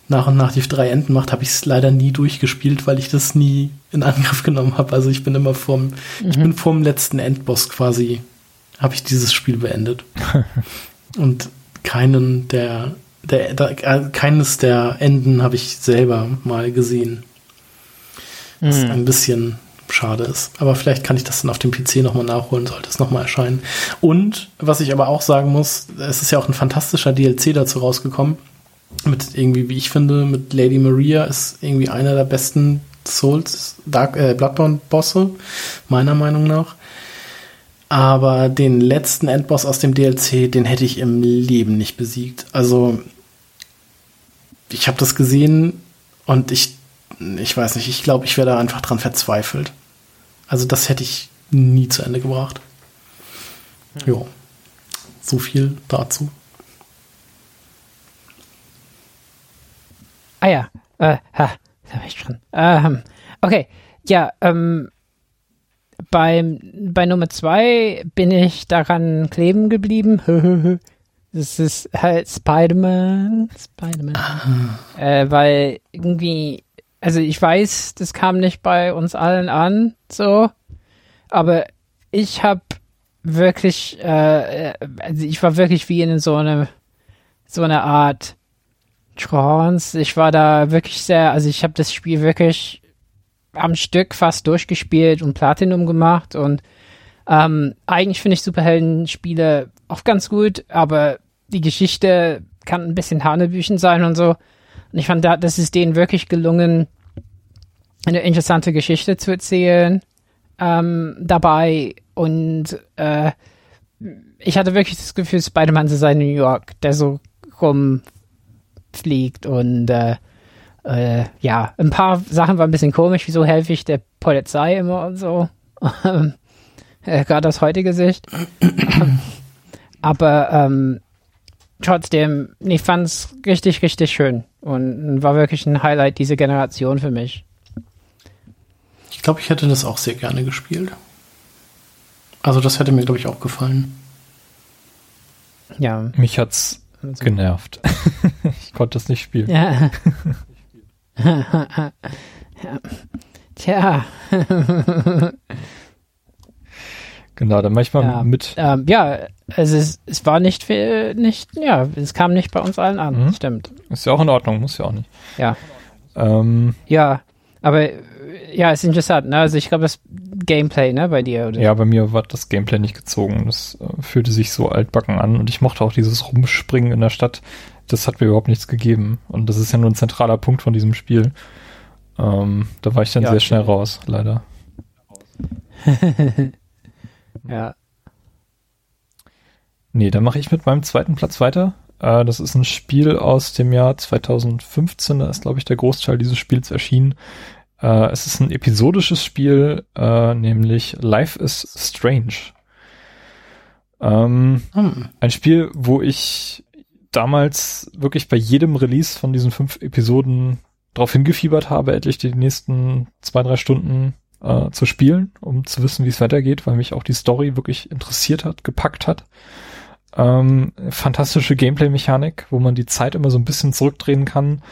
nach und nach die drei Enden macht, habe ich es leider nie durchgespielt, weil ich das nie in Angriff genommen habe. Also ich bin immer vorm, mhm. ich bin vorm letzten Endboss quasi, habe ich dieses Spiel beendet. und keinen der, der, der äh, keines der Enden habe ich selber mal gesehen. Was mhm. ein bisschen schade ist. Aber vielleicht kann ich das dann auf dem PC nochmal nachholen, sollte es nochmal erscheinen. Und was ich aber auch sagen muss, es ist ja auch ein fantastischer DLC dazu rausgekommen. Mit irgendwie, wie ich finde, mit Lady Maria ist irgendwie einer der besten Souls, Dark, äh, Bloodborne-Bosse, meiner Meinung nach. Aber den letzten Endboss aus dem DLC, den hätte ich im Leben nicht besiegt. Also, ich habe das gesehen und ich, ich weiß nicht, ich glaube, ich wäre da einfach dran verzweifelt. Also das hätte ich nie zu Ende gebracht. Hm. Ja, so viel dazu. Ah ja, äh, ha, da bin ich schon. Ähm, okay, ja, ähm, beim, bei Nummer zwei bin ich daran kleben geblieben. Das ist halt Spider-Man. Spider-Man. Ah. Äh, weil irgendwie also ich weiß, das kam nicht bei uns allen an, so, aber ich habe wirklich, äh, also ich war wirklich wie in so eine so eine Art Trance. Ich war da wirklich sehr, also ich habe das Spiel wirklich am Stück fast durchgespielt und Platinum gemacht und ähm, eigentlich finde ich Superhelden-Spiele auch ganz gut, aber die Geschichte kann ein bisschen Hanebüchen sein und so. Und ich fand, da, das ist denen wirklich gelungen, eine interessante Geschichte zu erzählen ähm, dabei. Und äh, ich hatte wirklich das Gefühl, Spider-Man zu sein in New York, der so rumfliegt und äh, äh, ja, ein paar Sachen waren ein bisschen komisch, wieso helfe ich der Polizei immer und so. äh, Gerade aus heutiger Sicht. Aber ähm, trotzdem, ich fand es richtig, richtig schön und war wirklich ein Highlight dieser Generation für mich. Ich glaube, ich hätte das auch sehr gerne gespielt. Also das hätte mir, glaube ich, auch gefallen. Ja. Mich hat's also. genervt. ich konnte das nicht spielen. Ja. ja. Tja. Genau, dann manchmal ja, mit. Ähm, ja, also es, es war nicht, nicht, ja, es kam nicht bei uns allen an, mhm. stimmt. Ist ja auch in Ordnung, muss ja auch nicht. Ja. Ähm, ja, aber ja, ist interessant, ne? Also ich glaube, das Gameplay, ne, bei dir, oder? Ja, bei mir war das Gameplay nicht gezogen. Das äh, fühlte sich so altbacken an und ich mochte auch dieses Rumspringen in der Stadt. Das hat mir überhaupt nichts gegeben. Und das ist ja nur ein zentraler Punkt von diesem Spiel. Ähm, da war ich dann ja, sehr schnell raus, leider. Ja. Nee, dann mache ich mit meinem zweiten Platz weiter. Äh, das ist ein Spiel aus dem Jahr 2015. Da ist, glaube ich, der Großteil dieses Spiels erschienen. Äh, es ist ein episodisches Spiel, äh, nämlich Life is Strange. Ähm, hm. Ein Spiel, wo ich damals wirklich bei jedem Release von diesen fünf Episoden drauf hingefiebert habe, endlich die nächsten zwei, drei Stunden äh, zu spielen, um zu wissen, wie es weitergeht, weil mich auch die Story wirklich interessiert hat, gepackt hat. Ähm, fantastische Gameplay-Mechanik, wo man die Zeit immer so ein bisschen zurückdrehen kann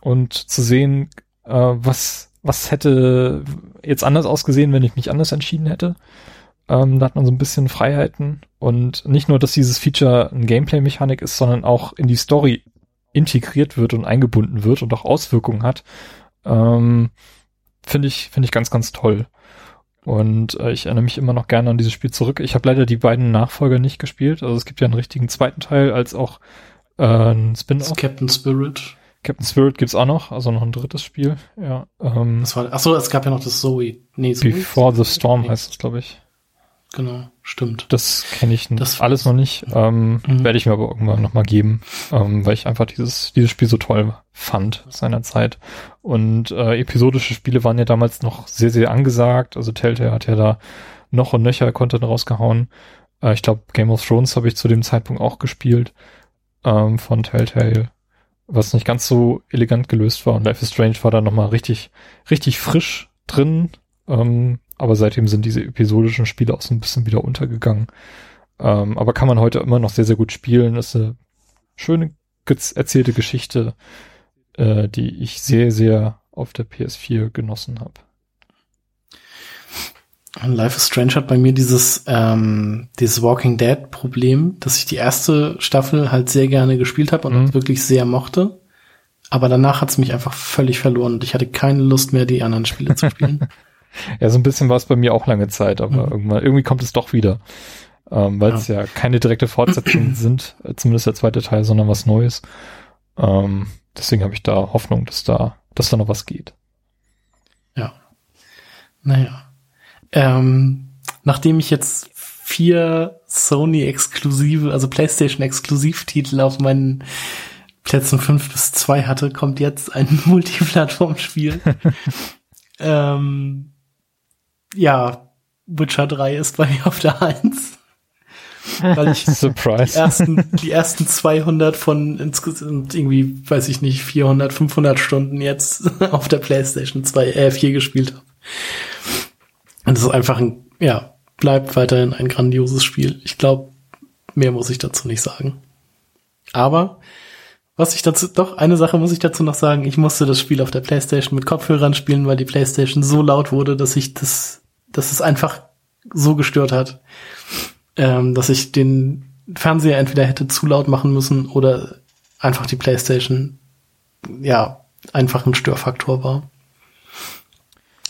und zu sehen, äh, was, was hätte jetzt anders ausgesehen, wenn ich mich anders entschieden hätte. Ähm, da hat man so ein bisschen Freiheiten und nicht nur, dass dieses Feature ein Gameplay-Mechanik ist, sondern auch in die Story integriert wird und eingebunden wird und auch Auswirkungen hat. Ähm, finde ich, finde ich ganz, ganz toll. Und äh, ich erinnere mich immer noch gerne an dieses Spiel zurück. Ich habe leider die beiden Nachfolger nicht gespielt. Also es gibt ja einen richtigen zweiten Teil als auch äh, ein Spin-off. Captain Spirit. Captain Spirit gibt's auch noch, also noch ein drittes Spiel. Ja. Ähm, Das war, ach so, es gab ja noch das Zoe. Nee, Zoe? Before the Storm heißt es, glaube ich. Genau, stimmt. Das kenne ich Das- alles noch nicht. Ähm, Mhm. Werde ich mir aber irgendwann noch mal geben, ähm, weil ich einfach dieses dieses Spiel so toll fand seinerzeit. Und äh, episodische Spiele waren ja damals noch sehr sehr angesagt. Also Telltale hat ja da noch und nöcher Content rausgehauen. Äh, ich glaube Game of Thrones habe ich zu dem Zeitpunkt auch gespielt ähm, von Telltale, was nicht ganz so elegant gelöst war. Und Life is Strange war da noch mal richtig richtig frisch drin. Ähm, aber seitdem sind diese episodischen Spiele auch so ein bisschen wieder untergegangen. Ähm, aber kann man heute immer noch sehr, sehr gut spielen. Ist eine schöne erzählte Geschichte, äh, die ich sehr, sehr auf der PS4 genossen habe. Und Life is Strange hat bei mir dieses, ähm, dieses Walking Dead Problem, dass ich die erste Staffel halt sehr gerne gespielt habe und Mhm. wirklich sehr mochte. Aber danach hat es mich einfach völlig verloren und ich hatte keine Lust mehr, die anderen Spiele zu spielen. Ja, so ein bisschen war es bei mir auch lange Zeit, aber Mhm. irgendwann, irgendwie kommt es doch wieder. Ähm, weil es ja. keine direkte Fortsetzung sind, äh, zumindest der zweite Teil, sondern was Neues. Ähm, deswegen habe ich da Hoffnung, dass da, dass da noch was geht. Ja. Naja. Ähm, nachdem ich jetzt vier Sony-exklusive, also PlayStation-Exklusivtitel auf meinen Plätzen fünf bis zwei hatte, kommt jetzt ein Multiplattform-Spiel. ähm, ja, Witcher 3 ist bei mir auf der Eins. Weil ich die Surprise. ersten, die ersten 200 von insgesamt irgendwie, weiß ich nicht, 400, 500 Stunden jetzt auf der PlayStation 2, äh, 4 gespielt habe. Und es ist einfach ein, ja, bleibt weiterhin ein grandioses Spiel. Ich glaube, mehr muss ich dazu nicht sagen. Aber, was ich dazu, doch, eine Sache muss ich dazu noch sagen. Ich musste das Spiel auf der PlayStation mit Kopfhörern spielen, weil die PlayStation so laut wurde, dass ich das, dass es einfach so gestört hat ähm, dass ich den Fernseher entweder hätte zu laut machen müssen oder einfach die Playstation ja einfach ein Störfaktor war.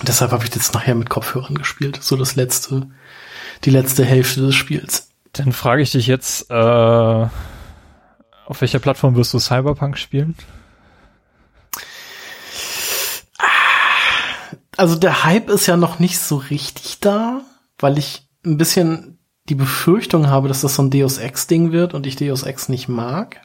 Deshalb habe ich jetzt nachher mit Kopfhörern gespielt, so das letzte, die letzte Hälfte des Spiels. Dann frage ich dich jetzt, äh, auf welcher Plattform wirst du Cyberpunk spielen? Also der Hype ist ja noch nicht so richtig da, weil ich ein bisschen die Befürchtung habe, dass das so ein Deus Ex Ding wird und ich Deus Ex nicht mag.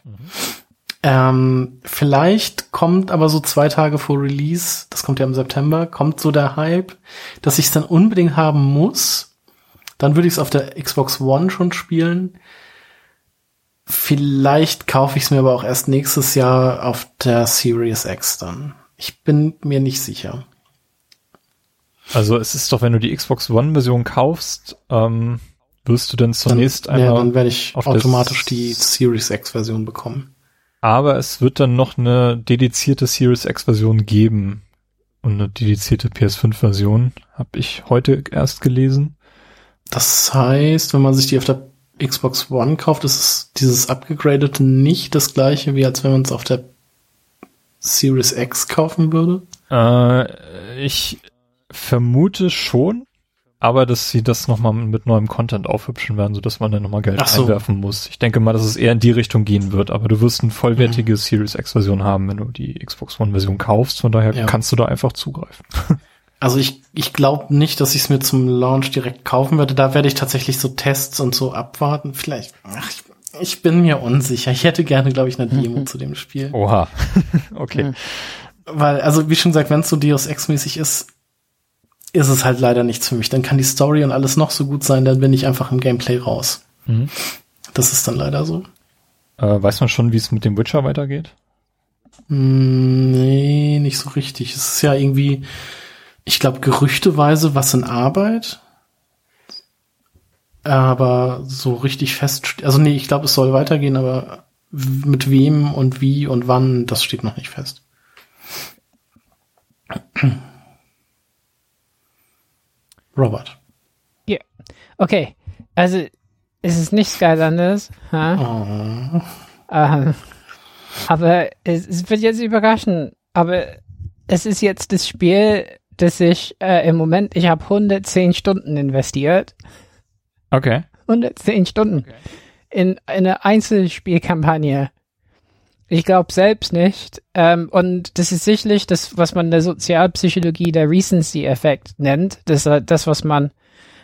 Ähm, vielleicht kommt aber so zwei Tage vor Release, das kommt ja im September, kommt so der Hype, dass ich es dann unbedingt haben muss. Dann würde ich es auf der Xbox One schon spielen. Vielleicht kaufe ich es mir aber auch erst nächstes Jahr auf der Series X dann. Ich bin mir nicht sicher. Also es ist doch, wenn du die Xbox One-Version kaufst, ähm, wirst du dann zunächst dann, ja, einmal, dann werde ich auf automatisch die Series X Version bekommen. aber es wird dann noch eine dedizierte Series X-Version geben und eine dedizierte PS5-Version, habe ich heute erst gelesen. Das heißt, wenn man sich die auf der Xbox One kauft, ist es dieses abgegradete nicht das gleiche, wie als wenn man es auf der Series X kaufen würde. Äh, ich vermute schon, aber dass sie das nochmal mit neuem Content aufhübschen werden, sodass man dann nochmal Geld so. einwerfen muss. Ich denke mal, dass es eher in die Richtung gehen wird, aber du wirst eine vollwertige Series X-Version haben, wenn du die Xbox One-Version kaufst. Von daher Ja. kannst du da einfach zugreifen. Also ich, ich glaube nicht, dass ich es mir zum Launch direkt kaufen werde. Da werde ich tatsächlich so Tests und so abwarten. Vielleicht. Ach, ich, ich bin mir unsicher. Ich hätte gerne, glaube ich, eine Demo zu dem Spiel. Oha. okay. Weil, also wie schon gesagt, wenn es so Deus Ex-mäßig ist, ist es halt leider nichts für mich. Dann kann die Story und alles noch so gut sein, dann bin ich einfach im Gameplay raus. Mhm. Das ist dann leider so. Äh, weiß man schon, wie es mit dem Witcher weitergeht? Mm, Nee, nicht so richtig. Es ist ja irgendwie, ich glaube, gerüchteweise was in Arbeit. Aber so richtig fest, also nee, ich glaube, es soll weitergehen, aber mit wem und wie und wann, das steht noch nicht fest. Robert. Ja. Okay. Also, es ist nicht Skylanders. Ha? Oh. Ähm, aber es, es wird jetzt überraschen. Aber es ist jetzt das Spiel, das ich äh, im Moment, ich habe 110 Stunden investiert. Okay. 110 Stunden in, in eine Einzelspielkampagne. Ich glaube selbst nicht. Ähm, und das ist sicherlich das, was man in der Sozialpsychologie der Recency-Effekt nennt. Das ist das, was man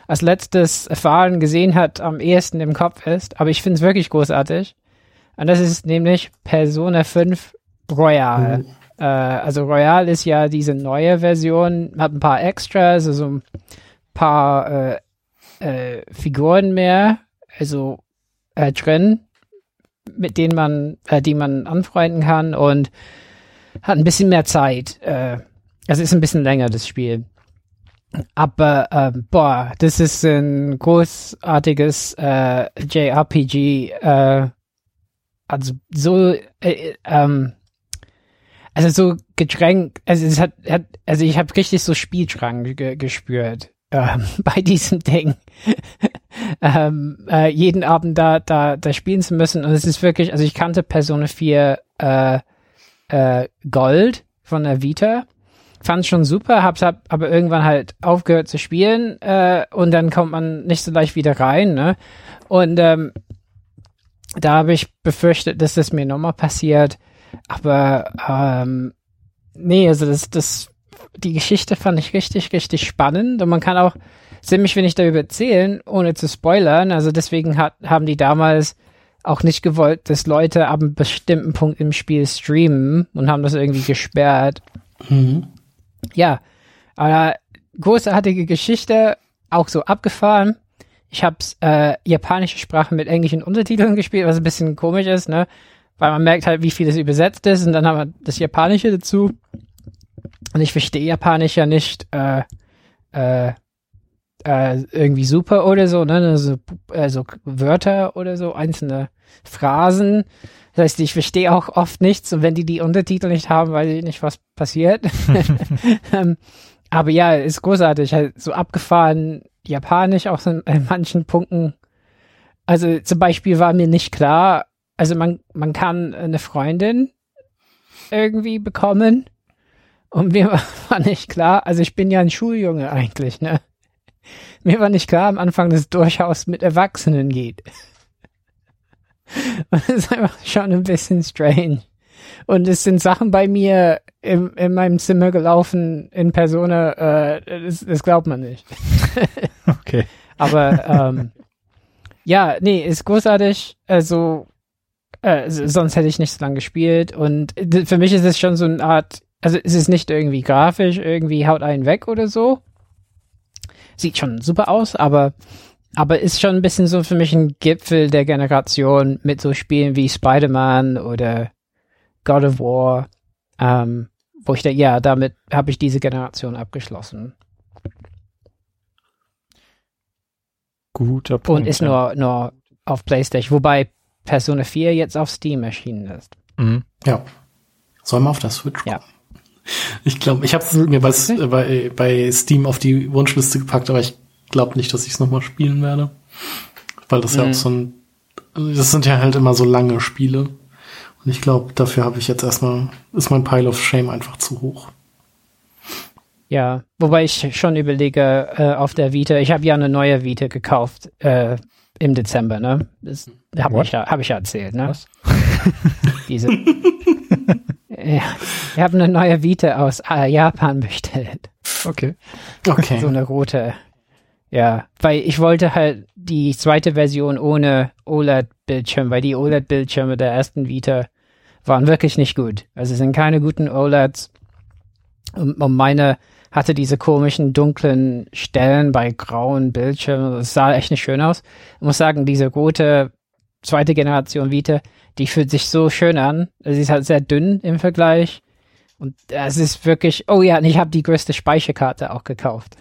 als letztes erfahren, gesehen hat, am ehesten im Kopf ist. Aber ich finde es wirklich großartig. Und das ist nämlich Persona 5 Royal. Äh, also Royal ist ja diese neue Version, hat ein paar Extras, also ein paar äh, äh, Figuren mehr, also äh, drin, mit denen man, äh, die man anfreunden kann und hat ein bisschen mehr Zeit. Äh, es ist ein bisschen länger, das Spiel. Aber ähm, boah, das ist ein großartiges äh, JRPG. Äh, also so, äh, ähm, also so gedrängt. Also es hat, hat also ich habe richtig so Spieldrang ge gespürt ähm, bei diesem Ding. ähm, äh, jeden Abend da, da, da spielen zu müssen. Und es ist wirklich, also ich kannte Persona 4 äh, äh, Gold von der Vita. Fand schon super, hab's hab aber irgendwann halt aufgehört zu spielen äh, und dann kommt man nicht so leicht wieder rein. Ne? Und ähm, da habe ich befürchtet, dass das mir nochmal passiert. Aber ähm, nee, also das, das, die Geschichte fand ich richtig, richtig spannend und man kann auch ziemlich wenig darüber erzählen, ohne zu spoilern. Also deswegen hat, haben die damals auch nicht gewollt, dass Leute ab einem bestimmten Punkt im Spiel streamen und haben das irgendwie gesperrt. Mhm. Ja, aber großartige Geschichte, auch so abgefahren. Ich habe äh, japanische Sprache mit englischen Untertiteln gespielt, was ein bisschen komisch ist, ne? Weil man merkt halt, wie viel es übersetzt ist und dann haben wir das Japanische dazu. Und ich verstehe Japanisch ja nicht äh, äh, äh, irgendwie super oder so, ne? Also, also Wörter oder so, einzelne Phrasen. Das heißt, ich verstehe auch oft nichts und wenn die die Untertitel nicht haben, weiß ich nicht, was passiert. ähm, aber ja, ist großartig, halt so abgefahren Japanisch auch so in manchen Punkten. Also zum Beispiel war mir nicht klar, also man, man kann eine Freundin irgendwie bekommen und mir war nicht klar, also ich bin ja ein Schuljunge eigentlich, ne? Mir war nicht klar am Anfang, dass es durchaus mit Erwachsenen geht. Und das ist einfach schon ein bisschen strange. Und es sind Sachen bei mir im, in meinem Zimmer gelaufen in Persona, äh, das, das glaubt man nicht. Okay. Aber ähm, ja, nee, ist großartig. Also äh, sonst hätte ich nicht so lange gespielt. Und für mich ist es schon so eine Art, also es ist nicht irgendwie grafisch, irgendwie haut einen weg oder so. Sieht schon super aus, aber aber ist schon ein bisschen so für mich ein Gipfel der Generation mit so Spielen wie Spider-Man oder God of War, ähm, wo ich denke, ja, damit habe ich diese Generation abgeschlossen. Guter Punkt. Und ist nur, nur auf PlayStation, wobei Persona 4 jetzt auf Steam erschienen ist. Mhm. Ja. Soll mal auf der Switch Ja. kommen. Ich glaube, ich habe es mir bei, bei, bei Steam auf die Wunschliste gepackt, aber ich glaube nicht, dass ich es nochmal spielen werde. Weil das ja Mhm. auch so ein, das sind ja halt immer so lange Spiele. Und ich glaube, dafür habe ich jetzt erstmal, ist mein Pile of Shame einfach zu hoch. Ja, wobei ich schon überlege, äh, auf der Vita, ich habe ja eine neue Vita gekauft äh, im Dezember, ne? Das habe What? ich, ja, hab ich ja erzählt, ne? Was? Diese. ja, ich habe eine neue Vita aus äh, Japan bestellt. Okay. Okay. So eine rote. Ja, weil ich wollte halt die zweite Version ohne OLED-Bildschirm, weil die OLED-Bildschirme der ersten Vita waren wirklich nicht gut. Also es sind keine guten OLEDs. Und, und meine hatte diese komischen dunklen Stellen bei grauen Bildschirmen. Das sah echt nicht schön aus. Ich muss sagen, diese rote zweite Generation Vita, die fühlt sich so schön an. Sie ist halt sehr dünn im Vergleich. Und es ist wirklich, oh ja, und ich habe die größte Speicherkarte auch gekauft.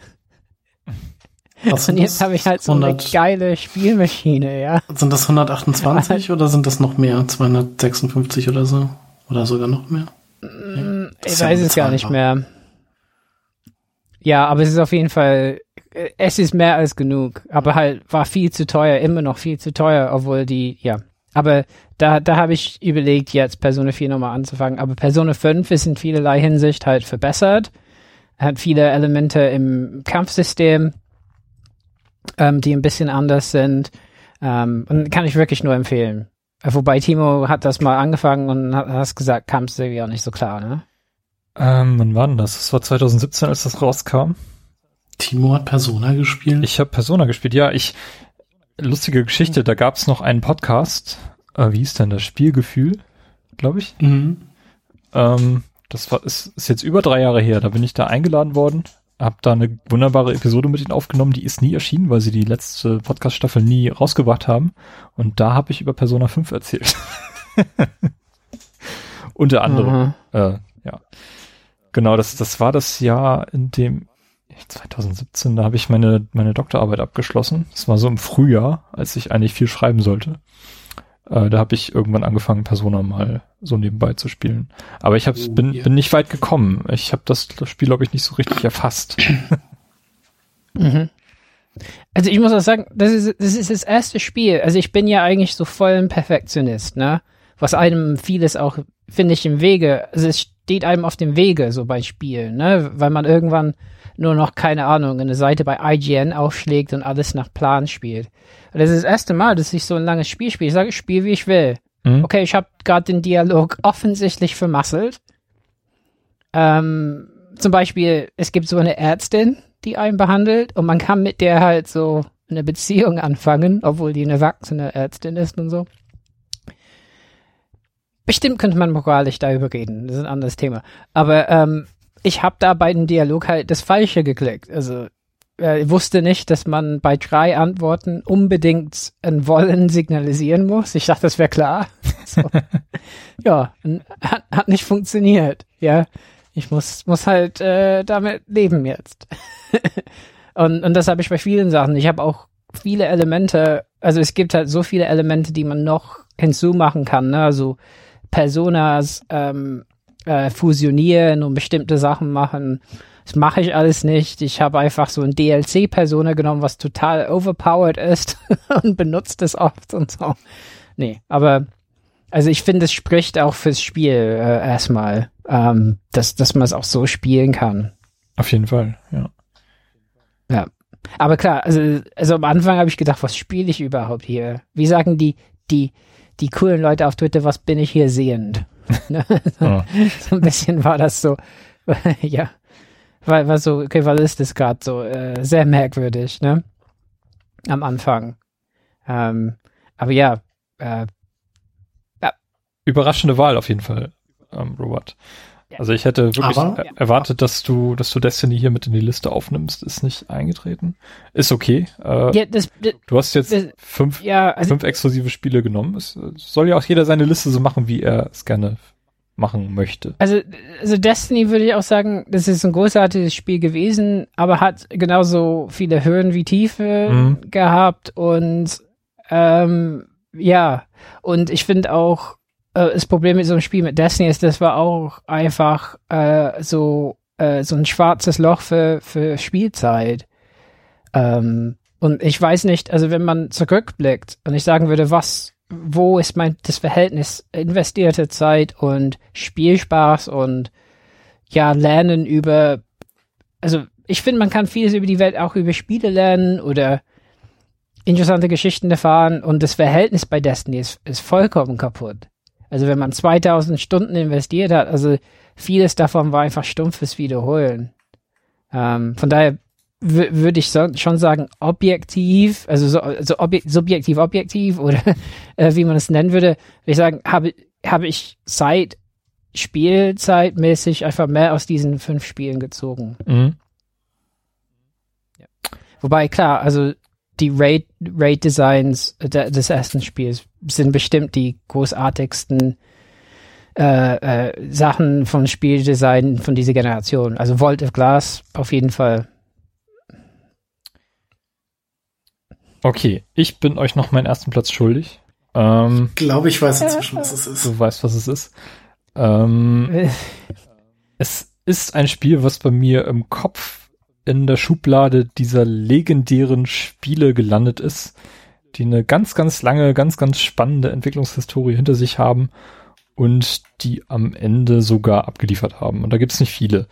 Was sind Und jetzt habe ich halt so 100 eine geile Spielmaschine, ja. Sind das 128 oder sind das noch mehr? 256 oder so? Oder sogar noch mehr? Ich ist ja weiß es gar nicht mehr. Ja, aber es ist auf jeden Fall es ist mehr als genug, aber halt war viel zu teuer, immer noch viel zu teuer, obwohl die, ja. Aber da, da habe ich überlegt, jetzt Persona 4 nochmal anzufangen. Aber Persona 5 ist in vielerlei Hinsicht halt verbessert. Hat viele Elemente im Kampfsystem, ähm, die ein bisschen anders sind. Ähm, und kann ich wirklich nur empfehlen. Wobei Timo hat das mal angefangen und hat, hast gesagt, kam es irgendwie auch nicht so klar, ne? Ähm, wann war denn das? Das war 2017, als das rauskam. Timo hat Persona gespielt. Ich habe Persona gespielt, ja. Ich lustige Geschichte. Da gab es noch einen Podcast. Äh, wie hieß denn das Spielgefühl, glaube ich. Mhm. Ähm, das war ist, ist jetzt über drei Jahre her. Da bin ich da eingeladen worden, hab da eine wunderbare Episode mit ihnen aufgenommen. Die ist nie erschienen, weil sie die letzte Podcast-Staffel nie rausgebracht haben. Und da habe ich über Persona 5 erzählt. Unter anderem. Äh, ja. Genau, das, das war das Jahr, in dem 2017, da habe ich meine, meine Doktorarbeit abgeschlossen. Das war so im Frühjahr, als ich eigentlich viel schreiben sollte. Äh, da habe ich irgendwann angefangen, Persona mal so nebenbei zu spielen. Aber ich hab, Oh, bin, ja. bin nicht weit gekommen. Ich habe das, das Spiel, glaube ich, nicht so richtig erfasst. Mhm. Also ich muss auch sagen, das ist, das ist das erste Spiel. Also ich bin ja eigentlich so voll ein Perfektionist, ne? Was einem vieles auch, finde ich, im Wege, also es steht einem auf dem Wege, so bei Spielen, ne? Weil man irgendwann nur noch, keine Ahnung, eine Seite bei IGN aufschlägt und alles nach Plan spielt. Und das ist das erste Mal, dass ich so ein langes Spiel spiele. Ich sage, ich spiele, wie ich will. Mhm. Okay, ich habe gerade den Dialog offensichtlich vermasselt. Ähm, zum Beispiel, es gibt so eine Ärztin, die einen behandelt und man kann mit der halt so eine Beziehung anfangen, obwohl die eine erwachsene Ärztin ist und so. Bestimmt könnte man moralisch darüber reden, das ist ein anderes Thema. Aber ähm, ich habe da bei dem Dialog halt das Falsche geklickt. Also äh, wusste nicht, dass man bei drei Antworten unbedingt ein Wollen signalisieren muss. Ich dachte, das wäre klar. So. ja, hat, hat nicht funktioniert. Ja, ich muss muss halt äh, damit leben jetzt. und und das habe ich bei vielen Sachen. Ich habe auch viele Elemente. Also es gibt halt so viele Elemente, die man noch hinzumachen kann. Ne? Also Personas ähm, äh, fusionieren und bestimmte Sachen machen. Das mache ich alles nicht. Ich habe einfach so ein DLC-Persona genommen, was total overpowered ist und benutzt es oft und so. Nee, aber also ich finde, es spricht auch fürs Spiel äh, erstmal, ähm, dass, dass man es auch so spielen kann. Auf jeden Fall, ja. Aber klar, also, also am Anfang habe ich gedacht, was spiele ich überhaupt hier? Wie sagen die, die, die coolen Leute auf Twitter, was bin ich hier sehend? Ja. so ein bisschen war das so, ja. War, war so, okay, was ist das gerade so? Äh, sehr merkwürdig, ne? Am Anfang. Ähm, aber ja, äh, Überraschende Wahl auf jeden Fall, ähm, Robert. Also ich hätte wirklich Aber- er- erwartet, dass du, dass du Destiny hier mit in die Liste aufnimmst. Ist nicht eingetreten. Ist okay. Äh, ja, das, das, Du hast jetzt das- fünf, ja, also, fünf exklusive Spiele genommen. Es äh, soll ja auch jeder seine Liste so machen, wie er es gerne machen möchte. Also, also Destiny würde ich auch sagen, das ist ein großartiges Spiel gewesen, aber hat genauso viele Höhen wie Tiefe Mhm. gehabt und ähm, ja, und ich finde auch, äh, das Problem mit so einem Spiel mit Destiny ist, das war auch einfach äh, so, äh, so ein schwarzes Loch für, für Spielzeit. Ähm, und ich weiß nicht, also wenn man zurückblickt und ich sagen würde, was, wo ist mein das Verhältnis investierte Zeit und Spielspaß und ja, Lernen über, also ich finde, man kann vieles über die Welt auch über Spiele lernen oder interessante Geschichten erfahren und das Verhältnis bei Destiny ist, ist vollkommen kaputt. Also wenn man 2000 Stunden investiert hat, also vieles davon war einfach stumpfes Wiederholen. Ähm, von daher wü- würde ich so, schon sagen, objektiv, also so, also objek subjektiv, objektiv oder äh, wie man es nennen würde, würde ich sagen, habe, habe ich Zeit, Spielzeitmäßig einfach mehr aus diesen fünf Spielen gezogen. Mhm. Wobei, klar, also die Raid, Raid des ersten Spiels sind bestimmt die großartigsten äh, äh, Sachen von Spieldesign von dieser Generation. Also Vault of Glass auf jeden Fall. Okay, ich bin euch noch meinen ersten Platz schuldig. Ähm, Glaube ich weiß inzwischen, was es ist. du weißt, was es ist. Ähm, es ist ein Spiel, was bei mir im Kopf in der Schublade dieser legendären Spiele gelandet ist, die eine ganz, ganz lange, ganz, ganz spannende Entwicklungshistorie hinter sich haben und die am Ende sogar abgeliefert haben. Und da gibt's nicht viele.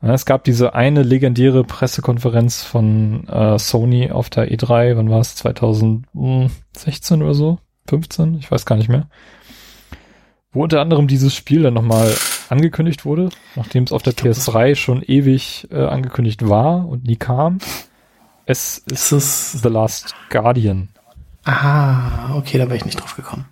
Es gab diese eine legendäre Pressekonferenz von äh, Sony auf der E3, wann war es? 2016 oder so? 15? Ich weiß gar nicht mehr. Wo unter anderem dieses Spiel dann nochmal angekündigt wurde, nachdem es auf der PS3 schon ewig äh, angekündigt war und nie kam. Es ist, ist The Last Guardian. Ah, okay, da wäre ich nicht drauf gekommen.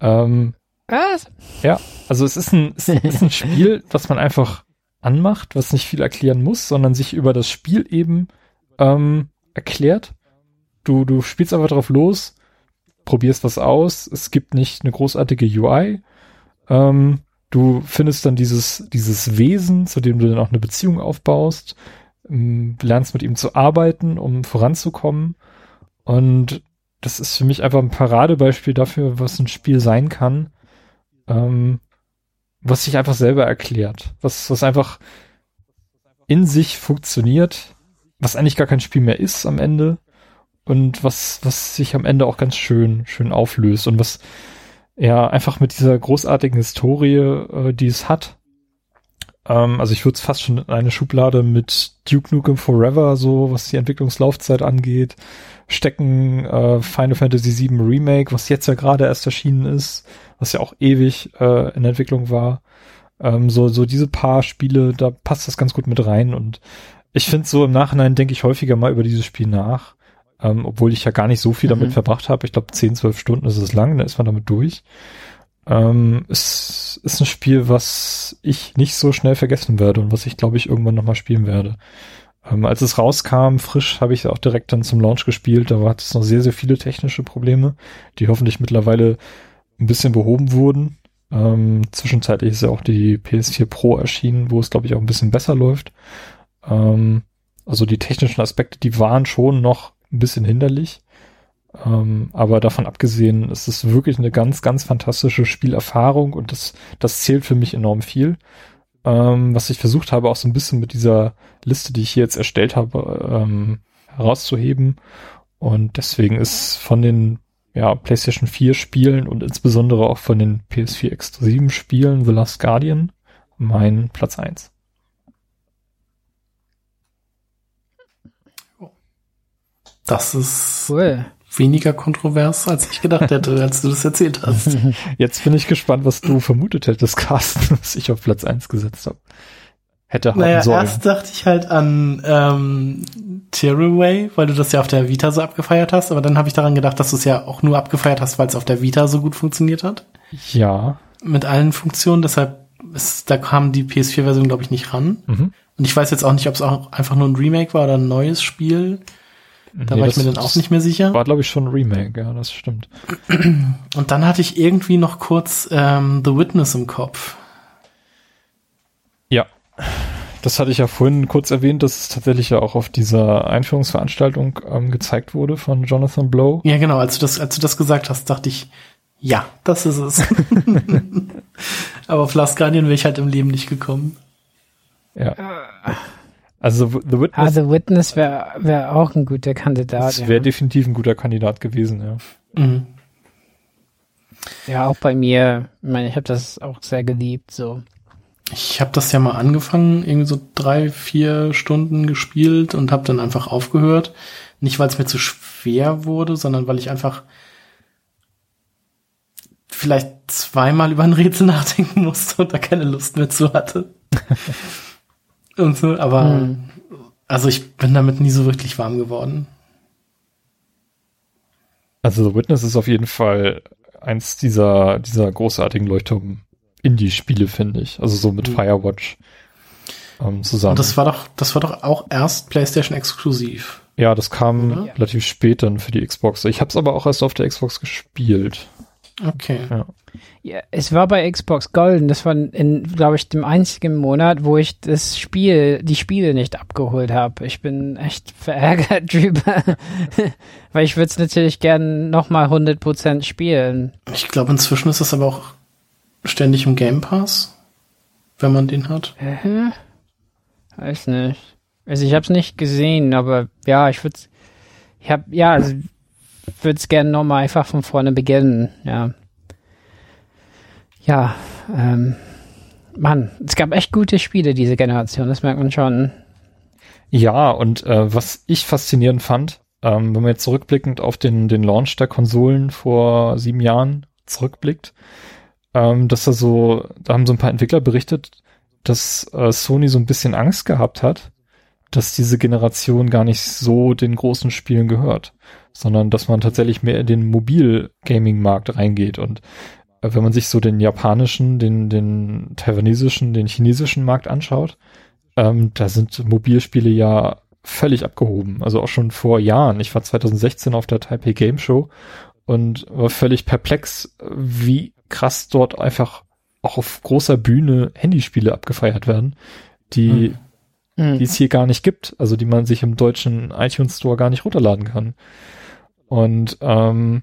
Ähm, Was? Ja, also es ist ein, es ist ein Spiel, was man einfach anmacht, was nicht viel erklären muss, sondern sich über das Spiel eben ähm, erklärt. Du, du spielst einfach drauf los, probierst was aus. Es gibt nicht eine großartige UI. Ähm, du findest dann dieses, dieses Wesen, zu dem du dann auch eine Beziehung aufbaust, ähm, lernst mit ihm zu arbeiten, um voranzukommen. Und das ist für mich einfach ein Paradebeispiel dafür, was ein Spiel sein kann, ähm, was sich einfach selber erklärt, was, was einfach in sich funktioniert, was eigentlich gar kein Spiel mehr ist am Ende und was, was sich am Ende auch ganz schön, schön auflöst und was ja einfach mit dieser großartigen Historie, äh, die es hat. Ähm, also ich würde es fast schon in eine Schublade mit Duke Nukem Forever, so was die Entwicklungslaufzeit angeht, stecken, äh, Final Fantasy VII Remake, was jetzt ja gerade erst erschienen ist, was ja auch ewig äh, in Entwicklung war. Ähm, so, so diese paar Spiele, da passt das ganz gut mit rein und ich finde so im Nachhinein denke ich häufiger mal über dieses Spiel nach, ähm, obwohl ich ja gar nicht so viel damit mhm. verbracht habe. Ich glaube 10, 12 Stunden ist es lang, da ist man damit durch. Ähm, es ist ein Spiel, was ich nicht so schnell vergessen werde und was ich glaube ich irgendwann nochmal spielen werde. Ähm, als es rauskam, frisch, habe ich auch direkt dann zum Launch gespielt. Da hat es noch sehr, sehr viele technische Probleme, die hoffentlich mittlerweile ein bisschen behoben wurden. Ähm, zwischenzeitlich ist ja auch die PS4 Pro erschienen, wo es, glaube ich, auch ein bisschen besser läuft. Ähm, also die technischen Aspekte, die waren schon noch ein bisschen hinderlich. Ähm, aber davon abgesehen, ist es wirklich eine ganz, ganz fantastische Spielerfahrung und das, das zählt für mich enorm viel. Ähm, was ich versucht habe, auch so ein bisschen mit dieser Liste, die ich hier jetzt erstellt habe, ähm, herauszuheben. Und deswegen ist von den ja, PlayStation 4 Spielen und insbesondere auch von den PS4 exklusiven Spielen The Last Guardian mein Platz 1. Das ist cool. Weniger kontrovers, als ich gedacht hätte, als du das erzählt hast. Jetzt bin ich gespannt, was du vermutet hättest, Carsten, was ich auf Platz 1 gesetzt habe. Hätte haben naja, sollen. erst dachte ich halt an ähm, Tearaway, weil du das ja auf der Vita so abgefeiert hast, aber dann habe ich daran gedacht, dass du es ja auch nur abgefeiert hast, weil es auf der Vita so gut funktioniert hat. Ja. Mit allen Funktionen, deshalb ist, da kam die PS4-Version, glaube ich, nicht ran. Mhm. Und ich weiß jetzt auch nicht, ob es auch einfach nur ein Remake war oder ein neues Spiel. Da nee, war ich mir dann auch nicht mehr sicher. War, glaube ich, schon ein Remake, ja, das stimmt. Und dann hatte ich irgendwie noch kurz ähm, The Witness im Kopf. Ja, das hatte ich ja vorhin kurz erwähnt, dass es tatsächlich ja auch auf dieser Einführungsveranstaltung ähm, gezeigt wurde von Jonathan Blow. Ja, genau. Als du das, als du das gesagt hast, dachte ich, ja, das ist es. Aber auf Last Guardian wäre ich halt im Leben nicht gekommen. Ja. Also The Witness. Ah, The Witness wäre wär auch ein guter Kandidat. Das wäre ja. definitiv ein guter Kandidat gewesen, ja. Mhm. Ja, auch bei mir. Ich meine, ich habe das auch sehr geliebt, so. Ich habe das ja mal angefangen, irgendwie so drei, vier Stunden gespielt und habe dann einfach aufgehört. Nicht, weil es mir zu schwer wurde, sondern weil ich einfach vielleicht zweimal über ein Rätsel nachdenken musste und da keine Lust mehr zu hatte. und so, aber hm. also ich bin damit nie so wirklich warm geworden. Also The Witness ist auf jeden Fall eins dieser, dieser großartigen Leuchtturm Indie-Spiele, finde ich. Also so mit mhm. Firewatch ähm, zusammen. Und das war doch, das war doch auch erst PlayStation exklusiv. Ja, das kam Oder? relativ spät dann für die Xbox. Ich habe es aber auch erst auf der Xbox gespielt. Okay. Ja. ja. es war bei Xbox Golden. Das war in, glaube ich, dem einzigen Monat, wo ich das Spiel, die Spiele nicht abgeholt habe. Ich bin echt verärgert drüber, weil ich würde es natürlich gern nochmal 100% spielen. Ich glaube, inzwischen ist es aber auch ständig im Game Pass, wenn man den hat. Äh, weiß nicht. Also ich habe es nicht gesehen, aber ja, ich würde ich habe ja, also würde es gerne nochmal einfach von vorne beginnen, ja. Ja, ähm, Mann, es gab echt gute Spiele diese Generation, das merkt man schon. Ja, und äh, was ich faszinierend fand, ähm, wenn man jetzt zurückblickend auf den, den Launch der Konsolen vor sieben Jahren zurückblickt, ähm, dass da so, da haben so ein paar Entwickler berichtet, dass äh, Sony so ein bisschen Angst gehabt hat, dass diese Generation gar nicht so den großen Spielen gehört, sondern dass man tatsächlich mehr in den Mobil-Gaming-Markt reingeht und äh, wenn man sich so den japanischen, den, den taiwanesischen, den chinesischen Markt anschaut, ähm, da sind Mobilspiele ja völlig abgehoben. Also auch schon vor Jahren. Ich war 2016 auf der Taipei Game Show und war völlig perplex, wie krass dort einfach auch auf großer Bühne Handyspiele abgefeiert werden, die, mhm. die es hier gar nicht gibt, also die man sich im deutschen iTunes Store gar nicht runterladen kann. Und ähm,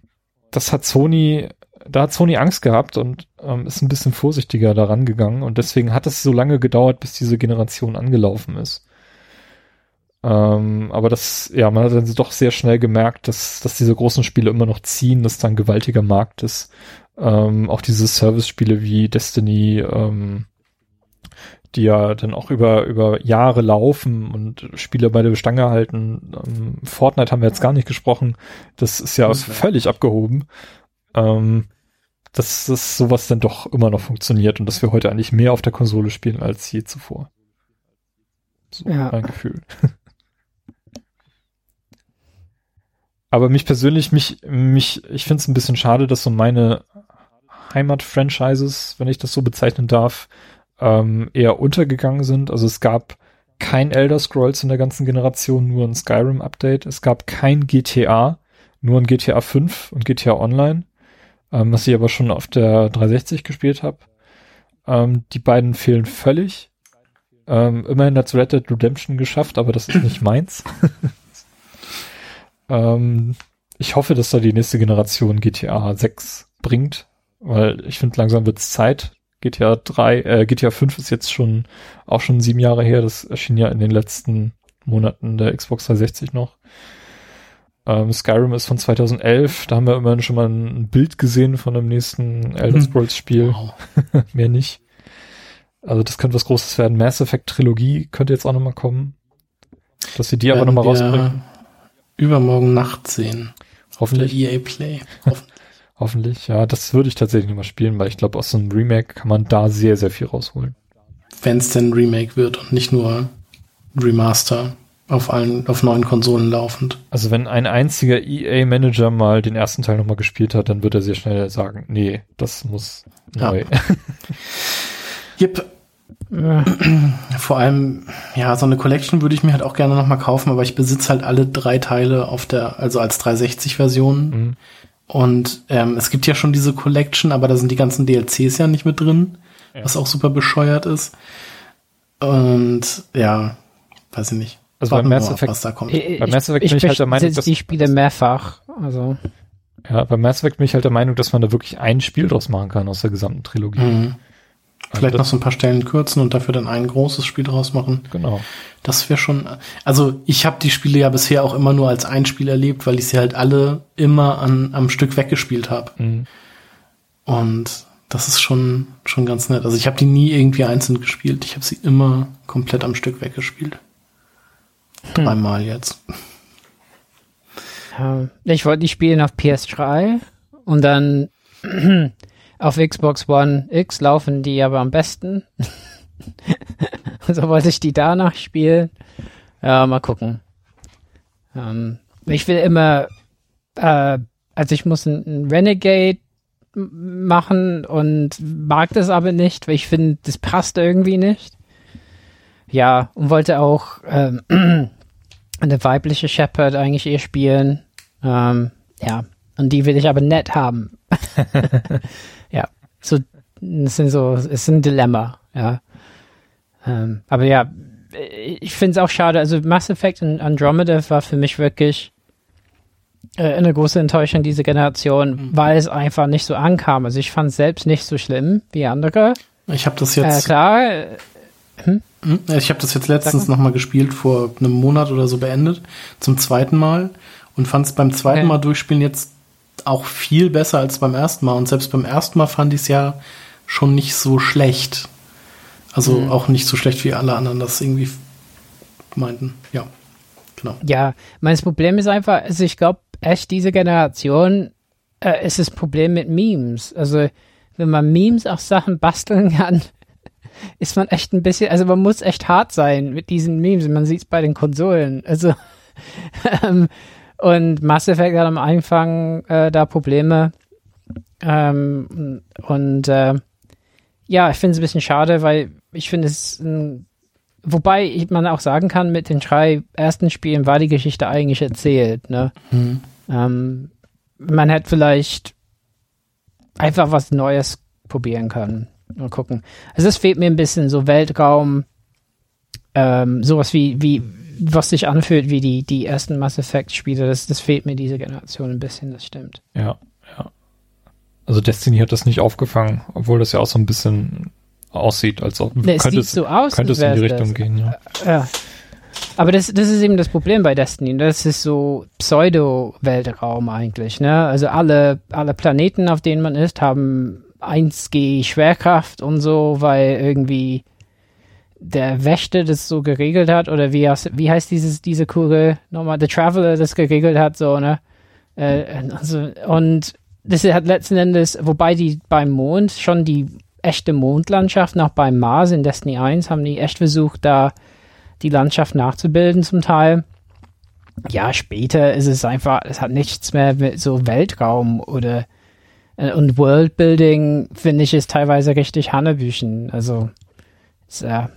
das hat Sony, da hat Sony Angst gehabt und ähm, ist ein bisschen vorsichtiger daran gegangen und deswegen hat es so lange gedauert, bis diese Generation angelaufen ist. Ähm, aber das, ja, man hat dann doch sehr schnell gemerkt, dass, dass diese großen Spiele immer noch ziehen, dass da ein gewaltiger Markt ist. Ähm, auch diese Service-Spiele wie Destiny, ähm, die ja dann auch über, über Jahre laufen und Spiele bei der Stange halten. Ähm, Fortnite haben wir jetzt gar nicht gesprochen. Das ist ja okay. völlig abgehoben. Ähm, dass das sowas dann doch immer noch funktioniert und dass wir heute eigentlich mehr auf der Konsole spielen als je zuvor. So ja. mein Gefühl. Aber mich persönlich, mich, mich, ich finde es ein bisschen schade, dass so meine Heimat-Franchises, wenn ich das so bezeichnen darf, ähm, eher untergegangen sind. Also es gab kein Elder Scrolls in der ganzen Generation, nur ein Skyrim-Update. Es gab kein GTA, nur ein GTA 5 und GTA Online, ähm, was ich aber schon auf der 360 gespielt habe. Ähm, die beiden fehlen völlig. Ähm, immerhin hat Red Dead Redemption geschafft, aber das ist nicht meins. Ähm, ich hoffe, dass da die nächste Generation GTA 6 bringt, weil ich finde, langsam wird's Zeit. GTA 3, äh, GTA 5 ist jetzt schon auch schon sieben Jahre her. Das erschien ja in den letzten Monaten der Xbox 360 noch. Ähm, Skyrim ist von 2011. Da haben wir immerhin schon mal ein Bild gesehen von dem nächsten Elder hm. Scrolls Spiel. Wow. Mehr nicht. Also das könnte was Großes werden. Mass Effect Trilogie könnte jetzt auch nochmal kommen. Dass sie die aber nochmal rausbringen übermorgen Nacht sehen. Hoffentlich. EA Play. Hoffentlich. Hoffentlich, ja, das würde ich tatsächlich mal spielen, weil ich glaube, aus so einem Remake kann man da sehr, sehr viel rausholen. Wenn es denn Remake wird und nicht nur Remaster auf allen, auf neuen Konsolen laufend. Also wenn ein einziger EA-Manager mal den ersten Teil nochmal gespielt hat, dann wird er sehr schnell sagen, nee, das muss neu. Ja. yep. Vor allem, ja, so eine Collection würde ich mir halt auch gerne nochmal kaufen, aber ich besitze halt alle drei Teile auf der, also als 360-Version. Mhm. Und ähm, es gibt ja schon diese Collection, aber da sind die ganzen DLCs ja nicht mit drin, ja. was auch super bescheuert ist. Und ja, weiß ich nicht. Also bei Mass Effect, was da kommt. Ich, bei Mass Effect ich, bin ich halt der Meinung, dass die Spiele mehrfach. Also ja, bei Mass Effect bin ich halt der Meinung, dass man da wirklich ein Spiel draus machen kann aus der gesamten Trilogie. Mhm. Vielleicht noch so ein paar Stellen kürzen und dafür dann ein großes Spiel draus machen. Genau. Das wäre schon. Also ich habe die Spiele ja bisher auch immer nur als ein Spiel erlebt, weil ich sie halt alle immer an am Stück weggespielt habe. Mhm. Und das ist schon schon ganz nett. Also ich habe die nie irgendwie einzeln gespielt. Ich habe sie immer komplett am Stück weggespielt. Hm. Dreimal jetzt. Ich wollte die spielen auf PS3 und dann Auf Xbox One X laufen die aber am besten. so wollte ich die danach spielen. Ja, mal gucken. Ähm, ich will immer, äh, also ich muss ein, Renegade machen und mag das aber nicht, weil ich finde, das passt irgendwie nicht. Ja, und wollte auch ähm, eine weibliche Shepherd eigentlich eher spielen. Ähm, ja, und die will ich aber nett haben. so, es sind so, es ist ein Dilemma, ja. Ähm, aber ja, ich finde es auch schade. Also Mass Effect und Andromeda war für mich wirklich äh, eine große Enttäuschung diese Generation, mhm. weil es einfach nicht so ankam. Also ich fand es selbst nicht so schlimm wie andere. Ich habe das jetzt. Äh, klar. Äh, hm? Hm? Ich habe das jetzt letztens nochmal gespielt, vor einem Monat oder so beendet, zum zweiten Mal und fand es beim zweiten okay. Mal durchspielen jetzt auch viel besser als beim ersten Mal. Und selbst beim ersten Mal fand ich es ja schon nicht so schlecht. Also mhm. auch nicht so schlecht, wie alle anderen das irgendwie meinten. Ja, genau. Ja, mein Problem ist einfach, also ich glaube, echt diese Generation äh, ist das Problem mit Memes. Also wenn man Memes auf Sachen basteln kann, ist man echt ein bisschen, also man muss echt hart sein mit diesen Memes. Man sieht es bei den Konsolen. Also ähm, und Mass Effect hat am Anfang äh, da Probleme. Ähm, und äh, ja, ich finde es ein bisschen schade, weil ich finde es ein, wobei man auch sagen kann, mit den drei ersten Spielen war die Geschichte eigentlich erzählt. Ne? Mhm. Ähm, man hätte vielleicht einfach was Neues probieren können. Mal gucken. Also es fehlt mir ein bisschen so Weltraum, ähm, sowas wie, wie, was sich anfühlt wie die, die ersten Mass Effect Spiele. Das, das fehlt mir diese Generation ein bisschen, das stimmt. Ja, ja. Also Destiny hat das nicht aufgefangen, obwohl das ja auch so ein bisschen aussieht, als ob nee, es könnte es, so aus, könnte es in die Richtung das. gehen, ja. ja. Aber das, das ist eben das Problem bei Destiny. Das ist so Pseudo-Weltraum eigentlich. Ne? Also alle, alle Planeten, auf denen man ist, haben 1G Schwerkraft und so, weil irgendwie der Wächter das so geregelt hat oder wie, wie heißt dieses, diese Kugel nochmal, The Traveler das geregelt hat, so, ne? Äh, also, und das hat letzten Endes, wobei die beim Mond schon die echte Mondlandschaft, noch beim Mars in Destiny 1 haben die echt versucht, da die Landschaft nachzubilden zum Teil. Ja, später ist es einfach, es hat nichts mehr mit so Weltraum oder äh, und Worldbuilding finde ich ist teilweise richtig Hannebüchen. Also ist, äh,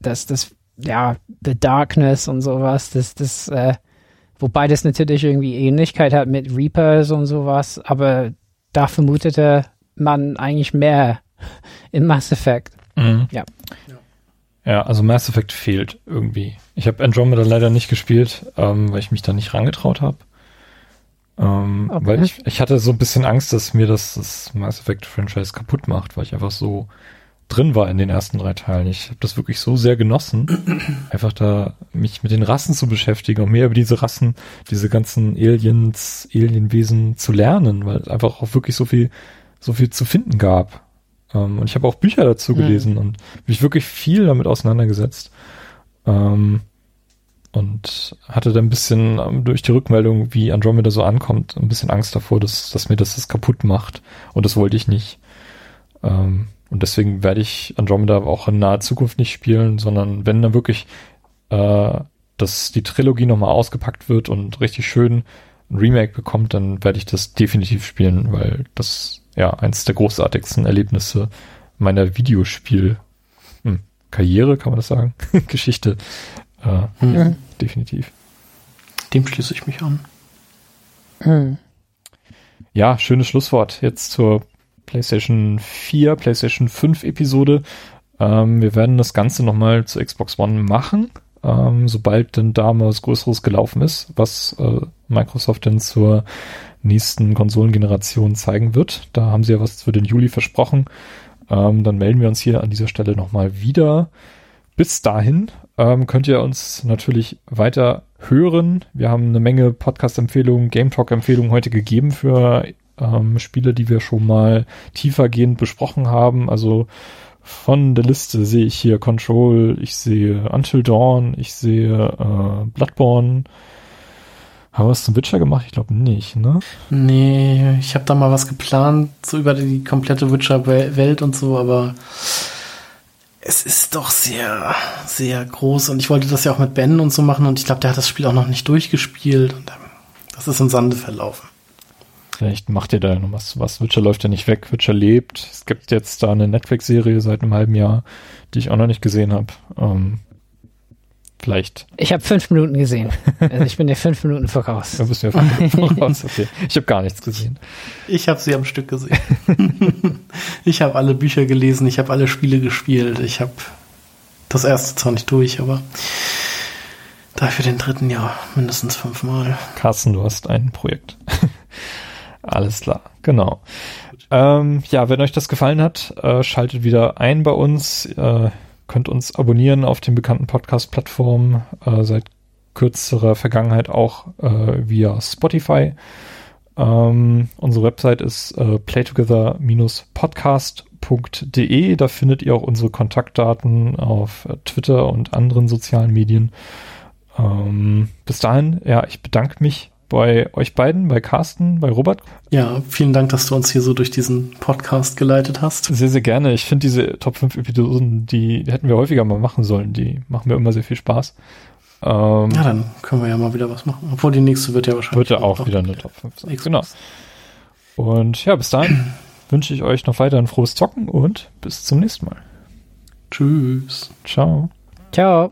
das, das, ja, The Darkness und sowas, das, das, äh, wobei das natürlich irgendwie Ähnlichkeit hat mit Reapers und sowas, aber da vermutete man eigentlich mehr in Mass Effect. Mhm. Ja. Ja, also Mass Effect fehlt irgendwie. Ich habe Andromeda leider nicht gespielt, ähm, weil ich mich da nicht rangetraut habe. Ähm, okay. Weil ich, ich hatte so ein bisschen Angst, dass mir das, das Mass Effect Franchise kaputt macht, weil ich einfach so drin war in den ersten drei Teilen. Ich habe das wirklich so sehr genossen, einfach da mich mit den Rassen zu beschäftigen und mehr über diese Rassen, diese ganzen Aliens, Alienwesen zu lernen, weil es einfach auch wirklich so viel, so viel zu finden gab. Ähm, und ich habe auch Bücher dazu gelesen mhm. und mich wirklich viel damit auseinandergesetzt. Ähm, und hatte da ein bisschen ähm, durch die Rückmeldung, wie Andromeda so ankommt, ein bisschen Angst davor, dass, dass mir das das kaputt macht. Und das wollte ich nicht. Ähm, und deswegen werde ich Andromeda auch in naher Zukunft nicht spielen, sondern wenn dann wirklich äh, dass die Trilogie nochmal ausgepackt wird und richtig schön ein Remake bekommt, dann werde ich das definitiv spielen, weil das ja eins der großartigsten Erlebnisse meiner Videospiel hm, Karriere, kann man das sagen? Geschichte. Äh, mhm. ja, definitiv. Dem schließe ich mich an. Mhm. Ja, schönes Schlusswort jetzt zur PlayStation 4, PlayStation 5 Episode. Ähm, wir werden das Ganze nochmal zur Xbox One machen, ähm, sobald denn da mal was Größeres gelaufen ist, was äh, Microsoft denn zur nächsten Konsolengeneration zeigen wird. Da haben sie ja was für den Juli versprochen. Ähm, dann melden wir uns hier an dieser Stelle nochmal wieder. Bis dahin ähm, könnt ihr uns natürlich weiter hören. Wir haben eine Menge Podcast-Empfehlungen, Game Talk-Empfehlungen heute gegeben für ähm, Spiele, die wir schon mal tiefergehend besprochen haben. Also von der Liste sehe ich hier Control, ich sehe Until Dawn, ich sehe äh, Bloodborne. Haben wir was zum Witcher gemacht? Ich glaube nicht, ne? Nee, ich habe da mal was geplant, so über die komplette Witcher-Welt und so, aber es ist doch sehr, sehr groß und ich wollte das ja auch mit Ben und so machen und ich glaube, der hat das Spiel auch noch nicht durchgespielt und das ist im Sande verlaufen. Vielleicht macht ihr da noch was, was. Witcher läuft ja nicht weg, Witcher lebt. Es gibt jetzt da eine Netflix-Serie seit einem halben Jahr, die ich auch noch nicht gesehen habe. Ähm, vielleicht. Ich habe fünf Minuten gesehen. Also ich bin ja fünf Minuten voraus. Da bist du ja fünf Minuten voraus. Okay. Ich habe gar nichts gesehen. Ich habe sie am Stück gesehen. ich habe alle Bücher gelesen, ich habe alle Spiele gespielt. Ich habe das erste zwar nicht durch, aber dafür den dritten Jahr mindestens fünfmal. Carsten, du hast ein Projekt. Alles klar, genau. Ähm, ja, wenn euch das gefallen hat, äh, schaltet wieder ein bei uns. Äh, könnt uns abonnieren auf den bekannten Podcast-Plattformen, äh, seit kürzerer Vergangenheit auch äh, via Spotify. Ähm, unsere Website ist äh, playtogether-podcast.de. Da findet ihr auch unsere Kontaktdaten auf Twitter und anderen sozialen Medien. Ähm, bis dahin, ja, ich bedanke mich bei euch beiden, bei Carsten, bei Robert. Ja, vielen Dank, dass du uns hier so durch diesen Podcast geleitet hast. Sehr, sehr gerne. Ich finde diese Top 5 Episoden, die, hätten wir häufiger mal machen sollen. Die machen mir immer sehr viel Spaß. Ähm, ja, dann können wir ja mal wieder was machen. Obwohl die nächste wird ja wahrscheinlich. Wird ja auch wieder eine Top 5 sein. Genau. Und ja, bis dahin wünsche ich euch noch weiter ein frohes Zocken und bis zum nächsten Mal. Tschüss. Ciao. Ciao.